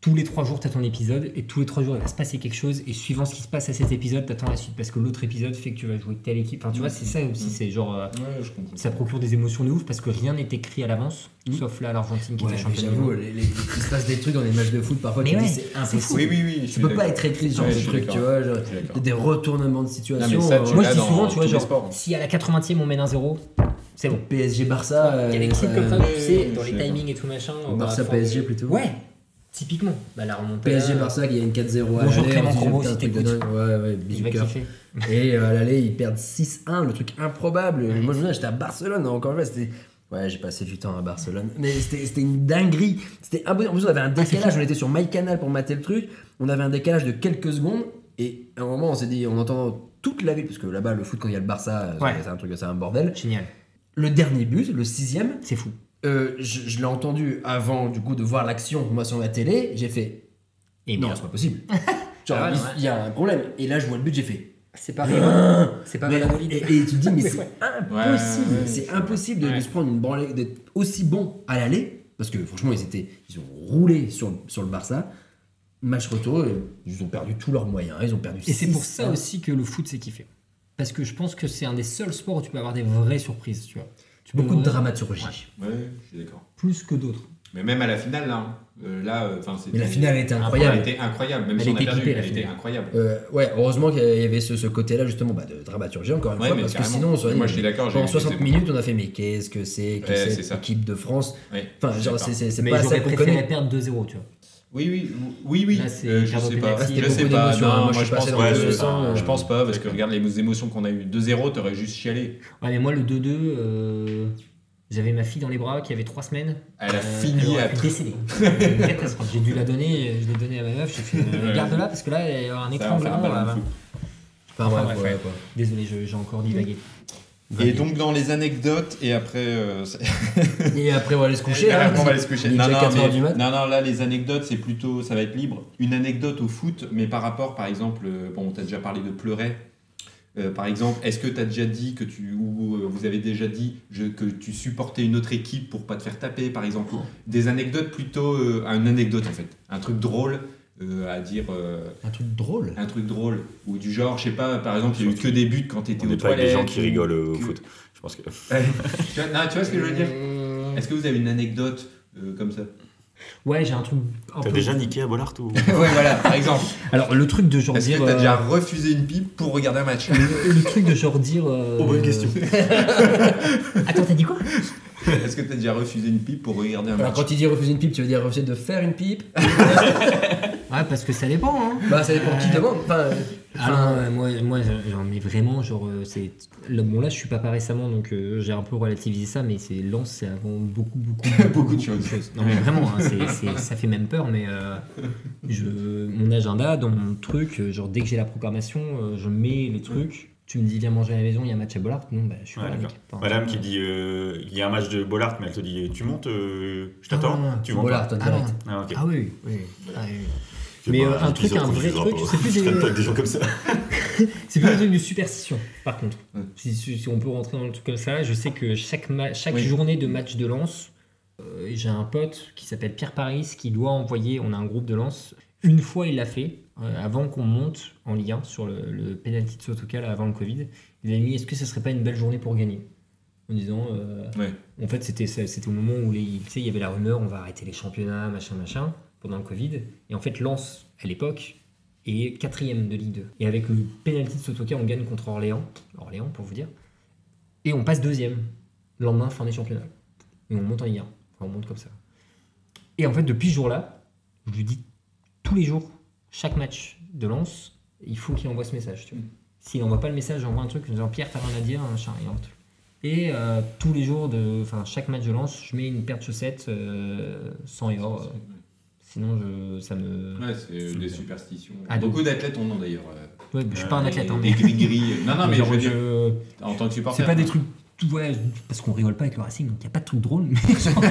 tous les trois jours, tu as ton épisode, et tous les trois jours, il va se passer quelque chose, et suivant ce qui se passe à cet épisode, tu attends la suite, parce que l'autre épisode fait que tu vas jouer telle équipe. Enfin, tu vois, c'est ça aussi, c'est genre. euh, Ouais, je comprends. ça procure des émotions de ouf, parce que rien n'est écrit à l'avance, Mhm. sauf là, l'Argentine qui Ouais, était championne. j'avoue, monde. les- les- il se passe des trucs dans les matchs de foot parfois Mais tu te ouais, dis c'est impossible. Oui, oui, oui. Tu peux pas être écrit ce genre Ouais, de je suis truc, tu vois. genre, des retournements de situation. Non, ça, euh, Moi, je dis souvent, tu vois, genre, si à la 80e on mène 1-0, c'est bon. PSG Barça. Il y a des euh, trucs comme ça, tu sais, dans les timings et tout machin. Barça PSG plutôt. Ouais, typiquement. Bah, la remontade. PSG Barça qui gagne 4-0 à Bonjour l'aller, putain, si truc de t'écoutes. dingue. Ouais, ouais, Il bisous cœur. Et euh, à l'aller, ils perdent 6-1, le truc improbable. Moi, je me souviens, j'étais à Barcelone, encore une fois, c'était. Ouais, j'ai passé du temps à Barcelone. Mais c'était c'était une dinguerie. C'était impossible. En plus, on avait un c'est décalage. On était sur MyCanal pour mater le truc. On avait un décalage de quelques secondes. Et à un moment, on s'est dit, on entend toute la ville, parce que là-bas, le foot, quand il y a le Barça, Ouais. c'est un truc, c'est un bordel. Génial. Le dernier but, le sixième, C'est fou. Euh, je, je l'ai entendu avant, du coup, de voir l'action, moi, sur ma télé. J'ai fait, Et non, c'est pas possible. Genre, Ah ouais, il ouais. il y a un problème. Et là, je vois le but, j'ai fait, C'est pas Réal. C'est pas mais- et, et tu te dis, mais Mais c'est ouais. impossible, Ouais, c'est ouais. impossible de, de Ouais. se prendre une branlée, d'être aussi bon à l'aller, parce que franchement, ils, étaient, ils ont roulé sur, sur le Barça. Match retour, ils ont perdu tous leurs moyens, ils ont perdu Et c'est pour 6-1. ça aussi que le foot c'est kiffé. Parce que je pense que c'est un des seuls sports où tu peux avoir des vraies surprises, tu vois. Beaucoup de dramaturgie. Ouais, je suis d'accord. Plus que d'autres. Mais même à la finale, là, hein, euh, là, euh, enfin, Mais la finale était Elle incroyable. était incroyable, même Elle si on a était perdu, pipée, elle était finale. incroyable. Euh, ouais, heureusement qu'il y avait ce, ce côté-là justement bah, de dramaturgie encore une Ouais, fois, parce que sinon, on se Moi, dit, je suis d'accord, pendant je 60 sais- minutes, on a fait mais qu'est-ce que c'est que Ouais, c'est cette équipe de France? Enfin, genre, c'est Mais pas ça qu'on connaît. perdre 2-0, tu vois. Oui, oui, oui, oui. Là, Euh, je sais pas. Je sais pas. d'émotions, hein. Non, Moi, je je pense les enfin, sens, Je euh, pense pas, parce que regarde les émotions qu'on a eues. 2-0, t'aurais juste chialé. Ouais, mais moi, le 2-2, euh, j'avais ma fille dans les bras qui avait 3 semaines. Elle a Euh, fini elle à pu décéder. Catastrophe. J'ai dû la donner, je l'ai donnée à ma meuf. J'ai fait Ouais. garde-la parce que là, il y aura un fou. Enfin, ouais, ouais. quoi. Désolé, je- j'ai encore divagué. Et donc, dans les anecdotes, et après. euh, Et après, on va aller se coucher. Et hein. après, on va aller se coucher. Non, non, 4 heures mais- du mat. non, non, là, les anecdotes, c'est plutôt, ça va être libre. Une anecdote au foot, mais par rapport, par exemple, euh, bon, on t'a déjà parlé de pleurer. Euh, par exemple, est-ce que tu as déjà dit que tu, ou euh, vous avez déjà dit je- que tu supportais une autre équipe pour pas te faire taper, par exemple? Des anecdotes plutôt, euh, une anecdote en fait, un truc drôle euh, à dire, euh, Un truc drôle. un truc drôle, ou du genre, je sais pas, par exemple, il y a eu que des buts quand tu étais On aux n'est pas avec des toilettes. gens qui ou rigolent au que- foot. Je pense que. Tu, vois, non, tu vois ce que je veux dire? Est-ce que vous avez une anecdote euh, comme ça? Ouais, j'ai un truc. T'as peu- déjà niqué à Bollard ou Ouais, voilà, par exemple. Alors, le truc de genre Est-ce dire. que t'as euh, déjà refusé une pipe pour regarder un match? le, le truc de genre dire. euh, Oh, bonne question. Attends, t'as dit quoi? Est-ce que t'as déjà refusé une pipe pour regarder un Alors, match quand tu dis refuser une pipe, tu veux dire refuser de faire une pipe Ouais, parce que ça dépend, hein. Bah, ça dépend qui demande. Enfin, euh, Ah non, euh, moi, moi genre, mais vraiment, genre, euh, c'est. Bon, là, je suis pas récemment, donc euh, j'ai un peu relativisé ça, mais c'est Lens, c'est avant beaucoup, beaucoup, Beaucoup de choses. Non, mais vraiment, hein, c'est- c'est- ça fait même peur, mais euh, je, mon agenda, dans mon truc, euh, genre, dès que j'ai la programmation, euh, je mets les trucs. Tu me dis, viens manger à la maison, il y a un match à Bollard. Non, bah, je suis Ouais, pas là, d'accord. mec. Enfin, Madame qui dit euh, il y a un match de Bollard, mais elle te dit tu montes, euh, je t'attends. Ah, tu montes. Bollard, Ah, direct. Ah, ok. Ah oui, oui. Ah, oui. Mais, euh, un truc, un vrai truc, c'est plus Je des- pas avec des gens comme ça. C'est plus un truc de superstition, par contre. Ouais. Si, on peut rentrer dans le truc comme ça, je sais que chaque, ma- chaque Oui. journée de match de lance, euh, j'ai un pote qui s'appelle Pierre Paris qui doit envoyer, on a un groupe de lance, une fois il l'a fait, euh, avant qu'on monte en Ligue 1 sur le, le penalty de Sotoka, là, avant le Covid, il a mis est-ce que ce serait pas une belle journée pour gagner? En disant, euh, Ouais. en fait c'était c'était au moment où les, il y avait la rumeur on va arrêter les championnats, machin, machin, pendant le Covid, et en fait Lens, à l'époque, est quatrième de Ligue 2. Et avec le penalty de Sotoka, on gagne contre Orléans, Orléans pour vous dire, et on passe deuxième, le lendemain, fin des championnats. Et on monte en Ligue 1. Enfin, on monte comme ça. Et en fait, depuis ce jour-là, je lui dis tous les jours, chaque match de Lens, il faut qu'il envoie ce message. Tu vois. S'il n'envoie pas le message, j'envoie un truc en disant Pierre, t'as rien à dire, machin, et un truc. Et euh, tous les jours, de, enfin chaque match de lance, je mets une paire de chaussettes euh, sans et or. euh, sinon, je, ça me. Ouais, c'est des superstitions. Ah, Beaucoup d'athlètes en ont d'ailleurs. euh, Ouais, je suis pas un athlète, hein, Des gris-gris. Non, non, mais je genre, veux dire, je- en tant que supporter. C'est pas des trucs. Tout- Ouais, parce qu'on rigole pas avec le Racing, donc il n'y a pas de truc drôle. Mais genre,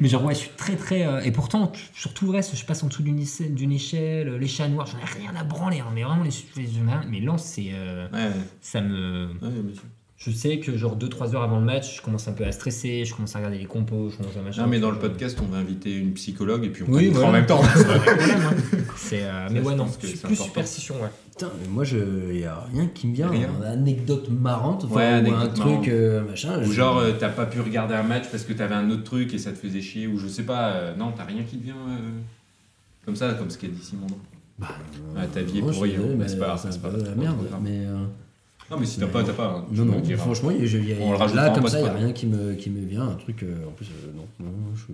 mais genre, ouais, je suis très très. euh, et pourtant, sur tout le reste, je passe en dessous d'une échelle, échelle, les chats noirs, j'en ai rien à branler. hein, mais vraiment, les, rien- mais Lens, c'est. euh, Ouais, ça me. Ouais. Je sais que, genre, 2-3 heures avant le match, je commence un peu à stresser, je commence à regarder les compos, je commence à machin. Non, mais dans le podcast, on va inviter une psychologue et puis on Oui, voilà. en même temps. C'est hein. Euh, mais ouais, non, plus superstition, ouais. Putain, mais moi, je y a rien qui me vient. Rien. Une anecdote marrante, enfin, Ouais, ou un anecdote truc euh, machin. Ou je- genre, euh, t'as pas pu regarder un match parce que t'avais un autre truc et ça te faisait chier, ou je sais pas, euh, non, t'as rien qui te vient euh, comme ça, comme ce qu'a dit Simon. Bah, Ah, ta vie est suis désolé, hein, mais mais c'est pas c'est pas de la merde. pas. Mais euh, Non, mais si t'as pas, t'as pas. hein, non, non, franchement, il y a- il y a- On le rajoutera là, comme ça, il n'y a rien qui me, qui me vient. Un truc, euh, en plus, euh, non, non, je.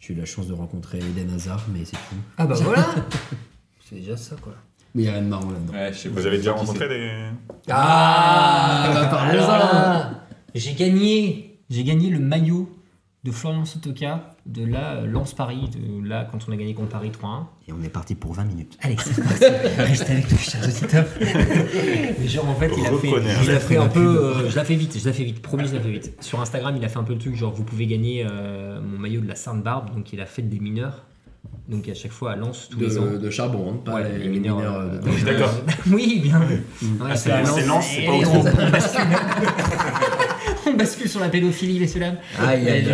J'ai eu la chance de rencontrer Eden Hazard, mais c'est tout. Ah bah voilà C'est déjà ça, quoi. Mais il n'y a rien de marrant là-dedans. Ouais, je sais pas Vous avez déjà rencontré des. Ah, bah, parlez-en. alors là, J'ai gagné, j'ai gagné le maillot de Florian Sotoka de la Lance Paris, de là quand on a gagné contre Paris 3-1. Et on est parti pour 20 minutes. Allez, c'est parti. Restez avec nous, chers auditeurs. Mais genre, en fait, il a fait, il a fait un la peu. euh, je la fais vite, je la fais vite. Promis, je la fais vite. Sur Instagram, il a fait un peu le truc, genre, vous pouvez gagner euh, mon maillot de la Sainte-Barbe, donc il a fête des mineurs. Donc à chaque fois à Lens tous les ans. De, de charbon, hein, pas Voilà, les, les mineurs, mineurs euh, de Oui, d'accord. oui, bien. Ah, Ouais, c'est Lens, c'est pas autre on, bascule. sur la pédophilie, messieurs dames.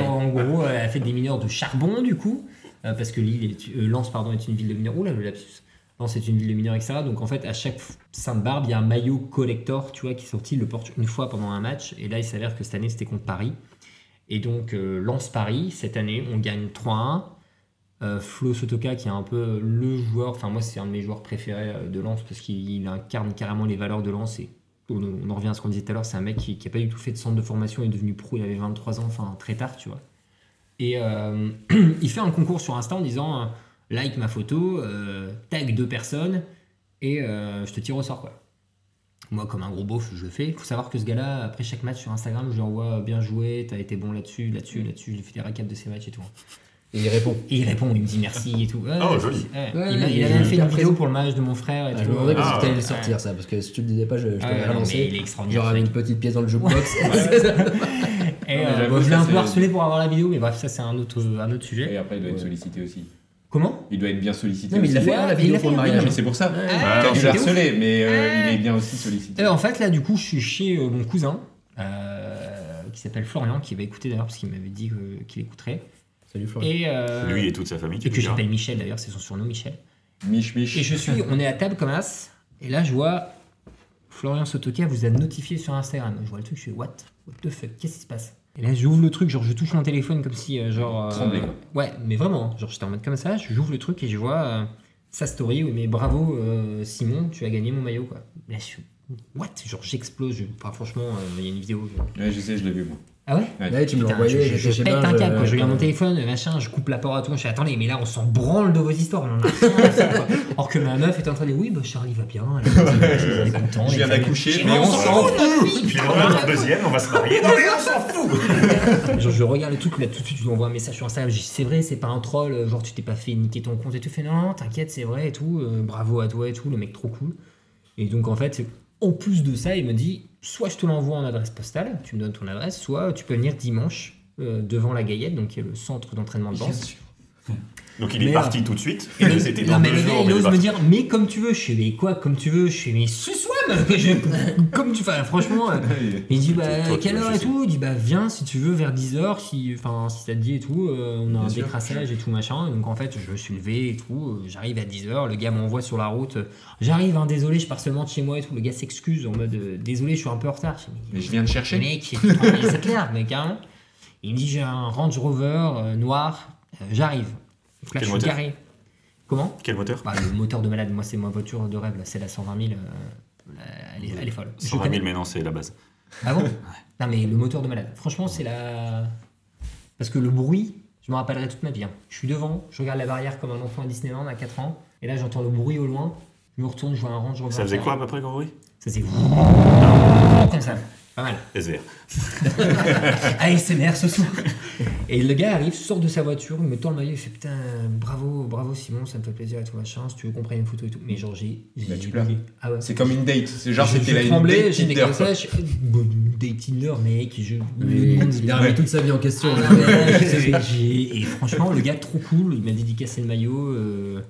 En gros, elle a fait des mineurs de charbon, du coup, euh, parce que Lille est, euh, Lens pardon, est une ville de mineurs. Oula, le lapsus. Lens est une ville de mineurs, etc. Donc en fait, à chaque Sainte-Barbe, il y a un maillot collector, tu vois, qui est sorti, le porte une fois pendant un match. Et là, il s'avère que cette année, c'était contre Paris. Et donc, euh, Lens-Paris, cette année, on gagne 3-1. Euh, Flo Sotoka, qui est un peu le joueur, enfin moi c'est un de mes joueurs préférés euh, de Lens parce qu'il il incarne carrément les valeurs de Lens et on, en revient à ce qu'on disait tout à l'heure, c'est un mec qui n'a pas du tout fait de centre de formation, il est devenu pro, il avait 23 ans, enfin très tard, tu vois. Et euh, il fait un concours sur Insta en disant like ma photo, tag deux personnes et je te tire au sort quoi. Moi, comme un gros beauf, je le fais. Faut savoir que ce gars-là, après chaque match sur Instagram, je lui envoie bien joué, t'as été bon là-dessus, là-dessus, là-dessus. Je lui fais des récaps de ses matchs et tout. Et il répond. Et il répond, il me dit merci et tout. Ouais, Oh, joli. ouais. Ouais, il, il il a même fait une vidéo présent. pour le mariage de mon frère. Et Ah, tout. je me demandais quand Ah, est-ce que tu allais le ouais. sortir ça, parce que si tu le disais pas, je, je Ah, non, relancé. mais il est extraordinaire. Genre ce une petite pièce dans le jukebox. Et euh, bon, je l'ai un peu harcelé pour avoir la vidéo, mais bref, ça c'est un autre, un autre sujet. Et après, il doit être sollicité aussi. Comment? Il doit être bien sollicité. Non, mais il l'a fait, hein, la il vidéo pour le mariage. mais c'est pour ça. Ah, c'était le ouf. harceler, mais euh, il est bien aussi sollicité. Euh, en fait, là, du coup, je suis chez euh, mon cousin, euh, qui s'appelle Florian, qui va écouter d'ailleurs, parce qu'il m'avait dit qu'il écouterait. Salut Florian. Et, euh, Lui et toute sa famille, et que j'appelle Michel d'ailleurs, c'est son surnom Michel. Mich, mich. Et je suis, on est à table comme as, et là je vois Florian Sotoka vous a notifié sur Instagram. Je vois le truc, je fais what? What the fuck? Qu'est-ce qui se passe? Et là j'ouvre le truc, genre je touche mon téléphone comme si euh, genre. euh, Tremblé, quoi. Ouais, mais vraiment, genre j'étais en mode comme ça, j'ouvre le truc et je vois euh, sa story, oui, mais bravo euh, Simon, tu as gagné mon maillot quoi. Là je suis what? Genre j'explose, je- enfin, franchement, euh, il y a une vidéo. je- Ouais, je sais, je l'ai vu, moi. Ah ouais Ouais. Là, tu me envoyé, je, je, je pète un câble euh, quand je regarde mon téléphone, machin, je coupe l'apport à tout, je fais attendez, mais là on s'en branle de vos histoires, on en a rien à faire, quoi. Or que ma meuf est en train de dire oui, bah Charlie va bien, elle est contente, Je viens d'accoucher, mais on s'en fout Puis on a notre deuxième, on va se marier. Non, mais on s'en fout Genre je regarde le truc, là tout de suite je lui envoie un message sur Instagram, je dis c'est vrai, c'est pas un troll, euh, genre tu t'es pas fait niquer ton compte et tout, fait non, non, t'inquiète, c'est vrai et tout, euh, bravo à toi et tout, le mec trop cool. Et donc en fait, en plus de ça, il me dit soit je te l'envoie en adresse postale, tu me donnes ton adresse, soit tu peux venir dimanche euh, devant la Gaillette, donc qui est le centre d'entraînement de danse. Donc il est Mais, parti tout de suite. Et le- C'était non, dans mais deux le gars, jours. il mais ose il est me dire, mais comme tu veux. Je fais, mais quoi, comme tu veux Je fais, mais ce soir, comme tu fais, franchement. euh, il dit, bah, quelle heure et tout? Il dit, bah, viens si tu veux vers 10h, si, enfin, si ça te dit et tout. euh, on a un décrassage et tout, machin. Donc, en fait, je me suis levé et tout. euh, J'arrive à 10h, le gars m'envoie sur la route. euh, J'arrive, hein, désolé, je pars seulement de chez moi et tout. Le gars s'excuse en mode, euh, désolé, je suis un peu en retard. Mais je viens de chercher. Mec, c'est clair, mais carrément. Il me dit j'ai un Range Rover euh, noir, euh, j'arrive. Donc là, Quel je suis moteur garé. Comment Quel moteur bah, Le moteur de malade, moi, c'est ma voiture de rêve, là, c'est la 120 000. euh, là, elle, est, elle est folle. Je 120 connais- 000, mais non, c'est la base. Ah bon Non, mais le moteur de malade. Franchement, c'est la. Parce que le bruit, je me rappellerai toute ma vie. hein. Je suis devant, je regarde la barrière comme un enfant à Disneyland à 4 ans, et là, j'entends le bruit au loin. je me retourne, je vois un rang, je reviens. Ça faisait quoi à peu près bruit Ça faisait comme ça. Pas mal. SVR. ASMR ce soir. Et le gars arrive, sort de sa voiture, il me tend le maillot, il fait putain, bravo, bravo Simon, ça me fait plaisir et tout machin, si tu veux qu'on prenne une photo et tout. Mais genre, j'ai. j'ai Bah, tu j'ai pleures. bugué. Ah ouais. C'est comme une date. C'est genre, je, c'était la une tremblais, quoi. je, bon, date Tinder, mec, je. le Mais monde, il a remis toute sa vie en question. Ah ouais, j'ai- j'ai- et franchement, le gars trop cool, il m'a dédicacé le maillot. euh,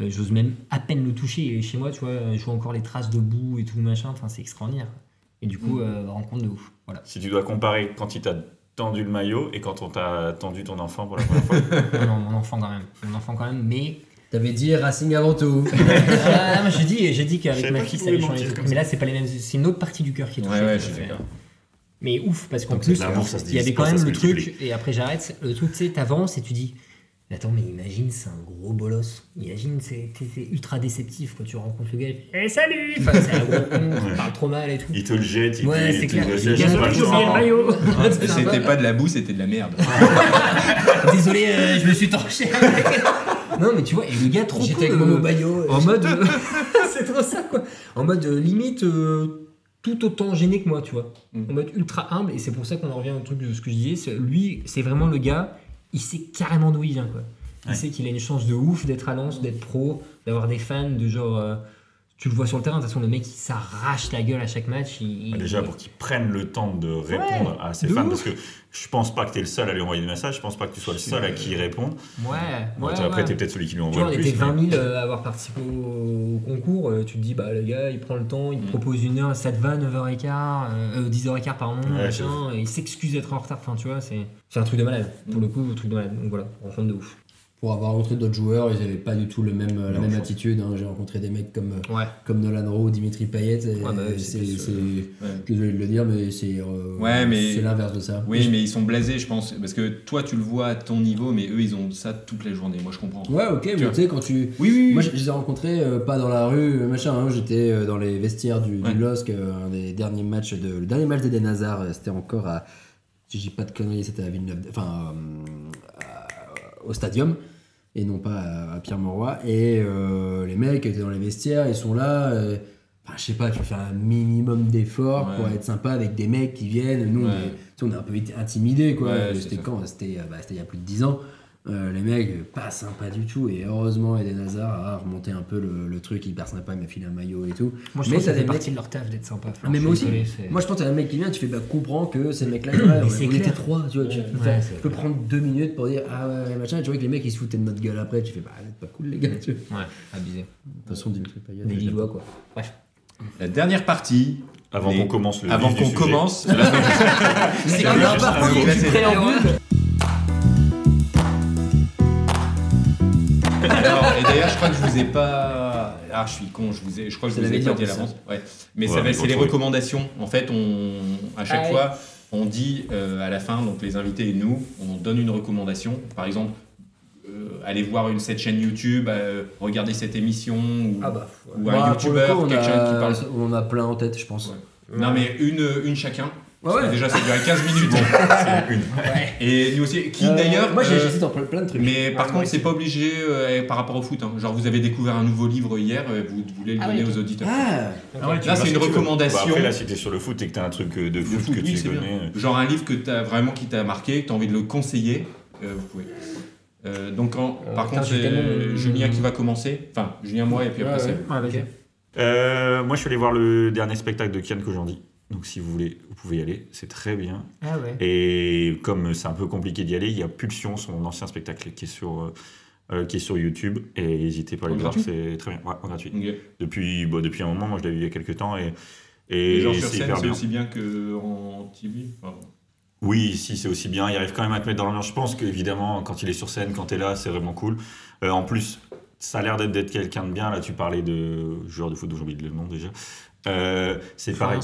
euh, J'ose même à peine le toucher. Et chez moi, tu vois, je vois encore les traces de boue et tout machin. Enfin, c'est extraordinaire. Et du coup, euh, rencontre de ouf. Voilà. Si tu dois comparer quand il t'a tendu le maillot et quand on t'a tendu ton enfant pour la première fois. non, non, mon enfant quand même. Mon enfant quand même. Mais T'avais dit Racing avant tout. ah, j'ai dit, j'ai dit qu'avec ma fille, ça trucs. comme Mais ça. là, c'est pas les mêmes. C'est une autre partie du cœur qui est touchée. Ouais, ouais, je suis d'accord. Mais ouf, parce qu'en plus, il y avait quand même le truc, et après j'arrête, le truc, tu sais, t'avances et tu dis, attends, mais imagine, c'est un gros bolos. Imagine, c'est ultra déceptif quand tu rencontres le gars, Eh, salut Enfin, c'est un gros con, il parle trop mal et tout. Il te le jette, il Ouais, te te le jette, pas j'ai le oublié le genre. maillot. Ah, C'était pas de la boue, c'était de la merde. Désolé, euh, je me suis torché. non, mais tu vois, et le gars trop J'étais cool. avec Momo euh, Bayo. en mode c'est trop ça quoi en mode euh, limite euh, tout autant gêné que moi tu vois Mm. en mode ultra humble et c'est pour ça qu'on en revient au truc de ce que je disais lui c'est vraiment le gars il sait carrément d'où il vient quoi il Ouais. sait qu'il a une chance de ouf d'être à Lens d'être pro d'avoir des fans de genre euh, tu le vois sur le terrain de toute façon le mec il s'arrache la gueule à chaque match il, Bah, Déjà il- pour qu'ils prennent le temps de répondre à ses fans, ouf. parce que je pense pas que tu es le seul à lui envoyer des messages, je pense pas que tu sois le seul à qui il répond. ouais, Bon, ouais, t'es- après, ouais. tu es peut-être celui qui lui Tu envoie vois, on le était plus. 20 mais- 000 à avoir participé au, au concours. euh, Tu te dis, bah le gars, il prend le temps, il te Mm. propose une heure, ça te va, 9h15, euh, euh, 10h15, pardon, Ouais, machin, et il s'excuse d'être en retard. Enfin, tu vois, c'est c'est un truc de malade. Pour Mm. le coup, un truc de malade. Donc voilà, rencontre de ouf. Pour avoir rencontré d'autres joueurs, ils n'avaient pas du tout le même, la même attitude. hein. J'ai rencontré des mecs comme, euh, Ouais. comme Nolan Rowe, Dimitri Payet. et Ouais, bah c'est, Ouais. désolé de le dire, mais c'est, euh, Ouais, mais- c'est l'inverse de ça. Oui, mais ils sont blasés, je pense. Parce que toi, tu le vois à ton niveau, mais eux, ils ont ça toute la journée. Moi, je comprends. Ouais, ok, mais tu sais, quand tu. Oui, oui, oui. Moi, je je les ai rencontrés euh, pas dans la rue, euh, machin. hein. J'étais euh, dans les vestiaires du. LOSC, euh, un des derniers matchs de, le dernier match d'Eden Hazard. euh, C'était encore à, si je dis pas de conneries, c'était à Villeneuve, enfin euh, à- au Stadium et non pas à, à Pierre-Mauroy. Et euh, les mecs étaient dans les vestiaires, ils sont là. euh, Enfin, je sais pas, tu fais un minimum d'efforts Ouais. pour être sympa avec des mecs qui viennent. Nous, on est- on un peu été intimidés, quoi. C'était quand? C'était euh, bah, c'était il y a plus de 10 ans. Euh, les mecs, pas sympa du tout. Et heureusement, Eden Hazard a remonté un peu le, le truc hyper sympa. Il m'a filé un maillot et tout. Moi, je Mais trouve que ça fait partie de leur taf d'être sympa. Ah, mais moi aussi. Moi, je pense que t'as un mec qui vient, tu fais bah, comprends que ces mecs-là, on, était trois. Tu, vois, tu, Ouais, peux ouais, clair. prendre deux minutes pour dire Ah ouais, machin. Et tu vois que les mecs ils se foutaient de notre gueule après. Tu fais Bah, c'est pas cool, les gars. Tu vois. Ouais, abusé. De toute façon, Dimitri Payet. Des Lillois, quoi. Bref. La dernière partie. Avant les- qu'on commence le Avant du qu'on commence. C'est comme un parcours tu classé. Alors, et d'ailleurs, je crois que je vous ai pas. Ah, je suis con, je, vous ai... je crois que je vous ai pas dit à l'avance. Ouais. Mais Ouais, ça va, c'est les recommandations. En fait, on... à chaque Ah, fois, on dit euh, à la fin, donc les invités et nous, on donne une recommandation. Par exemple, euh, allez voir une, cette chaîne YouTube, euh, regardez cette émission, ou, Ah bah, ou un Bah, on quelqu'un a- qui parle. On a plein en tête, je pense. Ouais. Non, mais une, une chacun. Ouais, ouais. Déjà, ça dure 15 minutes. C'est une. Ouais. Et nous aussi, qui Euh, d'ailleurs. Moi, j'ai- euh, j'hésite entre plein de trucs. Mais par Ouais, contre, c'est pas obligé euh, par rapport au foot. hein. Genre, vous avez découvert un nouveau livre hier, euh, vous voulez le Ah donner aux auditeurs. Ah Ah Là, c'est une recommandation. Bah, après, là, si t'es sur le foot et que t'as un truc de De foot, foot, que oui, tu connais. Genre un livre que t'as vraiment qui t'a marqué, que t'as envie de le conseiller, euh, vous pouvez. Euh, donc, en- Euh, par contre, c'est Julien qui va commencer. Enfin, Julien, moi, et puis après, c'est. moi, je suis allé voir le dernier spectacle de Kian Kojandi. Donc, si vous voulez, vous pouvez y aller. C'est très bien. Ah ouais. Et comme c'est un peu compliqué d'y aller, il y a Pulsion, son ancien spectacle, qui est sur, euh, euh, qui est sur YouTube. Et n'hésitez pas à aller voir, c'est très bien. Ouais, en gratuit. Depuis, bon, depuis un moment, moi je l'ai vu il y a quelques temps. Et, Et et genre sur c'est scène, aussi bien qu'en TV. Enfin, Oui, si c'est aussi bien, il arrive quand même à te mettre dans l'ambiance. Je pense qu'évidemment, quand il est sur scène, quand tu es là, c'est vraiment cool. Euh, en plus, ça a l'air d'être d'être quelqu'un de bien. Là, tu parlais de joueur de foot dont j'ai oublié le nom déjà. Euh, c'est pareil.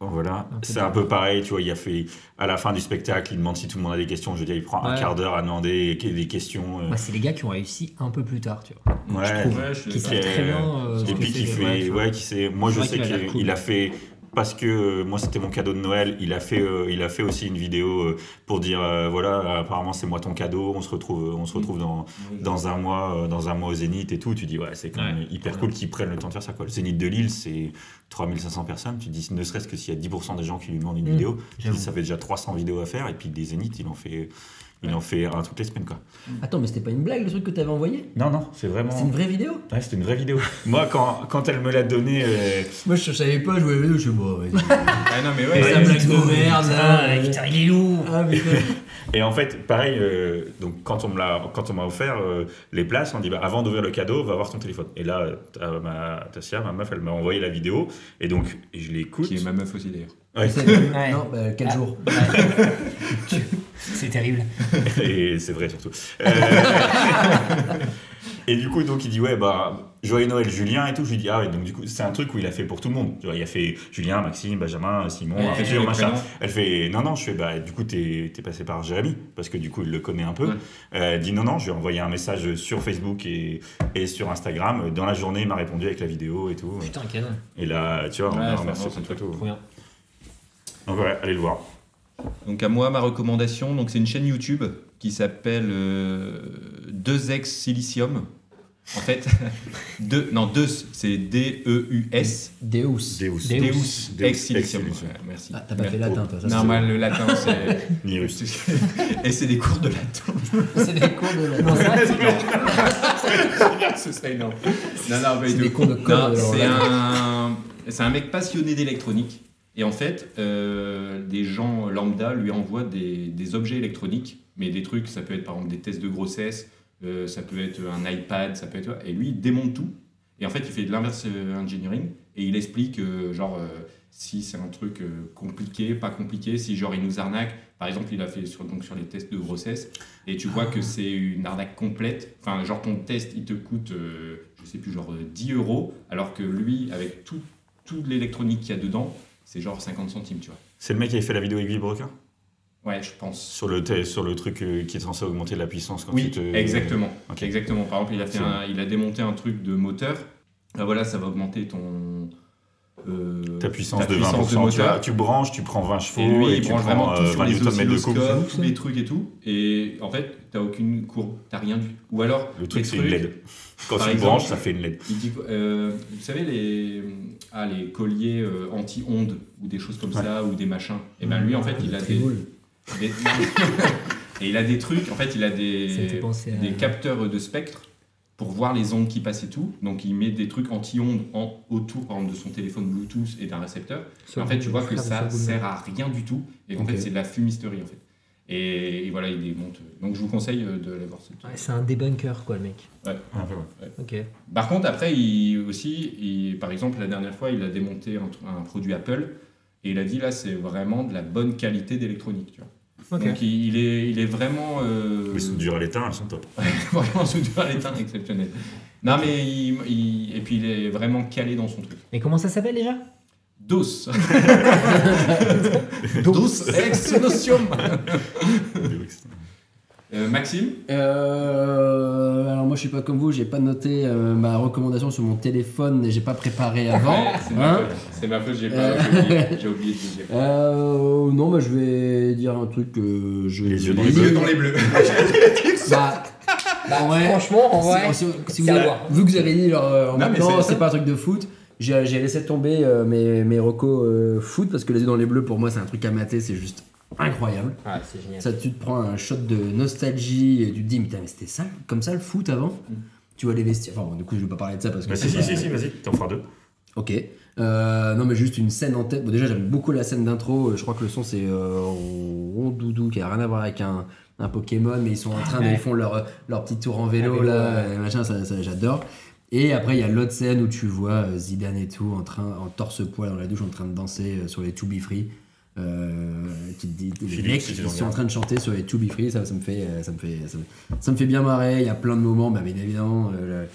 Voilà, Un peu c'est un peu pareil, tu vois, il a fait à la fin du spectacle, il demande si tout le monde a des questions, je veux dire, il prend un Ouais. quart d'heure à demander des questions. euh, Bah, c'est les gars qui ont réussi un peu plus tard, tu vois. ouais. je trouve. ouais, je Qui savent très bien. euh, Et puis c'est, qui fait, tu vois. ouais, qui sait, moi je vrai sais qu'il a l'air qu'il cool. a fait parce que euh, moi c'était mon cadeau de Noël. Il a fait, euh, il a fait aussi une vidéo euh, pour dire euh, voilà, apparemment c'est moi ton cadeau. On se retrouve, on se retrouve dans, dans un mois, euh, dans un mois au Zénith et tout. Tu dis ouais, c'est quand même Ouais. hyper cool qu'ils prennent le temps de faire ça. Quoi. Le Zénith de Lille, c'est 3500 personnes. Tu dis ne serait-ce que s'il y a 10% des gens qui lui demandent une Mmh, vidéo, tu dis, ça fait déjà 300 vidéos à faire. Et puis des Zéniths, il en fait, il en fait un toutes les semaines quoi. Attends, mais c'était pas une blague le truc que t'avais envoyé Non non, c'est vraiment. C'est une vraie vidéo Ouais, c'était une vraie vidéo. Moi, quand, quand elle me l'a donné, euh, Moi je savais pas, je voyais la vidéo, je suis bon. Ah non, mais ouais. C'est ouais, la blague de merde là. putain, il est lourd. Ah. Et en fait, pareil, euh, donc quand on me l'a, quand on m'a offert euh, les places, on dit bah, avant d'ouvrir le cadeau, va voir ton téléphone. Et là, euh, ta, ma, Tassia, ma meuf, elle m'a envoyé la vidéo, et donc je l'écoute. Qui est ma meuf aussi d'ailleurs. Ouais. Non, bah, quel Ah. jour C'est terrible. et c'est vrai surtout. Euh, et du coup, donc il dit ouais bah joyeux Noël Julien et tout. Je lui dis ah ouais donc du coup c'est un truc où il a fait pour tout le monde. Il a fait Julien, Maxime, Benjamin, Simon, Ouais, Arthur, machin. Elle fait non non je fais bah du coup t'es es passé par Jérémy parce que du coup il le connaît un peu. Ouais. Euh, elle dit non non je lui ai envoyé un message sur Facebook et, et sur Instagram. Dans la journée il m'a répondu avec la vidéo et tout. Putain, canon. Et là tu vois on a remercié c'est photo. Trop bien. Donc ouais allez le voir. Donc à moi, ma recommandation, donc c'est une chaîne YouTube qui s'appelle euh, Deux ex Silicium. En fait, deux, non, deux, c'est D-E-U-S. Deus. Deus. Deus. Deus ex Silicium. Silicium. Ouais, merci. Ah, t'as pas fait Merci. latin toi, ça Normal, le latin, c'est. Ni russe. Et c'est des cours de latin. c'est des cours de latin. Non, Ce serait énorme. Non, non, mais C'est des cours de code. c'est un, c'est un mec passionné d'électronique. Et en fait, euh, des gens lambda lui envoient des, des objets électroniques, mais des trucs, ça peut être par exemple des tests de grossesse, euh, ça peut être un iPad, ça peut être. Et lui, il démonte tout. Et en fait, il fait de l'inverse euh, engineering et il explique, euh, genre, si c'est un truc compliqué, pas compliqué, si genre il nous arnaque. Par exemple, il a fait sur, donc, sur les tests de grossesse et tu vois que c'est une arnaque complète. Enfin, genre ton test, il te coûte, je sais plus, genre euh, 10 euros, alors que lui, avec tout, toute l'électronique qu'il y a dedans, c'est genre 50 centimes, tu vois. C'est le mec qui avait fait la vidéo avec Vibroker Ouais, je pense. sur le sur le truc euh, qui est censé augmenter la puissance quand Oui, tu te exactement. Ok. Exactement. Par exemple, il a, fait un- il a démonté un truc de moteur. Ah, voilà, ça va augmenter ton. euh, ta puissance ta de 20%. puissance de tu, branches, tu prends 20 chevaux Et lui, et, il tu prends vraiment tout euh, sur 20 les oscilloscopes, ça. les trucs et tout. Et en fait, t'as aucune courbe, t'as rien du Ou alors, Le truc, c'est une LED. Quand Par tu exemple, branches, ça fait une LED. Il dit, euh, vous savez, les, ah, les colliers euh, anti-ondes ou des choses comme Ouais. ça, ou des machins. Et ben lui, en fait, il a des, et il a des trucs, en fait, il a des, à- des capteurs de spectre pour voir les ondes qui passent et tout. Donc il met des trucs anti-ondes en, autour, par exemple, de son téléphone Bluetooth et d'un récepteur. Et en fait, tu vois que ça sert à rien du tout et qu'en fait, c'est de la fumisterie, en fait. Et, et voilà, il démonte. Donc je vous conseille euh, de aller voir cette. Ouais, c'est un débunker, quoi, le mec. Un peu, ouais. Ok. Par contre, après, il aussi, il- par exemple, la dernière fois, il a démonté un, produit Apple et il a dit là, c'est vraiment de la bonne qualité d'électronique. Tu vois. Ok. Donc il, il est, il est vraiment. euh, Les soudures à l'étain, elles sont top. vraiment soudure à l'étain exceptionnel. Non, mais il, il- et puis il est vraiment calé dans son truc. Et comment ça s'appelle déjà? Dos. Dos ex nocium. Euh, Maxime Euh, alors moi je suis pas comme vous, j'ai pas noté euh, ma recommandation sur mon téléphone et j'ai pas préparé avant. Ouais, C'est ma Hein faute. C'est ma faute, j'ai pas- Euh. j'ai oublié, oublié de dire. Euh, non, bah, je vais dire un truc que je. Les yeux dans les bleus. Dans les bleus. Bah, bah, ouais. Franchement, en Si- vrai, si, si c'est vous avez- vu que vous avez dit euh, en Non, même mais temps, c'est- c'est pas un truc de foot, j'ai laissé tomber euh, mes, mes recos euh, foot parce que les yeux dans les bleus pour moi c'est un truc à mater, c'est juste incroyable. Ah, c'est génial. Ça, tu te prends un shot de nostalgie et tu te dis, mais putain, mais c'était ça, comme ça le foot avant Mm. Tu vois les vestiaires. Enfin, bon, du coup, je vais pas parler de ça parce que. Bah, si, si, si, si, vas-y, t'en feras deux. Ok. Euh, non, mais juste une scène en tête. Bon, déjà, j'aime beaucoup la scène d'intro. Je crois que le son, c'est euh, Rondoudou, qui a rien à voir avec un, un Pokémon, mais ils sont en train de. Ouais. Ils font leur, leur petit tour en vélo, vélo, là, ouais. et machin, ça, ça, j'adore. Et après, il y a l'autre scène où tu vois euh, Zidane et tout, en, train, en torse-poil dans la douche, en train de danser euh, sur les To Be Free. Euh, te dis, les mecs qui sont en train de chanter sur les To Be Free, ça, ça me fait, ça me fait, ça me, ça me fait bien marrer. Il y a plein de moments, bah, bien évidemment, euh,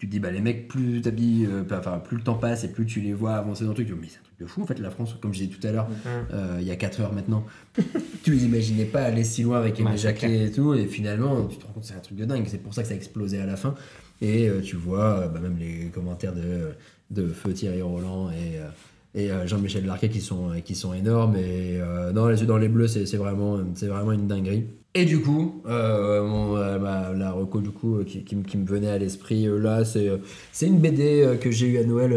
tu te dis, bah, les mecs, plus t'habilles, euh, enfin, plus le temps passe et plus tu les vois avancer dans le truc, tu te dis, mais c'est un truc de fou en fait, la France, comme je disais tout à l'heure, euh, il y a 4 heures maintenant. tu les imaginais pas aller si loin avec Aimé Jacquet et tout, et finalement, tu te rends compte que c'est un truc de dingue, c'est pour ça que ça a explosé à la fin. Et euh, tu vois bah, même les commentaires de, de Feu Thierry Roland et, et Jean-Michel Larquet qui sont, qui sont énormes. Et non, Les yeux dans les bleus, c'est c'est vraiment, c'est vraiment une dinguerie. Et du coup, euh, euh, la reco du coup, euh, qui, me- venait à l'esprit là, c'est une BD que j'ai eu à Noël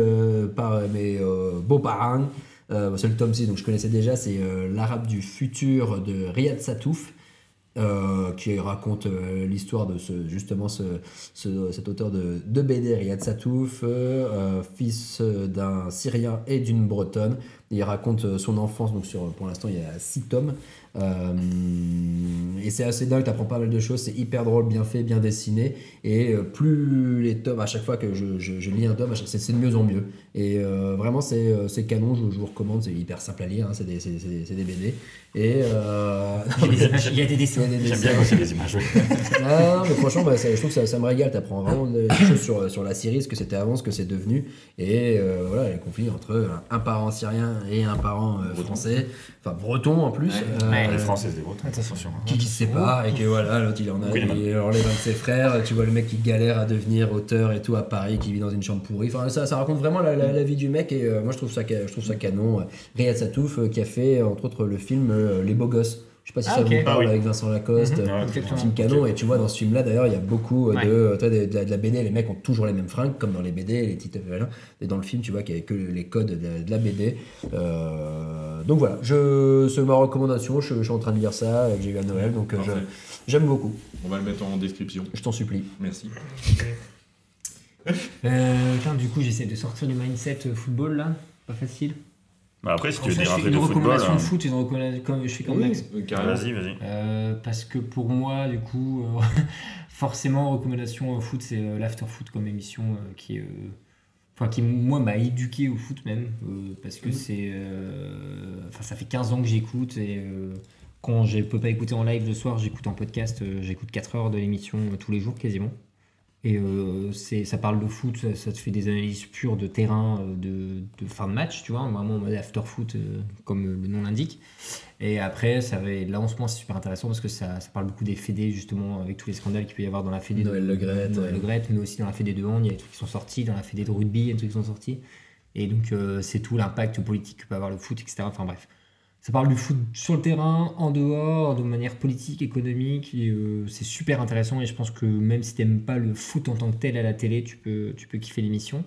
par mes beaux-parents. C'est le tome 6, donc je connaissais déjà, c'est L'Arabe du futur de Riyad Satouf. qui raconte l'histoire de ce, justement ce, ce- cet auteur de, de BD, Riyad Satouf, fils d'un Syrien et d'une Bretonne. Il raconte euh, son enfance, donc sur, pour l'instant il y a six tomes. Euh, et c'est assez dingue, t'apprends pas mal de choses, c'est hyper drôle, bien fait, bien dessiné. Et euh, plus les tomes, à chaque fois que je, je- je lis un tome, c'est de mieux en mieux. Et euh, vraiment, c'est canon, je, je vous recommande, c'est hyper simple à lire, hein, c'est des, c'est des BD. Et euh, Il y a des des dessins. des J'aime bien quand c'est les images. Non, mais franchement, bah, ça- je trouve que ça, ça me régale. T'apprends vraiment des choses sur, sur la Syrie, ce que c'était avant, ce que c'est devenu. Et voilà, les conflits entre un parent syrien et un parent euh, français, enfin breton en plus, Ouais. euh, Ouais. Les Français, c'est des Bretons, attention. qui, qui se séparent et que voilà, l'autre il en a, Oui, il, enlève un de ses frères. Tu vois le mec qui galère à devenir auteur et tout à Paris, qui vit dans une chambre pourrie. Enfin, ça, ça raconte vraiment la, la- la vie du mec. Et euh, moi, je trouve ça, je trouve ça canon. Riyad Satouf, euh, qui a fait entre autres le film euh, Les Beaux Gosses. Je sais pas si Ah, ça ok. vous parle Ah oui. avec Vincent Lacoste. Exactement. Un film canon et tu vois dans ce film là d'ailleurs il y a beaucoup euh, Ouais. de, euh, de, de- de la BD les mecs ont toujours les mêmes fringues comme dans les BD les titres voilà. et dans le film tu vois qu'il y a que les codes de, la- de la BD Euh, donc voilà je c'est ma recommandation je, je suis en train de lire ça que j'ai eu à Noël donc j'aime beaucoup On va le mettre en description. je t'en supplie Merci. Euh, du coup, j'essaie de sortir du mindset football là. Pas facile. Bah après, si tu veux dire un fais peu une de football, recommandation de foot, une recommandation comme je fais comme Max. Euh, vas-y, vas-y. Euh, parce que pour moi, du coup, euh, forcément, recommandation foot, c'est l'after foot comme émission euh, qui est. euh, Enfin, qui moi m'a éduqué au foot même, euh, parce que c'est. euh, Enfin, ça fait 15 ans que j'écoute et euh, quand je peux pas écouter en live le soir, j'écoute en podcast, j'écoute 4 heures de l'émission tous les jours quasiment. Et euh, ça parle de foot, ça, ça te fait des analyses pures de terrain, euh, de, de fin de match, tu vois, vraiment en mode after foot, euh, comme le nom l'indique. Et après, ça va, là en ce moment, c'est super intéressant parce que ça, ça parle beaucoup des fédés, justement, avec tous les scandales qu'il peut y avoir dans la fédé Noël de Le Noël ouais. Le Graët, mais aussi dans la fédé de hand, il y a des trucs qui sont sortis, dans la fédé de rugby, il y a des trucs qui sont sortis. Et donc, euh, c'est tout l'impact politique que peut avoir le foot, etc. Enfin bref. Ça parle du foot sur le terrain, en dehors, de manière politique, économique. et, euh, c'est super intéressant et je pense que même si t'aimes pas le foot en tant que tel à la télé, tu peux, tu peux kiffer l'émission.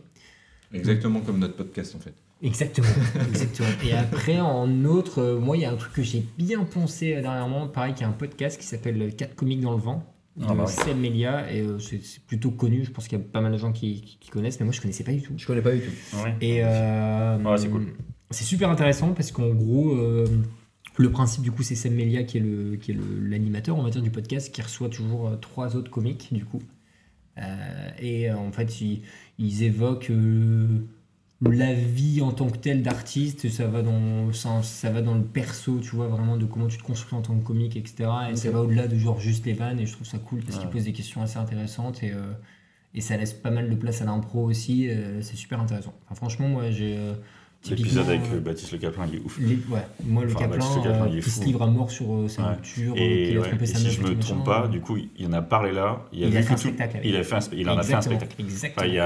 Exactement comme notre podcast en fait. Exactement, exactement. Et après, en autre, euh, moi, il y a un truc que j'ai bien pensé euh, dernièrement. Pareil, qu'il y a un podcast qui s'appelle 4 comiques dans le vent de Ah bah oui. Seb Melia et euh, c'est c'est plutôt connu. Je pense qu'il y a pas mal de gens qui, qui- qui connaissent, mais moi, je connaissais pas du tout. je connais pas du tout Ouais. Et euh, Ouais, c'est cool. C'est super intéressant parce qu'en gros, euh, le principe du coup, c'est Sam Melia qui est le qui est l'animateur, on va dire, du podcast, qui reçoit toujours euh, trois autres comiques du coup. Euh, et en fait, ils, ils évoquent la vie en tant que telle d'artiste. Ça va dans ça, ça va dans le perso, tu vois, vraiment de comment tu te construis en tant que comique, etc. Et ça va au-delà de genre juste les vannes. Et je trouve ça cool parce qu'ils Ouais. posent des questions assez intéressantes et et ça laisse pas mal de place à l'impro aussi. c'est super intéressant. Enfin, franchement, moi, j'ai. Euh, L'épisode avec euh, Baptiste Le Caplin, il est ouf. les- ouais, moi, le Enfin, Caplin, euh, il est qui se livre à mort sur euh, sa rupture, euh, Et, ouais, trompé et sa si je me trompe pas, euh, du coup, il en a parlé là. Il, a Il a fait un spectacle. Il, a fait il en a fait un spectacle. Exactement. Il,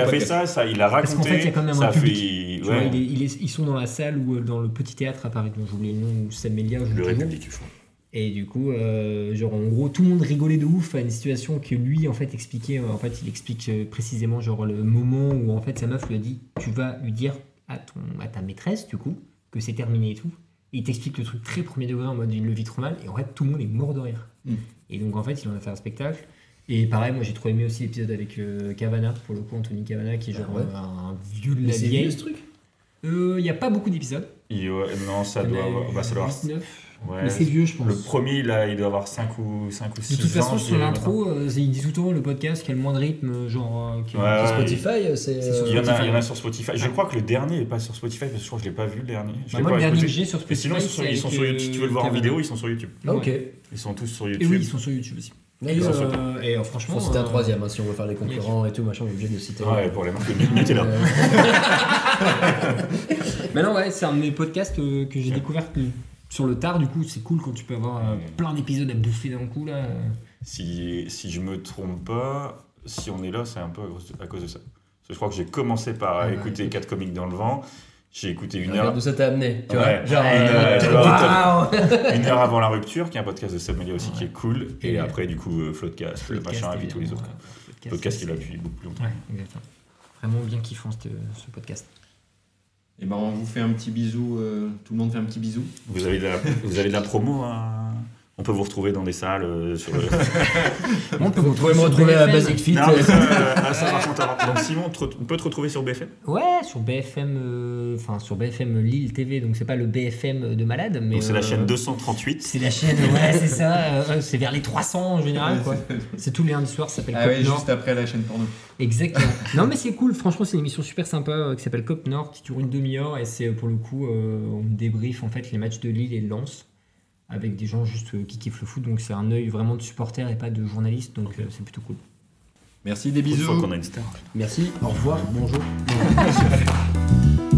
a, fait ça, ça, il a Parce raconté. qu'en fait, il y a quand même un public. ils sont dans la salle ou euh, dans le petit théâtre à Paris, dont j'ai oublié le nom, où Sam Melia joue Le. République, je crois. Et du coup, euh, genre en gros, tout le monde rigolait de ouf à une situation que lui en fait expliquait. euh, En fait, il explique euh, précisément genre le moment où en fait sa meuf lui a dit tu vas lui dire à ton à ta maîtresse du coup que c'est terminé et tout. Et il t'explique le truc très premier degré en mode il le vit trop mal et en fait tout le monde est mort de rire. Mm. Et donc en fait il en a fait un spectacle. Et pareil, moi j'ai trop aimé aussi l'épisode avec euh, Cavana, pour le coup Anthony Cavana qui est genre Ah ouais. un vieux de la c'est vieille. vieux ce truc? Euh, Il n'y a pas beaucoup d'épisodes. Non, ça doit a avoir. Bah, ça doit avoir 8, 9. Ouais, Mais c'est vieux je pense. Le premier, là, il doit avoir 5 ou, 5 ou 6 De toute façon, ans, sur l'intro, euh, il dit tout le temps le podcast qui a le moins de rythme, genre. euh, qui- Ouais, Sur ouais, Spotify c'est c'est sur euh, Il y, en a, Spotify. il y en a sur Spotify. Je crois que le dernier n'est pas sur Spotify parce que je crois que je l'ai pas vu le dernier. Je Bah, moi, pas le dernier que j'ai sur Mais Spotify. sinon, ils sont, ils sur euh, YouTube. Si tu veux le voir en vidéo, ils sont sur YouTube. ah ok Ils sont tous sur Et YouTube. oui, ils sont sur YouTube aussi. Et, euh, et euh, franchement. Citer un euh, troisième hein, si on veut faire les concurrents et tout machin on est obligé de citer Ouais, pour les marques de. Euh, Mais non, ouais, c'est un de mes podcasts euh, que j'ai découvert sur le tard. Du coup, c'est cool quand tu peux avoir euh, Ouais. plein d'épisodes à bouffer d'un coup là. Si, si je me trompe pas, si on est là, c'est un peu à cause de, à cause de ça. Je crois que j'ai commencé par Ah écouter écoute. 4 comiques dans le vent. J'ai écouté une Regarde heure, D'où ça t'a amené, tu Ouais. vois Genre, Ouais, euh, ouais, waouh une heure avant la rupture, qui est un podcast de Sommelier aussi qui Ouais. est cool. Et Et- après, du coup, euh, Floodcast, le machin, et puis tous les autres. ouais. Podcast, Podcast qui c'est- depuis beaucoup plus longtemps. Ouais, exactement. Vraiment bien kiffant ce, ce podcast. Et ben on vous fait un petit bisou, euh, tout le monde fait un petit bisou. Vous avez de la, vous avez de la promo à- On peut vous retrouver dans des salles euh, sur le. On peut Vous pouvez me retrouver à Basic Fit. Non, mais ça, euh, ah, ça, par contre, alors, donc Simon, on peut te retrouver sur BFM Ouais, sur BFM, euh, enfin sur BFM Lille TV, donc c'est pas le BFM de malade, mais Donc c'est la chaîne 238. C'est la chaîne, ouais, c'est ça. euh, c'est vers les 300 en général, quoi. C'est tous les lundis soirs, ça s'appelle Ah Cop oui, Nord. juste après la chaîne porno. Exactement. non, mais c'est cool. Franchement, c'est une émission super sympa euh, qui s'appelle Cop Nord, qui dure une demi-heure et c'est pour le coup, euh, on débrief en fait les matchs de Lille et de Lens avec des gens juste euh, qui kiffent le foot. Donc c'est un œil vraiment de supporter et pas de journaliste. Donc euh, c'est plutôt cool. Merci, des Une fois bisous. qu'on a une star. Merci, au revoir, bonjour.